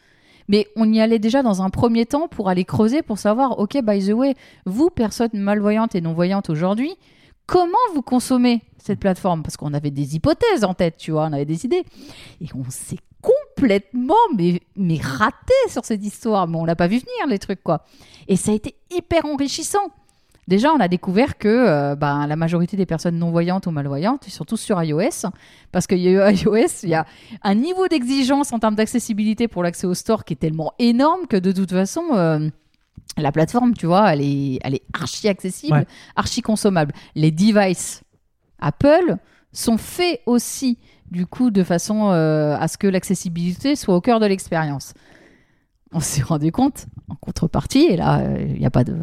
Mais on y allait déjà dans un premier temps pour aller creuser, pour savoir, ok, by the way, vous, personnes malvoyantes et non-voyantes aujourd'hui, comment vous consommez cette plateforme? Parce qu'on avait des hypothèses en tête, tu vois, on avait des idées. Et on s'est complètement mais, mais raté sur cette histoire, mais on l'a pas vu venir, les trucs, quoi. Et ça a été hyper enrichissant. Déjà, on a découvert que euh, ben, la majorité des personnes non-voyantes ou malvoyantes, tous sur iOS, parce que iOS, il y a un niveau d'exigence en termes d'accessibilité pour l'accès au store qui est tellement énorme que de toute façon, euh, la plateforme, tu vois, elle est, elle est archi accessible, Ouais. archi consommable. Les devices Apple sont faits aussi, du coup, de façon euh, à ce que l'accessibilité soit au cœur de l'expérience. On s'est rendu compte, en contrepartie, et là, euh, il n'y a pas de. euh,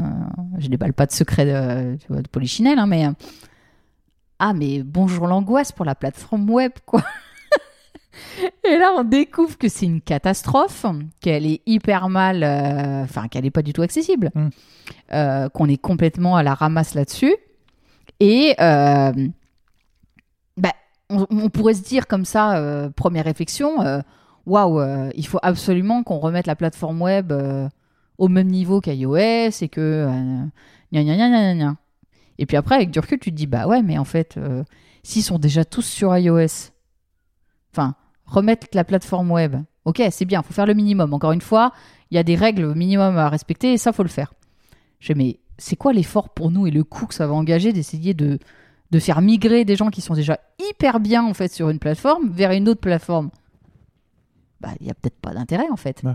je déballe pas de secret de, polichinelle, hein, mais. euh, ah, mais bonjour l'angoisse pour la plateforme web, quoi. Et là, on découvre que c'est une catastrophe, qu'elle est hyper mal, euh, enfin, qu'elle n'est pas du tout accessible, Mm. euh, qu'on est complètement à la ramasse là-dessus. Et euh, bah, on, on pourrait se dire comme ça, euh, première réflexion, euh, waouh, euh, il faut absolument qu'on remette la plateforme web euh, au même niveau qu'iOS et que. euh, gna gna gna. Et puis après, avec du recul, tu te dis, bah ouais, mais en fait, s'ils sont déjà tous sur iOS, enfin, remettre la plateforme web. Ok, c'est bien, faut faire le minimum. Encore une fois, il y a des règles minimum à respecter et ça, faut le faire. Je dis, mais c'est quoi l'effort pour nous et le coût que ça va engager d'essayer de, de faire migrer des gens qui sont déjà hyper bien en fait sur une plateforme vers une autre plateforme? Bah, il y a peut-être pas d'intérêt en fait. Ouais.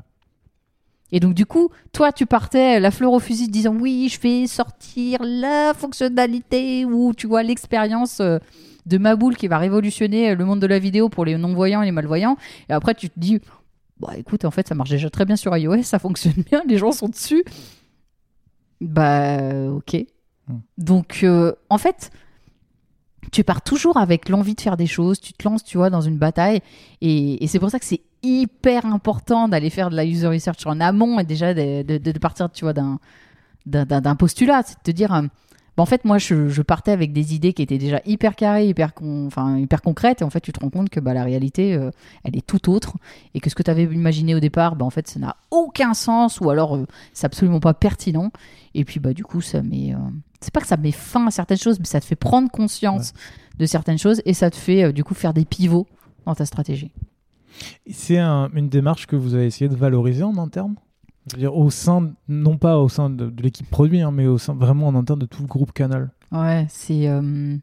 Et donc du coup, toi, tu partais la fleur au fusil disant oui, je vais sortir la fonctionnalité ou tu vois l'expérience euh, de Maboule qui va révolutionner le monde de la vidéo pour les non-voyants et les malvoyants. Et après, tu te dis, bah écoute, en fait, ça marche déjà très bien sur iOS, ça fonctionne bien, les gens sont dessus. Bah ok. Hmm. Donc euh, en fait, tu pars toujours avec l'envie de faire des choses, tu te lances, tu vois, dans une bataille. Et, et c'est pour ça que c'est hyper important d'aller faire de la user research en amont et déjà de, de- de partir, tu vois, d'un, d'un, postulat. C'est de te dire, euh, bah, en fait, moi, je, je partais avec des idées qui étaient déjà hyper carrées, hyper, con- enfin, hyper concrètes. Et en fait, tu te rends compte que bah, la réalité, euh, elle est tout autre. Et que ce que tu avais imaginé au départ, bah, en fait, ça n'a aucun sens ou alors euh, c'est absolument pas pertinent. Et puis, bah, du coup, ça met. c'est pas que ça met fin à certaines choses, mais ça te fait prendre conscience de certaines choses et ça te fait, du coup, faire des pivots dans ta stratégie. C'est un- une démarche que vous avez essayé de valoriser en interne? Je veux dire, au sein, non pas au sein de, de l'équipe produit, hein, mais au sein vraiment en interne de tout le groupe Canal. Ouais, c'est. euh,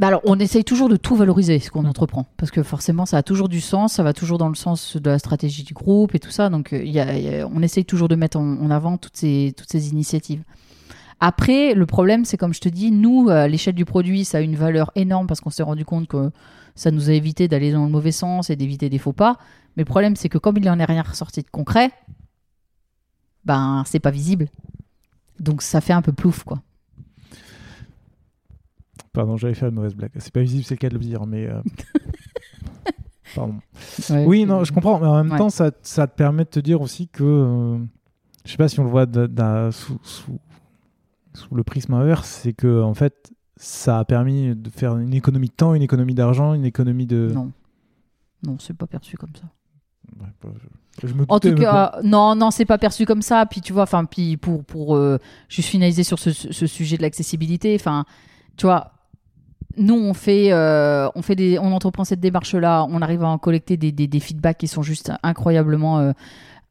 Bah alors, on essaye toujours de tout valoriser ce qu'on Mm. entreprend, parce que forcément, ça a toujours du sens, ça va toujours dans le sens de la stratégie du groupe et tout ça. Donc, euh, il y a- il y a- on essaye toujours de mettre en, en avant toutes ces, toutes ces initiatives. Après, le problème, c'est comme je te dis, nous, à l'échelle du produit, ça a une valeur énorme parce qu'on s'est rendu compte que ça nous a évité d'aller dans le mauvais sens et d'éviter des faux pas. Mais le problème, c'est que comme il n'en est rien ressorti de concret, ben, c'est pas visible. Donc, ça fait un peu plouf, quoi. Pardon, j'avais fait une mauvaise blague. C'est pas visible, c'est le cas de le dire, mais. euh, Pardon. Ouais, Oui, non, je comprends, mais en même Ouais. temps, ça, ça te permet de te dire aussi que. euh, je sais pas si on le voit sous, sous, sous le prisme inverse, c'est que, en fait, ça a permis de faire une économie de temps, une économie d'argent, une économie de. Non. Non, c'est pas perçu comme ça. Ouais, bah, je, je me En tout cas, non, non, c'est pas perçu comme ça. Puis tu vois, enfin, puis pour pour euh, juste finaliser sur ce, ce sujet de l'accessibilité, enfin, tu vois, nous on fait euh, on fait des on entreprend cette démarche là, on arrive à en collecter des, des, des feedbacks qui sont juste incroyablement euh,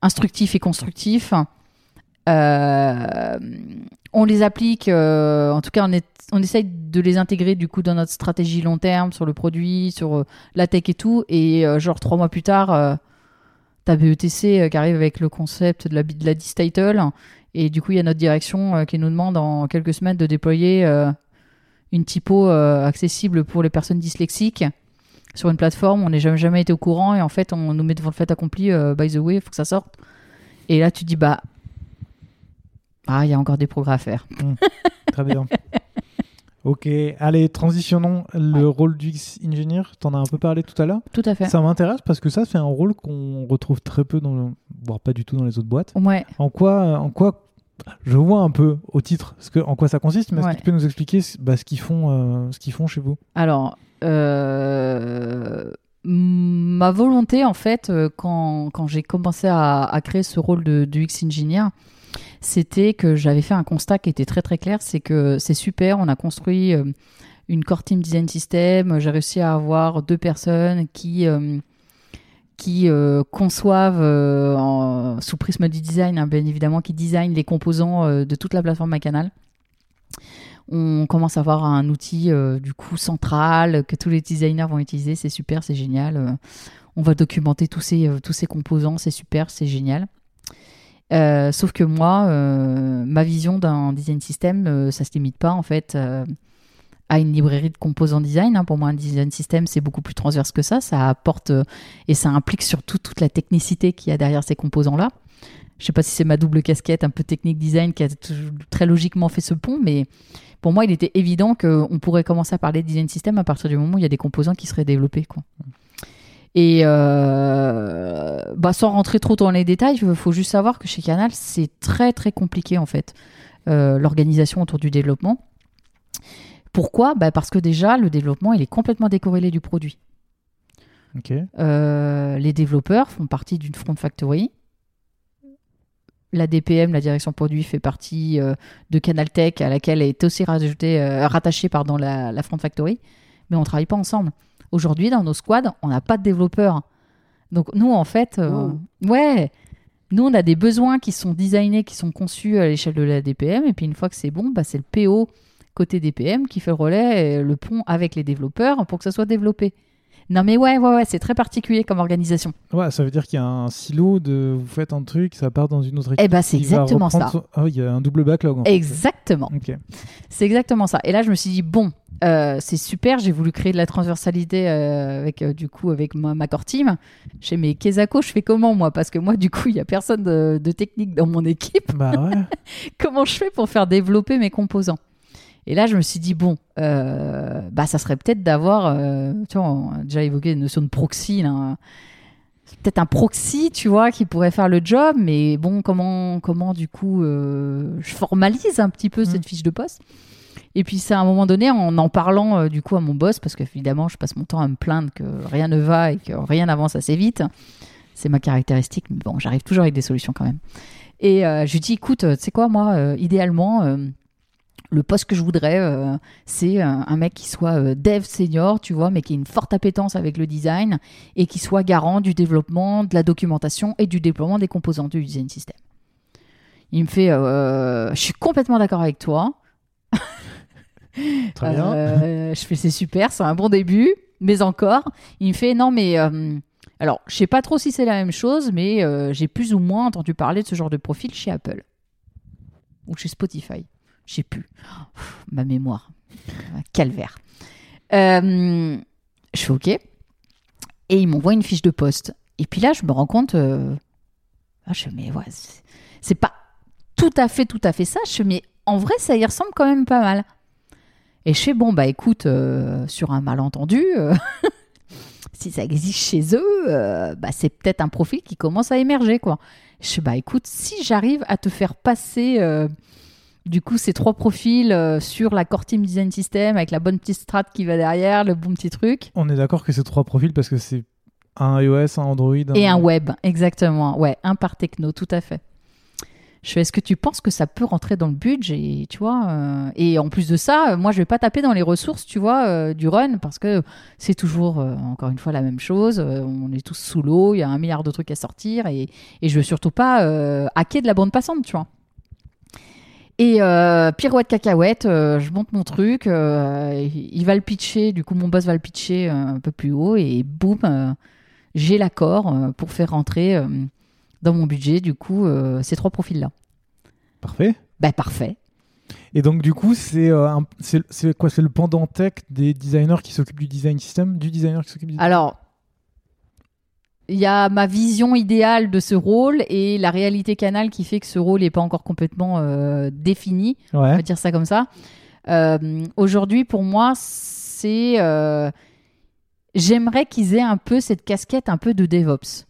instructifs et constructifs. Euh, on les applique, euh, en tout cas, on, est, essaye de les intégrer du coup dans notre stratégie long terme sur le produit, sur euh, la tech et tout. Et genre trois mois plus tard, t'as BETC qui arrive avec le concept de la, de la diss title. Et du coup, il y a notre direction qui nous demande en quelques semaines de déployer une typo accessible pour les personnes dyslexiques sur une plateforme. On n'est jamais, jamais été au courant et en fait, on nous met devant le fait accompli. by the way, il faut que ça sorte. Et là, tu dis, bah, ah, il y a encore des progrès à faire. Très bien. ok, allez, transitionnons le rôle du X-Engineer. T'en as un peu parlé tout à l'heure. Tout à fait. Ça m'intéresse parce que ça, c'est un rôle qu'on retrouve très peu, dans le- voire pas du tout dans les autres boîtes. Ouais. En quoi, en quoi je vois un peu au titre ce que, en quoi ça consiste, mais est-ce que tu peux nous expliquer bah, ce qu'ils font, euh, ce qu'ils font chez vous? Alors, euh, ma volonté, en fait, euh, quand, quand j'ai commencé à, à créer ce rôle de, de X-Engineer, c'était que j'avais fait un constat qui était très très clair, c'est que c'est super, on a construit euh, une core team design system, j'ai réussi à avoir deux personnes qui... euh, euh, conçoivent en- sous prisme du design, hein, bien évidemment, qui designent les composants de toute la plateforme MyCanal. On commence à avoir un outil du coup central que tous les designers vont utiliser. C'est super, c'est génial. On va documenter tous ces, tous ces composants. C'est super, c'est génial. Euh, sauf que moi, euh, ma vision d'un design system, euh, ça se limite pas en fait euh, à une librairie de composants design. hein. Pour moi, un design system, c'est beaucoup plus transverse que ça. Ça apporte et ça implique surtout toute la technicité qu'il y a derrière ces composants-là. Je sais pas si c'est ma double casquette, un peu technique design, qui a très logiquement fait ce pont, mais pour moi, il était évident qu'on pourrait commencer à parler de design system à partir du moment où il y a des composants qui seraient développés. Et euh, bah, sans rentrer trop dans les détails, il faut juste savoir que chez Canal, c'est très très compliqué en fait, euh, l'organisation autour du développement. Pourquoi? Bah Parce que déjà, le développement, il est complètement décorrélé du produit. Ok. Euh, les développeurs font partie d'une front factory. La DPM, la direction produit, fait partie de Canaltech, à laquelle est aussi rajoutée, rattachée pardon, la, la front factory. Mais on ne travaille pas ensemble. Aujourd'hui, dans nos squads, on n'a pas de développeurs. Donc nous, en fait, euh, ouais, nous, on a des besoins qui sont designés, qui sont conçus à l'échelle de la DPM, et puis une fois que c'est bon, bah, c'est le PO côté DPM qui fait le relais, et le pont avec les développeurs pour que ça soit développé. Non mais ouais, ouais, ouais, c'est très particulier comme organisation. Ouais, ça veut dire qu'il y a un silo de vous faites un truc, ça part dans une autre équipe. Eh ben c'est exactement ça. son- Ah, il y a un double backlog. En fait. Exactement. Ok. C'est exactement ça. Et là, je me suis dit, bon, euh, c'est super, j'ai voulu créer de la transversalité euh, avec, euh, du coup, avec ma, ma core team. Sais, mais Kezako, je fais comment, moi? Parce que moi, du coup, il n'y a personne de, de technique dans mon équipe. Bah ouais. Comment je fais pour faire développer mes composants? Et là, je me suis dit, bon, euh, bah, ça serait peut-être d'avoir, euh, tu vois, on a déjà évoqué la notion de proxy, là. C'est peut-être un proxy, tu vois, qui pourrait faire le job, mais bon, comment, comment du coup, euh, je formalise un petit peu Mm. cette fiche de poste. Et puis, c'est à un moment donné, en en parlant du coup à mon boss, parce qu'évidemment, je passe mon temps à me plaindre que rien ne va et que rien n'avance assez vite. C'est ma caractéristique, mais bon, j'arrive toujours avec des solutions quand même. Et je lui dis, écoute, tu sais quoi, moi, idéalement, le poste que je voudrais, euh, c'est euh, un mec qui soit euh, dev senior, tu vois, mais qui ait une forte appétence avec le design et qui soit garant du développement, de la documentation et du déploiement des composants du design system. Il me fait, je suis complètement d'accord avec toi. Très bien. Je fais c'est super, c'est un bon début, mais encore. Il me fait non mais alors je sais pas trop si c'est la même chose, mais j'ai plus ou moins entendu parler de ce genre de profil chez Apple ou chez Spotify. Je sais plus. Ma mémoire, calvaire. Euh, je fais ok et il m'envoie une fiche de poste. Et puis là je me rends compte, euh, ah, je mais ouais c'est- pas tout à fait tout à fait ça. Je mais en vrai ça y ressemble quand même pas mal. Et je fais, bon, bah écoute, euh, sur un malentendu, si ça existe chez eux, bah, c'est peut-être un profil qui commence à émerger, quoi. Je fais, bah écoute, si j'arrive à te faire passer, du coup, ces trois profils euh, sur la Core Team Design System, avec la bonne petite strat qui va derrière, le bon petit truc, On est d'accord que c'est trois profils parce que c'est un iOS, un Android. et un web, exactement. Ouais, un par techno, tout à fait. Je fais, est-ce que tu penses que ça peut rentrer dans le budget, tu vois euh, Et en plus de ça, euh, moi, je vais pas taper dans les ressources, tu vois, euh, du run, parce que c'est toujours, euh, encore une fois, la même chose. On est tous sous l'eau, il y a un milliard de trucs à sortir, et, et je veux surtout pas hacker de la bande passante, tu vois. Et euh, pirouette cacahuète, euh, je monte mon truc, euh, il va le pitcher, du coup mon boss va le pitcher euh, un peu plus haut, et boum, j'ai l'accord pour faire rentrer dans mon budget, du coup, ces trois profils-là. Parfait. Bah parfait. Et donc, du coup, c'est quoi? C'est le pendant tech des designers qui s'occupent du design system Du designer qui s'occupe du Alors, il y a ma vision idéale de ce rôle et la réalité canal qui fait que ce rôle n'est pas encore complètement euh, défini. on va dire ça comme ça. Euh, Aujourd'hui, pour moi, c'est. euh, J'aimerais qu'ils aient un peu cette casquette un peu de DevOps.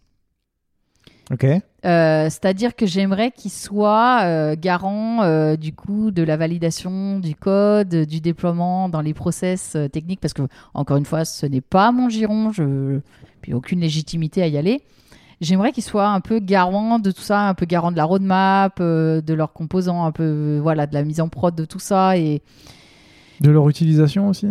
Ok. Euh, C'est-à-dire que j'aimerais qu'ils soient euh, garants euh, du coup de la validation du code, du déploiement dans les process euh, techniques, parce que encore une fois, ce n'est pas mon giron, je puis aucune légitimité à y aller. J'aimerais qu'ils soient un peu garants de tout ça, un peu garants de la roadmap, de leurs composants, un peu voilà de la mise en prod de tout ça et De leur utilisation aussi?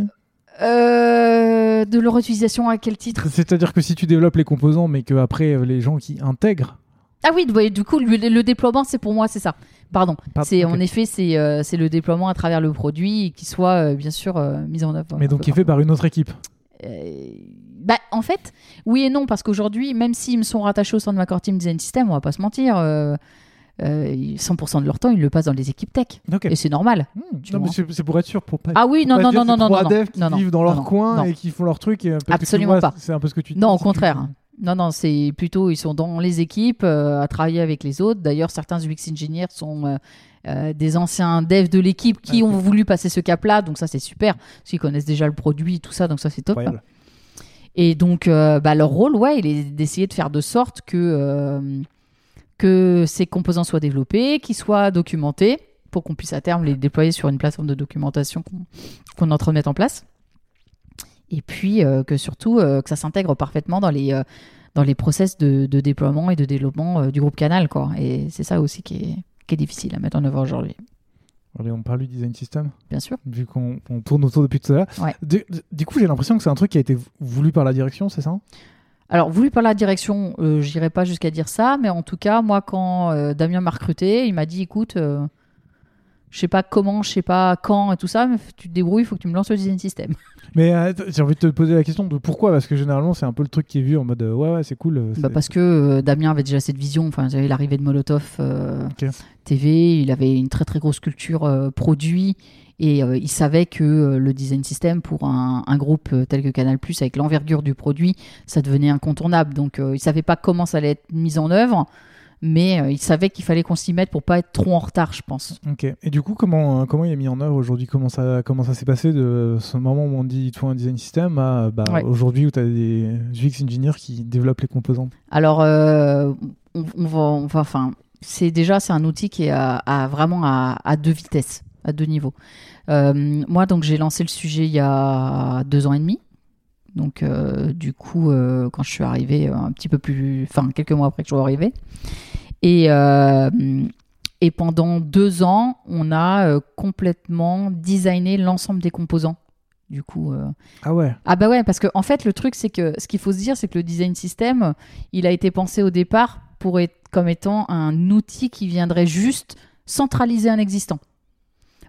De leur utilisation à quel titre? C'est-à-dire que si tu développes les composants, mais que après les gens qui intègrent. Ah oui, ouais, du coup, le, le déploiement, c'est pour moi, c'est ça. Pardon. Pardon, c'est en effet, c'est euh, c'est le déploiement à travers le produit qui soit euh, bien sûr euh, mis en œuvre. Mais donc, qui est fait par une autre équipe. Bah, en fait, oui et non, parce qu'aujourd'hui, même s'ils me sont rattachés au sein de ma core team design system, on va pas se mentir, euh, euh, 100% de leur temps, ils le passent dans les équipes tech. Ok. Et c'est normal. Hmm, non, c'est pour être sûr, pour pas. Ah oui, non, pas non, non, non, non, trois non, devs qui non, non, vivent dans non, leur non, coin non. et qui font leur truc. et- Absolument vois, pas. C'est un peu ce que tu dis. Non, au si tu- contraire. Non, non, c'est plutôt, ils sont dans les équipes, euh, à travailler avec les autres. D'ailleurs, certains UX engineers sont euh, euh, des anciens devs de l'équipe qui ont voulu passer ce cap-là. Donc ça, c'est super, parce qu'ils connaissent déjà le produit, tout ça, donc ça, c'est top. Et donc, bah, leur rôle, ouais, il est d'essayer de faire de sorte que, que ces composants soient développés, qu'ils soient documentés, pour qu'on puisse à terme les déployer sur une plateforme de documentation qu'on qu'on est en train de mettre en place. Et puis euh, que surtout, euh, que ça s'intègre parfaitement dans les, euh, dans les process de, de déploiement et de développement du groupe Canal. Quoi. Et c'est ça aussi qui est, qui est difficile à mettre en œuvre aujourd'hui. Allez, on parle du design system, bien sûr. vu qu'on on tourne autour depuis tout à l'heure. Ouais. Du, du coup, j'ai l'impression que c'est un truc qui a été voulu par la direction, c'est ça? Alors, voulu par la direction, euh, j'irai pas jusqu'à dire ça, mais en tout cas, moi, quand euh, Damien m'a recruté, il m'a dit écoute, euh, je sais pas comment, je sais pas quand et tout ça, mais tu te débrouilles, il faut que tu me lances le design system. Mais euh, j'ai envie de te poser la question de pourquoi, parce que généralement, c'est un peu le truc qui est vu en mode euh, ouais, ouais, c'est cool. euh, Bah, parce que euh, Damien avait déjà cette vision, enfin, avait l'arrivée de Molotov. TV, il avait une très très grosse culture produit et il savait que le design system pour un, un groupe tel que Canal+, avec l'envergure du produit, ça devenait incontournable. Donc il savait pas comment ça allait être mis en œuvre, mais euh, il savait qu'il fallait qu'on s'y mette pour pas être trop en retard, je pense. Ok. Et du coup, comment, euh, comment il est mis en œuvre aujourd'hui? Comment ça, comment ça s'est passé de ce moment où on dit faut un design system à bah, Ouais. aujourd'hui où tu as des UX engineers qui développent les composants Alors, euh, on, on va, on va- enfin, c'est déjà c'est un outil qui est à, à- vraiment à, à deux vitesses, à deux niveaux. Euh, moi, donc, j'ai lancé le sujet il y a deux ans et demi. Donc, euh, du coup, euh, quand je suis arrivée, euh, un petit peu plus, enfin, quelques mois après que je suis arrivée. Et, et pendant deux ans, on a complètement designé l'ensemble des composants. Du coup, Ah ouais. ah bah ouais, parce que en fait le truc c'est que ce qu'il faut se dire c'est que le design system, il a été pensé au départ pour être comme étant un outil qui viendrait juste centraliser un existant.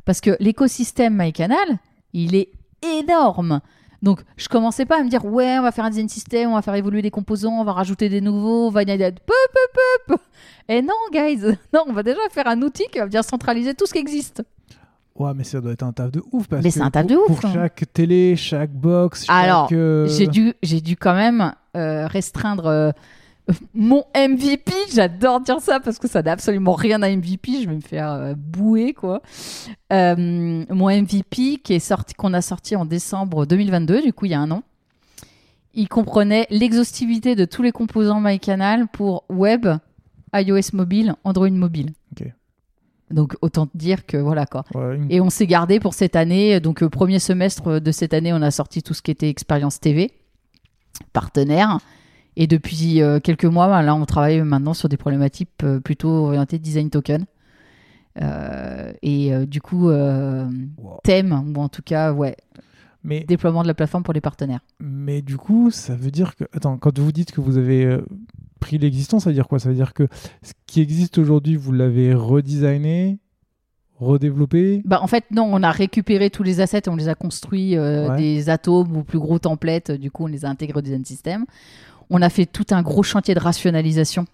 Parce que l'écosystème MyCanal, il est énorme. Donc je commençais pas à me dire ouais, on va faire un design system, on va faire évoluer des composants, on va rajouter des nouveaux, on va peu peu peu. Et non guys, non, on va déjà faire un outil qui va bien centraliser tout ce qui existe. Ouais, mais ça doit être un taf de ouf. Parce Mais c'est un taf pour- de ouf, Pour hein. chaque télé, chaque box, chaque, Alors, euh, J'ai dû, j'ai dû quand même euh, restreindre euh, mon MVP. J'adore dire ça parce que ça n'a absolument rien à MVP. Je vais me faire euh, bouer quoi. Euh, mon MVP qui est sorti, qu'on a sorti en décembre 2022, du coup il y a un an. Il comprenait l'exhaustivité de tous les composants MyCanal pour web, iOS mobile, Android mobile. Donc autant dire que voilà quoi. ouais, une- Et on s'est gardé pour cette année. Donc, premier semestre de cette année, on a sorti tout ce qui était expérience TV, partenaire. Et depuis euh, quelques mois, bah, là, on travaille maintenant sur des problématiques euh, plutôt orientées design token. Euh, et du coup, Wow. thème, ou en tout cas, ouais, Mais, déploiement de la plateforme pour les partenaires. mais du coup, ça veut dire que. Attends, quand vous dites que vous avez pris l'existant, ça veut dire quoi? Ça veut dire que ce qui existe aujourd'hui, vous l'avez redesigné, redéveloppé? Bah, en fait, non, on a récupéré tous les assets, on les a construits euh, Ouais. des atomes ou plus gros templates, du coup, on les a intégrés au design system. On a fait tout un gros chantier de rationalisation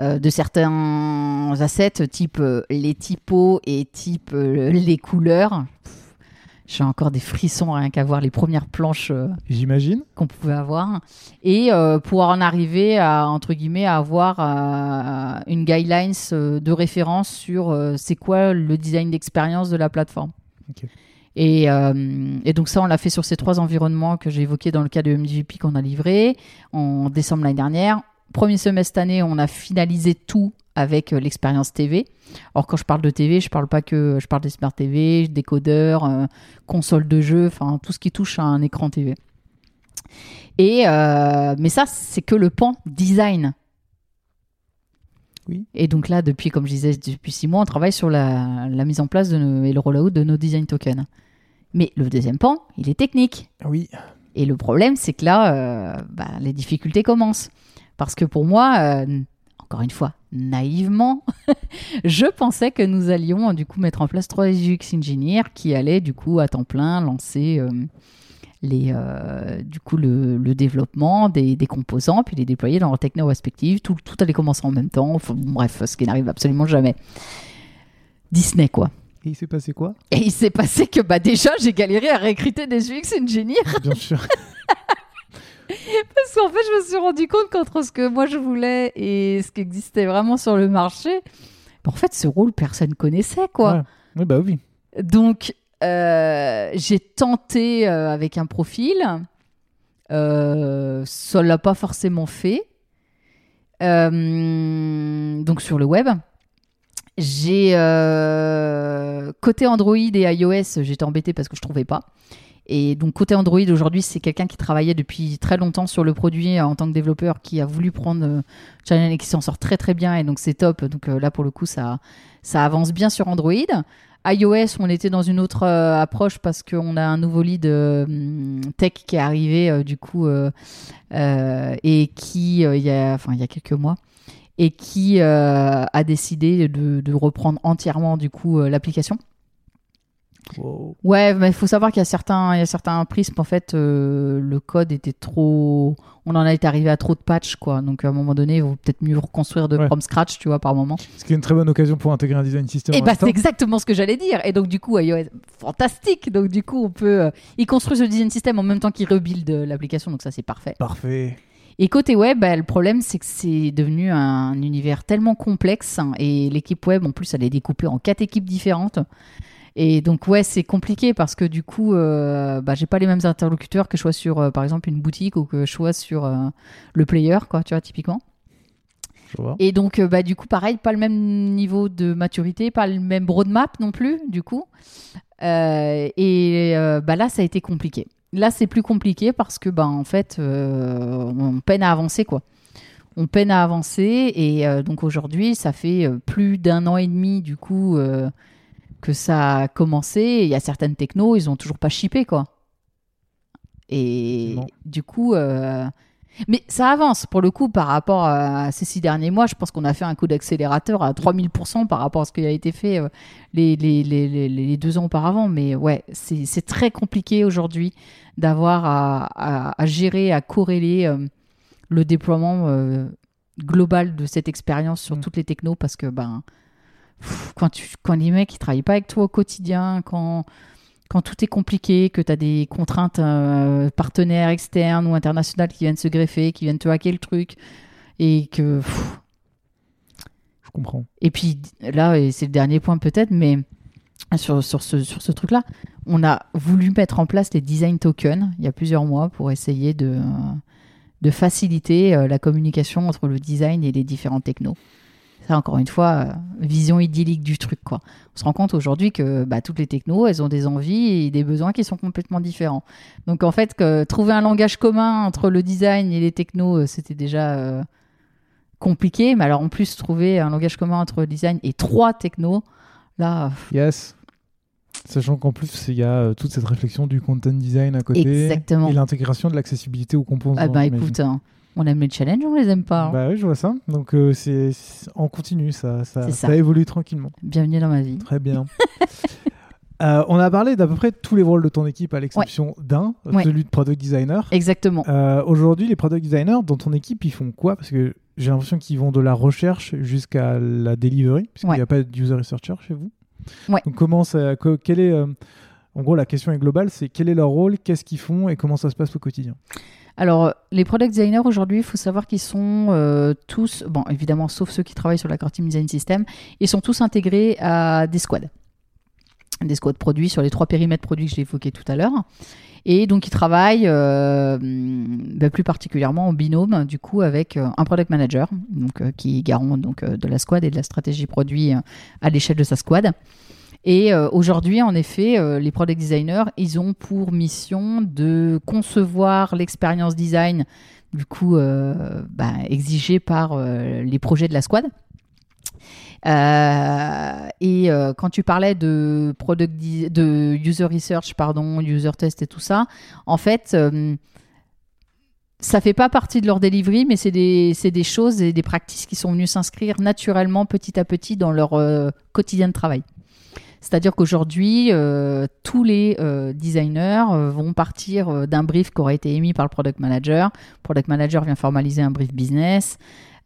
euh, de certains assets, type euh, les typos et type euh, les couleurs. J'ai encore des frissons rien qu'à voir les premières planches J'imagine. qu'on pouvait avoir et pour en arriver à entre guillemets à avoir une guidelines de référence sur c'est quoi le design d'expérience de la plateforme. Et, euh, et donc ça, on l'a fait sur ces trois environnements que j'ai évoqués dans le cas de MVP qu'on a livré en décembre l'année dernière. Premier semestre année, on a finalisé tout avec euh, l'expérience TV. Alors quand je parle de TV, je parle pas que je parle des smart TV, décodeurs, euh, console de jeu, enfin tout ce qui touche à un écran TV. Et euh, mais ça, c'est que le pan design. Oui. Et donc là, depuis, comme je disais, depuis six mois, on travaille sur la, la mise en place de nos- et le rollout de nos design tokens. Mais le deuxième pan, il est technique. Oui. Et le problème, c'est que là, euh, bah, les difficultés commencent. Parce que pour moi, euh, encore une fois, naïvement, je pensais que nous allions du coup mettre en place trois UX engineers qui allaient du coup à temps plein lancer euh, les, euh, du coup le, le développement des, des composants puis les déployer dans leurs techno respectives. Tout, tout allait commencer en même temps. Enfin, bref, ce qui n'arrive absolument jamais. Disney quoi. Et il s'est passé quoi Et il s'est passé que bah déjà j'ai galéré à recruter des UX engineers Bien sûr. Parce qu'en fait, je me suis rendu compte qu'entre ce que moi je voulais et ce qui existait vraiment sur le marché, bah, en fait, ce rôle, personne connaissait, quoi. Ouais. Oui, bah oui. Donc, euh, j'ai tenté euh, avec un profil. Euh, ça l'a pas forcément fait. Euh, donc, sur le web. J'ai euh, côté Android et iOS, j'étais embêtée parce que je trouvais pas. Et donc côté Android aujourd'hui, c'est quelqu'un qui travaillait depuis très longtemps sur le produit euh, en tant que développeur, qui a voulu prendre euh, Channel et qui s'en sort très très bien. Et donc c'est top. Donc euh, là pour le coup, ça ça avance bien sur Android. iOS, on était dans une autre euh, approche parce qu'on a un nouveau lead tech qui est arrivé du coup et qui il y a enfin il y a quelques mois et qui euh, a décidé de, de reprendre entièrement du coup euh, l'application. Wow. Ouais, mais il faut savoir qu'il y a certains, il y a certains prismes, en fait, euh, le code était trop. On en a été arrivé à trop de patchs, quoi. Donc à un moment donné, il vaut peut-être mieux reconstruire de Ouais. from scratch, tu vois, par moment. Ce qui est une très bonne occasion pour intégrer un design system. Et en bah, c'est exactement ce que j'allais dire. Et donc, du coup, iOS, fantastique. Donc, du coup, on peut. euh, il construit ce design system en même temps qu'il rebuild l'application, donc ça, c'est parfait. Parfait. Et côté web, bah, le problème, c'est que c'est devenu un univers tellement complexe. hein, et l'équipe web, en plus, elle est découpée en quatre équipes différentes. Et donc, ouais, c'est compliqué parce que du coup, euh, bah, j'ai pas les mêmes interlocuteurs que je sois sur, euh, par exemple, une boutique ou que je sois sur euh, le player, quoi, tu vois, typiquement. Et donc, euh, bah, du coup, pareil, pas le même niveau de maturité, pas le même roadmap non plus, du coup. Et bah, là, ça a été compliqué. Là, c'est plus compliqué parce que, bah, en fait, euh, on peine à avancer, quoi. On peine à avancer. Et euh, donc, aujourd'hui, ça fait euh, plus d'un an et demi, du coup, euh, que ça a commencé. Il y a certaines technos, ils ont toujours pas shippé, quoi. Et du coup, mais ça avance pour le coup par rapport à ces six derniers mois. Je pense qu'on a fait un coup d'accélérateur à 3000% par rapport à ce qui a été fait euh, les, les, les, les, les deux ans auparavant. Mais ouais, c'est très compliqué aujourd'hui d'avoir à, à, à gérer, à corréler euh, le déploiement euh, global de cette expérience sur Mm. toutes les technos parce que ben, pff, quand, tu, quand les mecs ils travaillent pas avec toi au quotidien, quand quand tout est compliqué, que tu as des contraintes euh, partenaires externes ou internationales qui viennent se greffer, qui viennent te hacker le truc, et que. pff. Je comprends. Et puis là, et c'est le dernier point peut-être, mais sur, sur ce, sur ce truc-là, on a voulu mettre en place les design tokens il y a plusieurs mois pour essayer de, de faciliter euh, la communication entre le design et les différents technos. Ça, encore une fois, euh, vision idyllique du truc, quoi. On se rend compte aujourd'hui que bah, toutes les technos, elles ont des envies et des besoins qui sont complètement différents. Donc, en fait, que trouver un langage commun entre le design et les technos, euh, c'était déjà euh, compliqué. Mais alors, en plus, trouver un langage commun entre le design et trois technos, là, Yes. Sachant qu'en plus, il y a toute cette réflexion du content design à côté. Exactement. Et l'intégration de l'accessibilité aux composants. ah bah j'imagine. écoute, hein, on aime les challenges, on les aime pas. hein. Bah oui, je vois ça. Donc euh, c'est en continu, ça, ça, C'est ça ça. évolue tranquillement. Bienvenue dans ma vie. Très bien. Euh, on a parlé d'à peu près tous les rôles de ton équipe, à l'exception d'un, Ouais. celui de product designer. Exactement. Euh, Aujourd'hui, les product designers dans ton équipe, ils font quoi? Parce que j'ai l'impression qu'ils vont de la recherche jusqu'à la delivery, puisqu'il Ouais. n'y a pas de user researcher chez vous. Donc comment ça, quel est, euh, en gros, la question est globale, c'est quel est leur rôle, qu'est-ce qu'ils font et comment ça se passe au quotidien? Alors, euh, les product designers aujourd'hui, il faut savoir qu'ils sont euh, tous, bon, évidemment, sauf ceux qui travaillent sur la Team Design System, ils sont tous intégrés à des squads. Des squads produits sur les trois périmètres produits que j'ai évoqués tout à l'heure. Et donc, ils travaillent euh, bah, plus particulièrement en binôme, du coup, avec un product manager, donc, qui est garant donc, de la squad et de la stratégie produit à l'échelle de sa squad. Et euh, aujourd'hui, en effet, euh, les product designers, ils ont pour mission de concevoir l'expérience design, du coup, euh, bah, exigée par les projets de la squad. Et quand tu parlais de product de user research, pardon, user test et tout ça, en fait, euh, ça fait pas partie de leur delivery, mais c'est des, des choses et des pratiques qui sont venues s'inscrire naturellement petit à petit dans leur quotidien de travail. C'est-à-dire qu'aujourd'hui, euh, tous les euh, designers euh, vont partir d'un brief qui aurait été émis par le product manager. Le product manager vient formaliser un brief business.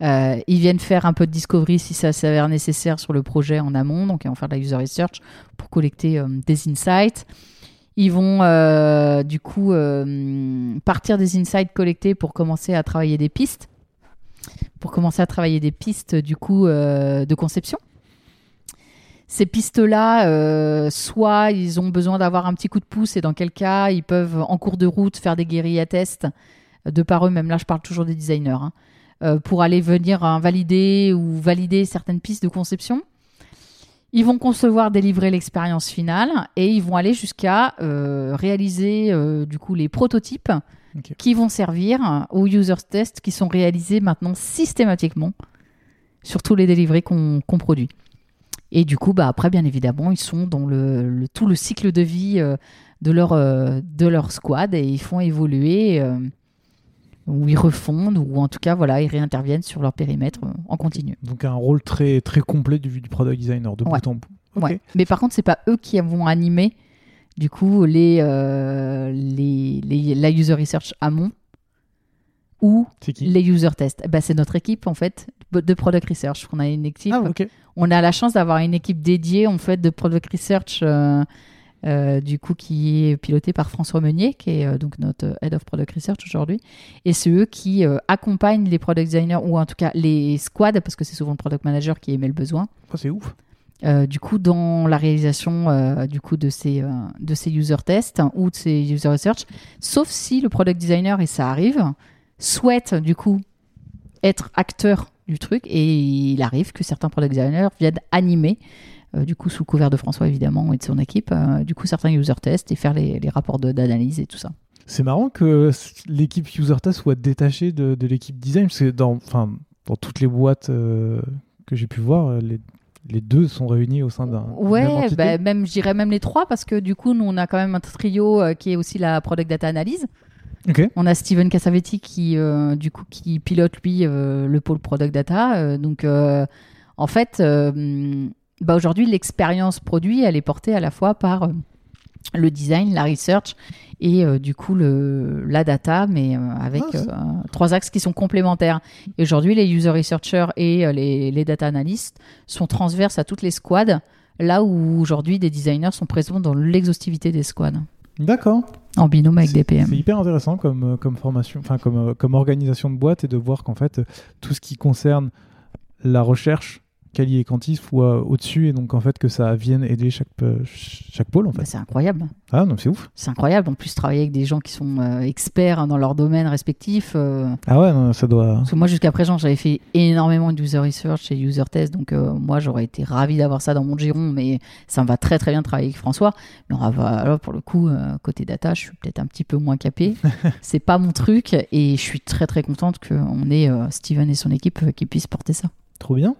Ils viennent faire un peu de discovery si ça s'avère nécessaire sur le projet en amont. Donc, ils vont faire de la user research pour collecter des insights. Ils vont du coup partir des insights collectés pour commencer à travailler des pistes. Pour commencer à travailler des pistes du coup de conception ces pistes-là, euh, soit ils ont besoin d'avoir un petit coup de pouce, et dans quel cas ils peuvent, en cours de route, faire des guérillas tests de par eux-mêmes. Là, je parle toujours des designers, hein, euh, pour aller venir hein, valider ou valider certaines pistes de conception. Ils vont concevoir, délivrer l'expérience finale et ils vont aller jusqu'à euh, réaliser du coup les prototypes qui vont servir aux user tests qui sont réalisés maintenant systématiquement sur tous les délivrés qu'on qu'on produit. Et du coup, bah, après, bien évidemment, ils sont dans le, le- tout le cycle de vie euh, de, leur, euh, de leur squad et ils font évoluer, euh, ou ils refondent, ou en tout cas, voilà, ils réinterviennent sur leur périmètre en continu. Donc un rôle très très complet du, du product designer de Ouais. bout en bout. Ok. Ouais. Mais par contre, c'est pas eux qui vont animer du coup les, les, les- la user research amont ou les user tests. Bah, c'est notre équipe en fait de product research. On a une équipe. Ah. On a la chance d'avoir une équipe dédiée en fait de product research. euh, euh, du coup, qui est pilotée par François Meunier, qui est euh, donc notre head of product research aujourd'hui. Et c'est eux qui accompagnent les product designers ou en tout cas les squads, parce que c'est souvent le product manager qui émet le besoin. Oh, c'est ouf. Euh, du coup dans la réalisation euh, du coup de ces euh, de ces user tests ou de ces user research sauf si le product designer et ça arrive souhaite du coup être acteur du truc et il arrive que certains product designers viennent animer euh, du coup sous couvert de François évidemment et de son équipe euh, du coup certains user tests et faire les, les rapports d'analyse et tout ça C'est marrant que l'équipe user test soit détachée de, de l'équipe design parce que dans enfin dans toutes les boîtes euh, que j'ai pu voir les, les deux sont réunis au sein d'un même Ouais, entité. bah, même je dirais même les trois parce que du coup nous on a quand même un trio qui est aussi la product data analyse. On a Steven Cassavetti qui euh, du coup qui pilote lui euh, le pôle product data. euh, donc en fait, bah, aujourd'hui l'expérience produit elle est portée à la fois par le design, la research et euh, du coup le, la data, mais euh, avec Ah, euh, trois axes qui sont complémentaires. Et aujourd'hui les user researchers et les, les data analysts sont transverses à toutes les squads, là où aujourd'hui des designers sont présents dans l'exhaustivité des squads, D'accord. en binôme avec des PM. C'est hyper intéressant comme, euh, comme formation, enfin comme, euh, comme organisation de boîte et de voir qu'en fait euh, tout ce qui concerne la recherche, quali et quanti, soit au-dessus et donc en fait que ça vienne aider chaque, chaque pôle en Bah, fait. c'est incroyable. Ah non, c'est ouf. C'est incroyable. En plus, travailler avec des gens qui sont euh, experts dans leur domaine respectif. euh, Ah ouais, non, ça doit. Parce que moi, jusqu'à présent, j'avais fait énormément de user research et user test. Donc, euh, moi, j'aurais été ravi d'avoir ça dans mon giron. Mais ça me va très, très bien de travailler avec François. Mais on va, là, pour le coup, côté data, je suis peut-être un petit peu moins capé. c'est pas mon truc. Et je suis très, très contente qu'on ait Steven et son équipe qui puissent porter ça. Trop bien.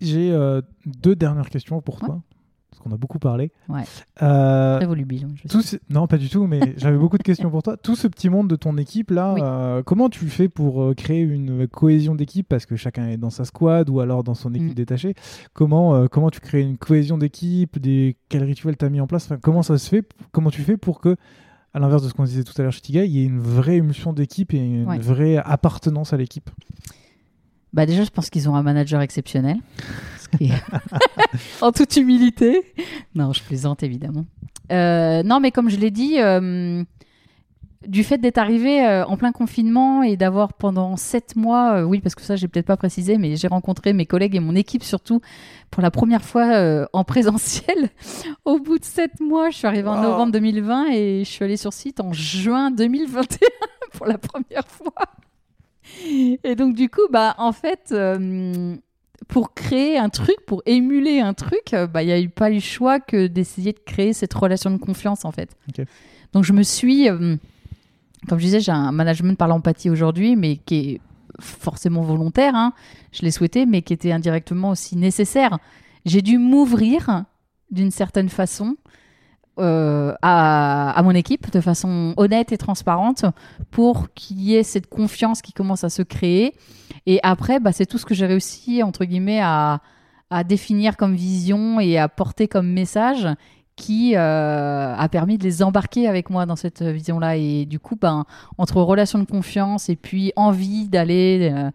J'ai euh, deux dernières questions pour Ouais. toi, parce qu'on a beaucoup parlé. Ouais. Euh, Très je tout ce- Non, pas du tout, mais j'avais beaucoup de questions pour toi. Tout ce petit monde de ton équipe là, Oui. euh, comment tu fais pour créer une cohésion d'équipe? Parce que chacun est dans sa squad ou alors dans son équipe Mm. détachée Comment comment tu crées une cohésion d'équipe? Des quels rituels t'as mis en place? Enfin, Comment ça se fait Comment tu fais pour que à l'inverse de ce qu'on disait tout à l'heure chez Tiga, il y ait une vraie émulsion d'équipe et une Ouais. vraie appartenance à l'équipe? Bah déjà, je pense qu'ils ont un manager exceptionnel. Qui en toute humilité. Non, je plaisante évidemment. Euh, non, mais comme je l'ai dit, euh, du fait d'être arrivé euh, en plein confinement et d'avoir pendant sept mois, oui, parce que ça, j'ai peut-être pas précisé, mais j'ai rencontré mes collègues et mon équipe surtout pour la première fois en présentiel. Au bout de sept mois, je suis arrivée en novembre 2020 et je suis allée sur site en juin 2021 pour la première fois. Et donc du coup, bah en fait, euh, pour créer un truc, pour émuler un truc, euh, bah il n'y a eu pas eu le choix que d'essayer de créer cette relation de confiance en fait. Donc je me suis, euh, comme je disais, j'ai un management par l'empathie aujourd'hui, mais qui est forcément volontaire. hein. Je l'ai souhaité, mais qui était indirectement aussi nécessaire. J'ai dû m'ouvrir d'une certaine façon euh, à, mon équipe de façon honnête et transparente pour qu'il y ait cette confiance qui commence à se créer. Et après, bah, c'est tout ce que j'ai réussi, entre guillemets, à, à définir comme vision et à porter comme message qui euh, a permis de les embarquer avec moi dans cette vision-là. Et du coup, ben, entre relation de confiance et puis envie d'aller euh,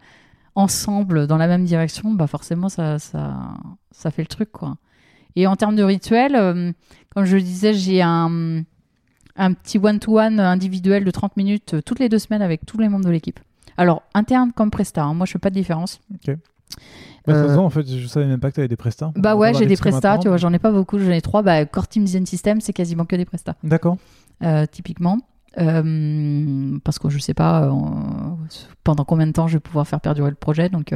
ensemble dans la même direction, bah forcément, ça, ça, ça fait le truc. Quoi. Et en termes de rituel, euh, comme je le disais, j'ai un, un petit one-to-one individuel de 30 minutes euh, toutes les deux semaines avec tous les membres de l'équipe. Alors, interne comme presta, hein, moi je fais pas de différence. Bah, de toute Euh, façon, en fait, je savais même pas que tu avais des prestats. Bah ouais, j'ai des prestats, tu vois, j'en ai pas beaucoup, j'en ai trois. Bah, Core Team Design System, c'est quasiment que des prestats, D'accord. euh, typiquement. Euh, parce que je sais pas pendant combien de temps je vais pouvoir faire perdurer le projet, donc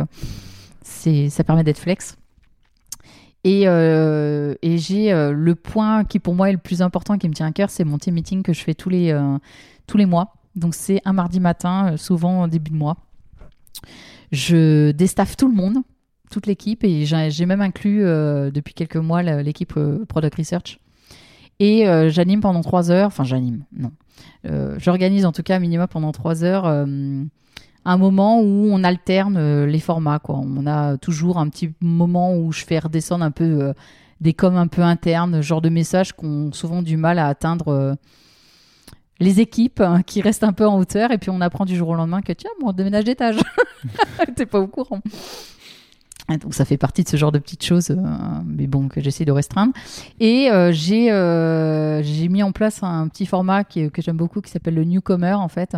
c'est ça permet d'être flex. Et, euh, et j'ai euh, le point qui pour moi est le plus important, qui me tient à cœur, c'est mon team meeting que je fais tous les, euh, tous les mois. Donc c'est un mardi matin, souvent début de mois. Je déstaffe tout le monde, toute l'équipe, et j'ai même inclus depuis quelques mois l'équipe Product Research. Et j'anime pendant trois heures, enfin j'anime, non. J'organise en tout cas minimum pendant trois heures un moment où on alterne euh, les formats. Quoi. On a toujours un petit moment où je fais redescendre un peu euh, des coms un peu internes, genre de messages qui ont souvent du mal à atteindre euh, les équipes hein, qui restent un peu en hauteur et puis on apprend du jour au lendemain que tiens, bon, on déménage d'étage. T'es pas au courant. Donc ça fait partie de ce genre de petites choses, euh, mais bon, que j'essaie de restreindre. Et euh, j'ai euh, mis en place un petit format que j'aime beaucoup qui s'appelle le newcomer en fait,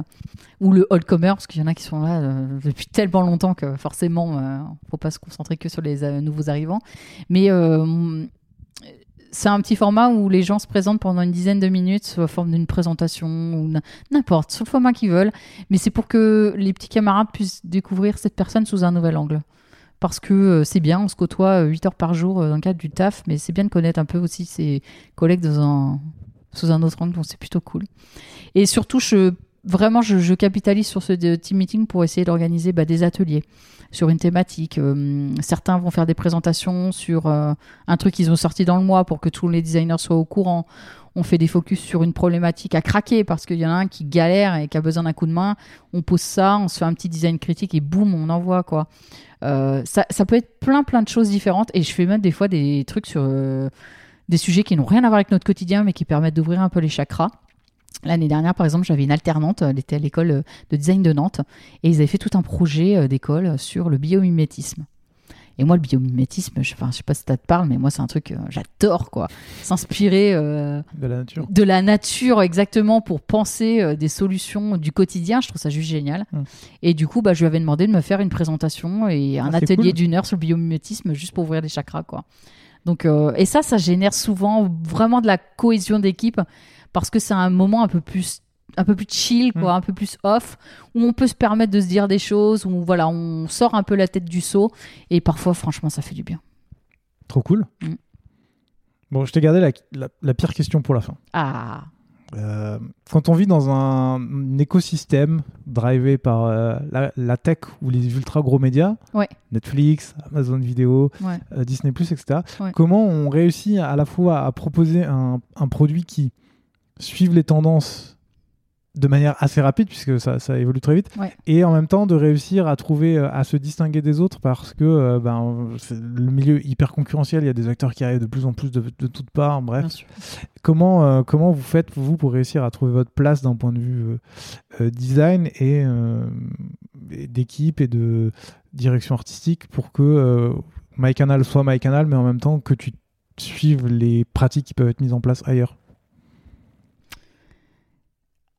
ou le oldcomer, parce qu'il y en a qui sont là euh, depuis tellement longtemps que forcément, euh, faut pas se concentrer que sur les nouveaux arrivants. Mais c'est un petit format où les gens se présentent pendant une dizaine de minutes sous la forme d'une présentation ou n'importe, sous le format qu'ils veulent. Mais c'est pour que les petits camarades puissent découvrir cette personne sous un nouvel angle. Parce que euh, c'est bien, on se côtoie 8 heures par jour euh, dans le cadre du taf, mais c'est bien de connaître un peu aussi ses collègues sous un autre angle, donc c'est plutôt cool. Et surtout, je, vraiment, je, capitalise sur ce team meeting pour essayer d'organiser bah, des ateliers sur une thématique. Euh, certains vont faire des présentations sur euh, un truc qu'ils ont sorti dans le mois pour que tous les designers soient au courant. On fait des focus sur une problématique à craquer parce qu'il y en a un qui galère et qui a besoin d'un coup de main. On pose ça, on se fait un petit design critique et boum, on envoie quoi. Euh, ça, ça peut être plein plein de choses différentes et je fais même des fois des trucs sur des sujets qui n'ont rien à voir avec notre quotidien mais qui permettent d'ouvrir un peu les chakras. L'année dernière, par exemple, j'avais une alternante, elle était à l'école euh, de design de Nantes, et ils avaient fait tout un projet euh, d'école sur le biomimétisme. Et moi, le biomimétisme, je, enfin, je sais pas si ça te parle, mais moi, c'est un truc, euh, j'adore, quoi. S'inspirer euh, de la nature. de la nature, exactement, pour penser euh, des solutions du quotidien. Je trouve ça juste génial. Mm. Et du coup, bah, je lui avais demandé de me faire une présentation et un Ah, c'est atelier cool. d'une heure sur le biomimétisme, juste pour ouvrir les chakras, quoi. Donc, euh, et ça, ça génère souvent vraiment de la cohésion d'équipe parce que c'est un moment un peu plus un peu plus chill quoi, Mm. un peu plus off où on peut se permettre de se dire des choses où voilà on sort un peu la tête du seau et parfois franchement ça fait du bien Trop cool. Mm. Bon, je t'ai gardé la, la- la pire question pour la fin. ah Euh, quand on vit dans un, un écosystème drivé par euh, la, la tech ou les ultra gros médias, Ouais. Netflix, Amazon Vidéo, ouais euh, Disney+, etc., Ouais. comment on réussit à la fois à proposer un, un produit qui suive les tendances de manière assez rapide, puisque ça, ça évolue très vite, Ouais. et en même temps de réussir à trouver, euh, à se distinguer des autres, parce que euh, ben, c'est le milieu hyper concurrentiel, il y a des acteurs qui arrivent de plus en plus de, de toutes parts, bref. Comment, euh, comment vous faites, vous, pour réussir à trouver votre place d'un point de vue euh, design et, et d'équipe et de direction artistique pour que MyCanal soit MyCanal, mais en même temps que tu suives les pratiques qui peuvent être mises en place ailleurs?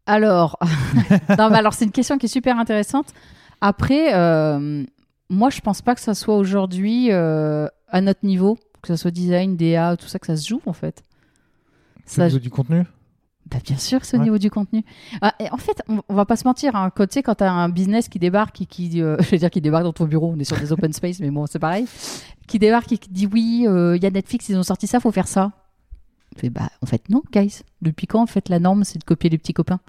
Alors, non, mais alors c'est une question qui est super intéressante. Après, euh, moi, je pense pas que ça soit aujourd'hui euh, à notre niveau, que ce soit design, DA, tout ça, que ça se joue en fait. C'est au Ça, niveau du contenu? Bah, bien sûr, c'est au Ouais. niveau du contenu. Ah, et en fait, on, on va pas se mentir. Hein, quand tu sais, quand t'as un business qui débarque et qui, euh, je vais dire qui débarque dans ton bureau, on est sur des open space, mais bon, c'est pareil, qui débarque et qui dit oui, il y a Netflix, ils ont sorti ça, faut faire ça. Bah, en fait, non, guys. Depuis quand, en fait, la norme, c'est de copier les petits copains?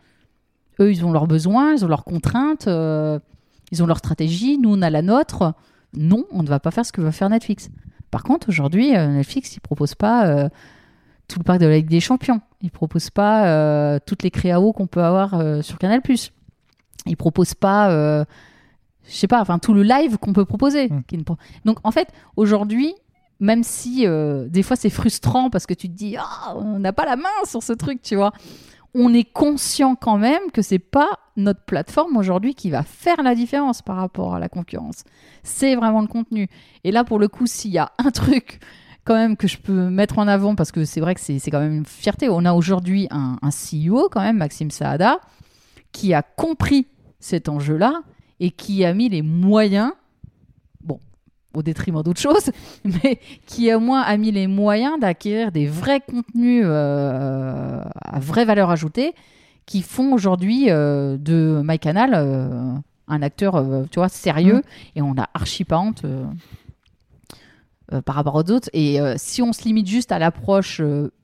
Eux, ils ont leurs besoins, ils ont leurs contraintes, euh, ils ont leur stratégie. Nous, on a la nôtre. Non, on ne va pas faire ce que va faire Netflix. Par contre, aujourd'hui, euh, Netflix, ils proposent pas euh, tout le parc de la Ligue des Champions. Ils proposent pas toutes les créaos qu'on peut avoir sur Canal+. Ils proposent pas, je sais pas, enfin tout le live qu'on peut proposer. Mm. pro- Donc en fait, aujourd'hui, même si euh, des fois c'est frustrant parce que tu te dis ah on n'a pas la main sur ce truc, tu vois, on est conscient quand même que c'est pas notre plateforme aujourd'hui qui va faire la différence par rapport à la concurrence. C'est vraiment le contenu. Et là pour le coup, s'il y a un truc quand même que je peux mettre en avant parce que c'est vrai que c'est quand même une fierté. On a aujourd'hui un, un CEO quand même, Maxime Saada, qui a compris cet enjeu-là et qui a mis les moyens, au détriment d'autres choses, mais qui au moins a mis les moyens d'acquérir des vrais contenus euh, à vraie valeur ajoutée qui font aujourd'hui euh, de MyCanal euh, un acteur, tu vois, sérieux et on a archi pas honte. par rapport aux autres. Et si on se limite juste à l'approche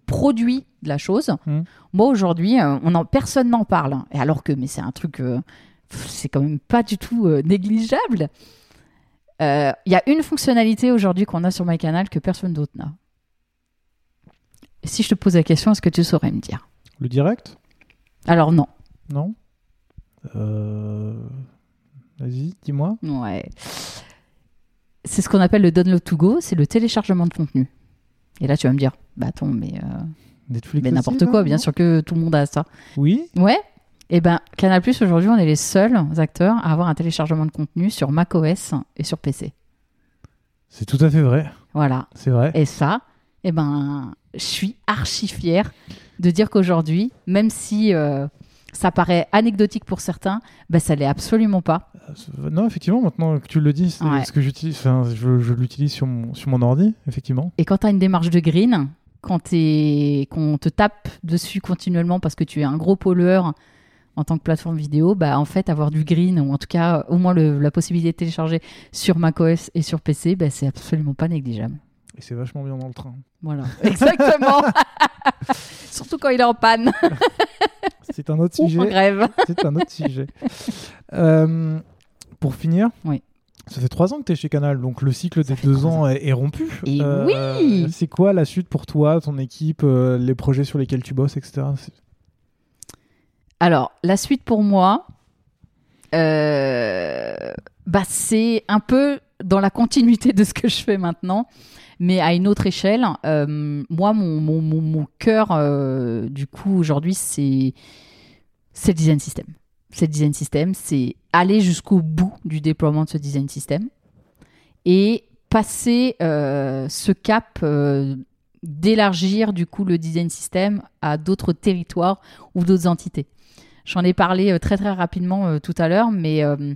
produit de la chose, Mhm. moi aujourd'hui, on en, personne n'en parle. Et alors que, mais c'est un truc, c'est quand même pas du tout euh, négligeable. Euh, Il y a une fonctionnalité aujourd'hui qu'on a sur MyCanal que personne d'autre n'a. Si je te pose la question, est-ce que tu saurais me dire? Le direct? Alors non. Non? Euh, Vas-y, dis-moi. Ouais. C'est ce qu'on appelle le download to go, c'est le téléchargement de contenu. Et là, tu vas me dire, bah attends, mais, euh, Netflix mais n'importe quoi, bien sûr que tout le monde a ça. Oui? Ouais. Et ben, Canal Plus aujourd'hui, on est les seuls acteurs à avoir un téléchargement de contenu sur macOS et sur PC. C'est tout à fait vrai. Voilà. C'est vrai. Et ça, eh ben, je suis archi fière de dire qu'aujourd'hui, même si euh, ça paraît anecdotique pour certains, ben, ça l'est absolument pas. Euh, Non, effectivement, maintenant que tu le dis, c'est Ouais. ce que j'utilise. Je, je l'utilise sur mon, sur mon ordi, effectivement. Et quand tu as une démarche de green, quand qu'on te tape dessus continuellement parce que tu es un gros pollueur en tant que plateforme vidéo, bah en fait avoir du green ou en tout cas au moins le- la possibilité de télécharger sur macOS et sur PC, bah, c'est absolument pas négligeable. Et c'est vachement bien dans le train. Voilà, exactement. Surtout quand il est en panne C'est un autre sujet. en grève. C'est un autre sujet. Euh, pour finir, Oui. ça fait trois ans que tu es chez Canal, donc le cycle Ça des deux ans est, rompu. Euh, Et oui C'est quoi la suite pour toi, ton équipe, euh, les projets sur lesquels tu bosses, etc. Alors, la suite pour moi, euh, bah, c'est un peu dans la continuité de ce que je fais maintenant, mais à une autre échelle. Euh, moi, mon, mon, cœur, euh, du coup, aujourd'hui, c'est le design system. C'est le design system, c'est aller jusqu'au bout du déploiement de ce design system et passer ce cap d'élargir du coup le design system à d'autres territoires ou d'autres entités. J'en ai parlé euh, très très rapidement euh, tout à l'heure, mais euh,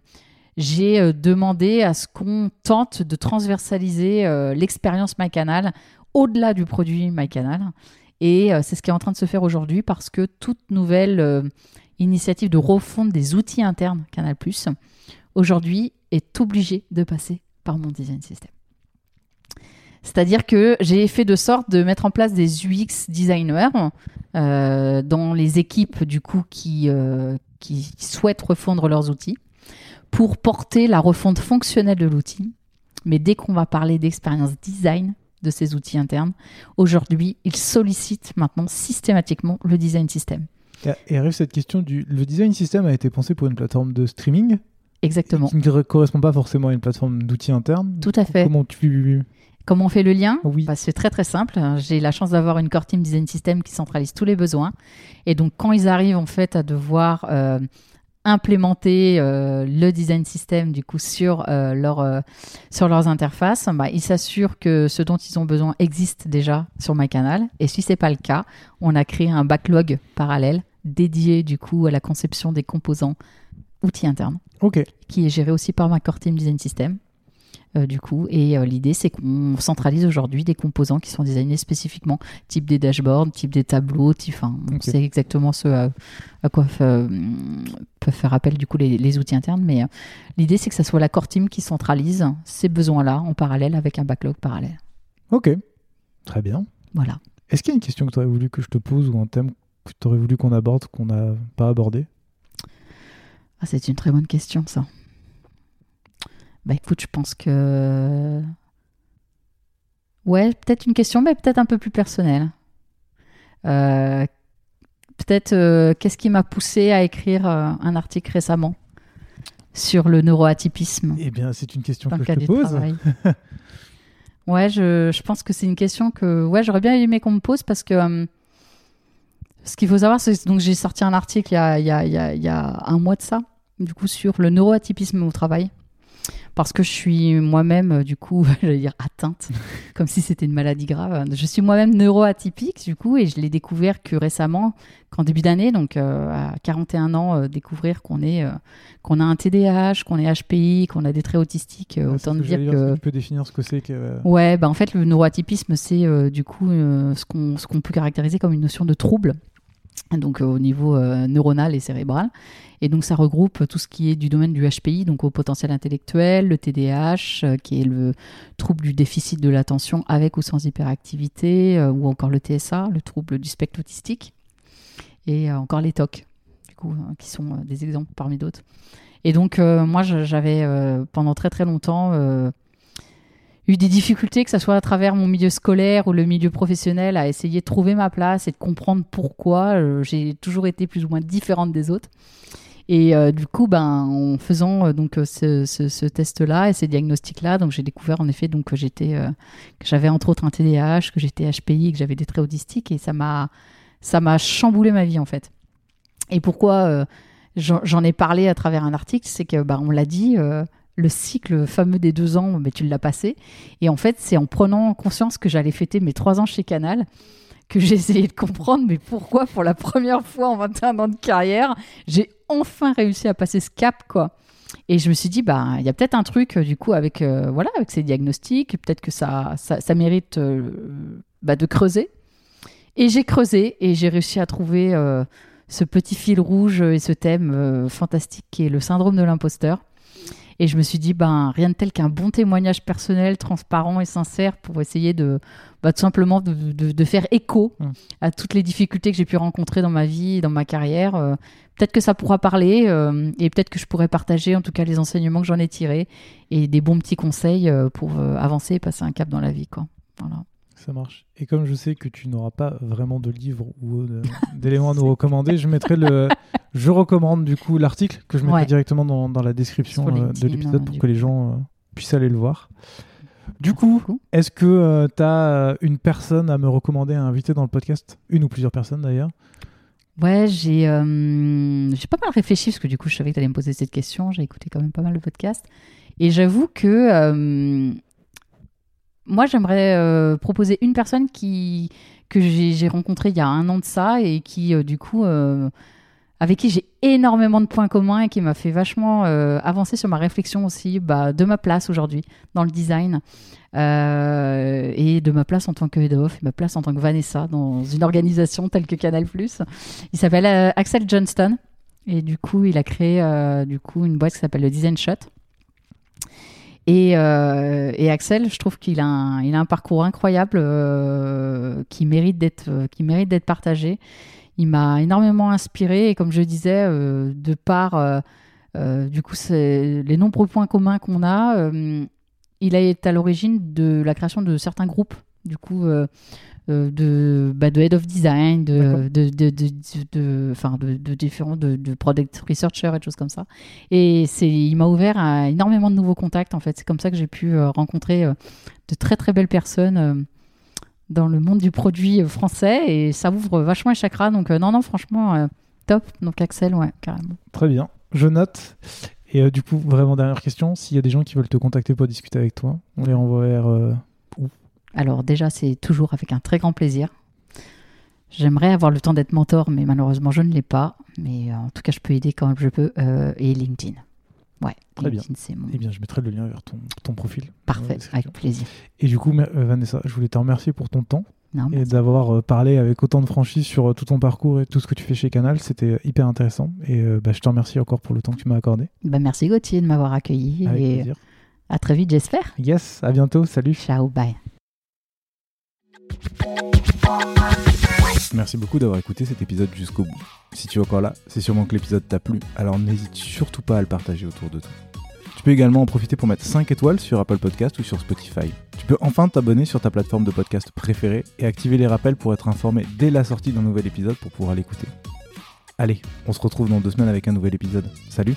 j'ai demandé à ce qu'on tente de transversaliser l'expérience MyCanal au-delà du produit MyCanal. Et c'est ce qui est en train de se faire aujourd'hui parce que toute nouvelle initiative de refonte des outils internes Canal+, aujourd'hui est obligée de passer par mon design system. C'est-à-dire que j'ai fait de sorte de mettre en place des UX designers euh, dans les équipes du coup qui, euh, qui souhaitent refondre leurs outils pour porter la refonte fonctionnelle de l'outil. Mais dès qu'on va parler d'expérience design de ces outils internes, aujourd'hui, ils sollicitent maintenant systématiquement le design system. Et- arrive cette question du. Le design system a été pensé pour une plateforme de streaming? Exactement. qui ne correspond pas forcément à une plateforme d'outils internes? Tout à fait. Comment tu. Comment on fait le lien Oui. Bah, C'est très très simple. J'ai la chance d'avoir une core team design system qui centralise tous les besoins. Et donc quand ils arrivent en fait à devoir euh, implémenter euh, le design system du coup sur, euh, leur, euh, sur leurs interfaces, bah, ils s'assurent que ce dont ils ont besoin existe déjà sur MyCanal. Et si c'est pas le cas, on a créé un backlog parallèle dédié du coup à la conception des composants outils internes qui est géré aussi par ma core team design system. Euh, du coup, et euh, l'idée c'est qu'on centralise aujourd'hui des composants qui sont designés spécifiquement, type des dashboards, type des tableaux, type, enfin, on Ok. sait exactement ce à, à quoi euh, peuvent faire appel du coup les, les outils internes, mais euh, l'idée c'est que ça soit la core team qui centralise ces besoins-là en parallèle avec un backlog parallèle. Ok. Très bien. Voilà. Est-ce qu'il y a une question que tu aurais voulu que je te pose ou un thème que tu aurais voulu qu'on aborde qu'on n'a pas abordé? Ah, c'est une très bonne question, ça. Bah écoute, je pense que. Ouais, peut-être une question, mais peut-être un peu plus personnelle. Euh, peut-être euh, qu'est-ce qui m'a poussé à écrire euh, un article récemment sur le neuroatypisme Eh bien, c'est une question que je te pose. ouais, je, je pense que c'est une question que ouais, j'aurais bien aimé qu'on me pose parce que ce qu'il faut savoir, c'est donc j'ai sorti un article y a, il, y a, il y a un mois de ça, du coup sur le neuroatypisme au travail. Parce que je suis moi-même, euh, du coup, j'allais dire atteinte, comme si c'était une maladie grave. Je suis moi-même neuroatypique, du coup, et je l'ai découvert que récemment, qu'en début d'année, donc euh, à 41 ans, euh, découvrir qu'on est, euh, qu'on a un TDAH, qu'on est HPI, qu'on a des traits autistiques. Ah, autant de que dire que Tu peux définir ce que c'est que. Ouais, bah en fait, le neuroatypisme, c'est du coup ce qu'on ce qu'on peut caractériser comme une notion de trouble donc au niveau neuronal et cérébral. Et donc ça regroupe tout ce qui est du domaine du HPI, donc au potentiel intellectuel, le TDAH, qui est le trouble du déficit de l'attention avec ou sans hyperactivité, ou encore le TSA, le trouble du spectre autistique, et encore les TOC, du coup, hein, qui sont des exemples parmi d'autres. Et donc, euh, moi, j'avais euh, pendant très très longtemps euh, eu des difficultés, que ce soit à travers mon milieu scolaire ou le milieu professionnel, à essayer de trouver ma place et de comprendre pourquoi j'ai toujours été plus ou moins différente des autres. Et du coup, ben, en faisant donc ce, test-là et ces diagnostics-là, donc j'ai découvert en effet donc que j'étais, j'avais entre autres un TDAH, que j'étais HPI, que j'avais des traits autistiques, et ça m'a, ça m'a chamboulé ma vie en fait. Et pourquoi j'en ai parlé à travers un article, c'est que bah, on l'a dit, euh, le cycle fameux des deux ans, mais tu l'as passé. Et en fait, c'est en prenant conscience que j'allais fêter mes trois ans chez Canal que j'ai essayé de comprendre, mais pourquoi pour la première fois en 21 ans de carrière, j'ai enfin réussi à passer ce cap, quoi. Et je me suis dit, bah, il y a peut-être un truc, du coup, avec, euh, voilà, avec ces diagnostics, peut-être que ça, ça, mérite euh, bah, de creuser. Et j'ai creusé et j'ai réussi à trouver ce petit fil rouge et ce thème euh, fantastique qui est le syndrome de l'imposteur. Et je me suis dit, ben, rien de tel qu'un bon témoignage personnel, transparent et sincère pour essayer de, bah, tout simplement de, faire écho mmh. à toutes les difficultés que j'ai pu rencontrer dans ma vie, dans ma carrière. Euh, peut-être que ça pourra parler euh, et peut-être que je pourrais partager en tout cas les enseignements que j'en ai tirés et des bons petits conseils pour avancer et passer un cap dans la vie. Quoi. Voilà. Ça marche. Et comme je sais que tu n'auras pas vraiment de livre ou d'éléments à nous recommander, je mettrai le. Je recommande du coup l'article que je mettrai directement dans, dans, la description euh, de l'épisode pour que les gens euh, puissent aller le voir. Du coup, est-ce que euh, tu as une personne à me recommander à inviter dans le podcast? Une ou plusieurs personnes d'ailleurs? Ouais, j'ai j'ai pas mal réfléchi parce que du coup, je savais que tu allais me poser cette question. J'ai écouté quand même pas mal le podcast. Et j'avoue que moi, j'aimerais euh, proposer une personne que j'ai rencontrée il y a un an de ça et qui, euh, du coup, euh, avec qui j'ai énormément de points communs et qui m'a fait vachement avancer sur ma réflexion aussi bah, de ma place aujourd'hui dans le design et de ma place en tant que head of et ma place en tant que Vanessa dans une organisation telle que Canal+. Il s'appelle Axel Johnston et du coup, il a créé du coup une boîte qui s'appelle le Design Shot euh, et, Axel, je trouve qu'il a, un, parcours incroyable euh, qui mérite d'être euh, qui mérite d'être partagé. Il m'a énormément inspiré et comme je disais, de par les nombreux points communs qu'on a, il été à l'origine de la création de certains groupes. Du coup, de, bah, de head of design, de, de, de, de, enfin, de, de, différents, de, product researcher et choses comme ça. Et c'est, il m'a ouvert à énormément de nouveaux contacts, en fait. C'est comme ça que j'ai pu euh, rencontrer euh, de très très belles personnes dans le monde du produit français et ça ouvre vachement les chakras. Donc, non, non, franchement, top. Donc, Axel, ouais, carrément. Très bien. Je note. Et du coup, vraiment, dernière question. S'il y a des gens qui veulent te contacter pour discuter avec toi, on les renvoie vers alors déjà, c'est toujours avec un très grand plaisir. J'aimerais avoir le temps d'être mentor, mais malheureusement, je ne l'ai pas. Mais euh, en tout cas, je peux aider quand je peux. Euh, et LinkedIn. Ouais, Très bien. Eh bien, je mettrai le lien vers ton, ton profil. Parfait, avec plaisir. Et du coup, euh, Vanessa, je voulais te remercier pour ton temps et d'avoir parlé avec autant de franchise sur tout ton parcours et tout ce que tu fais chez Canal. C'était hyper intéressant. Et bah, je te remercie encore pour le temps que tu m'as accordé. Bah, merci Gauthier de m'avoir accueilli. Avec et plaisir. À très vite, j'espère. Yes, à bientôt. Salut. Ciao, bye. Merci beaucoup d'avoir écouté cet épisode jusqu'au bout. Si tu es encore là, c'est sûrement que l'épisode t'a plu, alors n'hésite surtout pas à le partager autour de toi. Tu peux également en profiter pour mettre 5 étoiles sur Apple Podcast ou sur Spotify. Tu peux enfin t'abonner sur ta plateforme de podcast préférée et activer les rappels pour être informé dès la sortie d'un nouvel épisode pour pouvoir l'écouter. Allez, on se retrouve dans deux semaines avec un nouvel épisode. Salut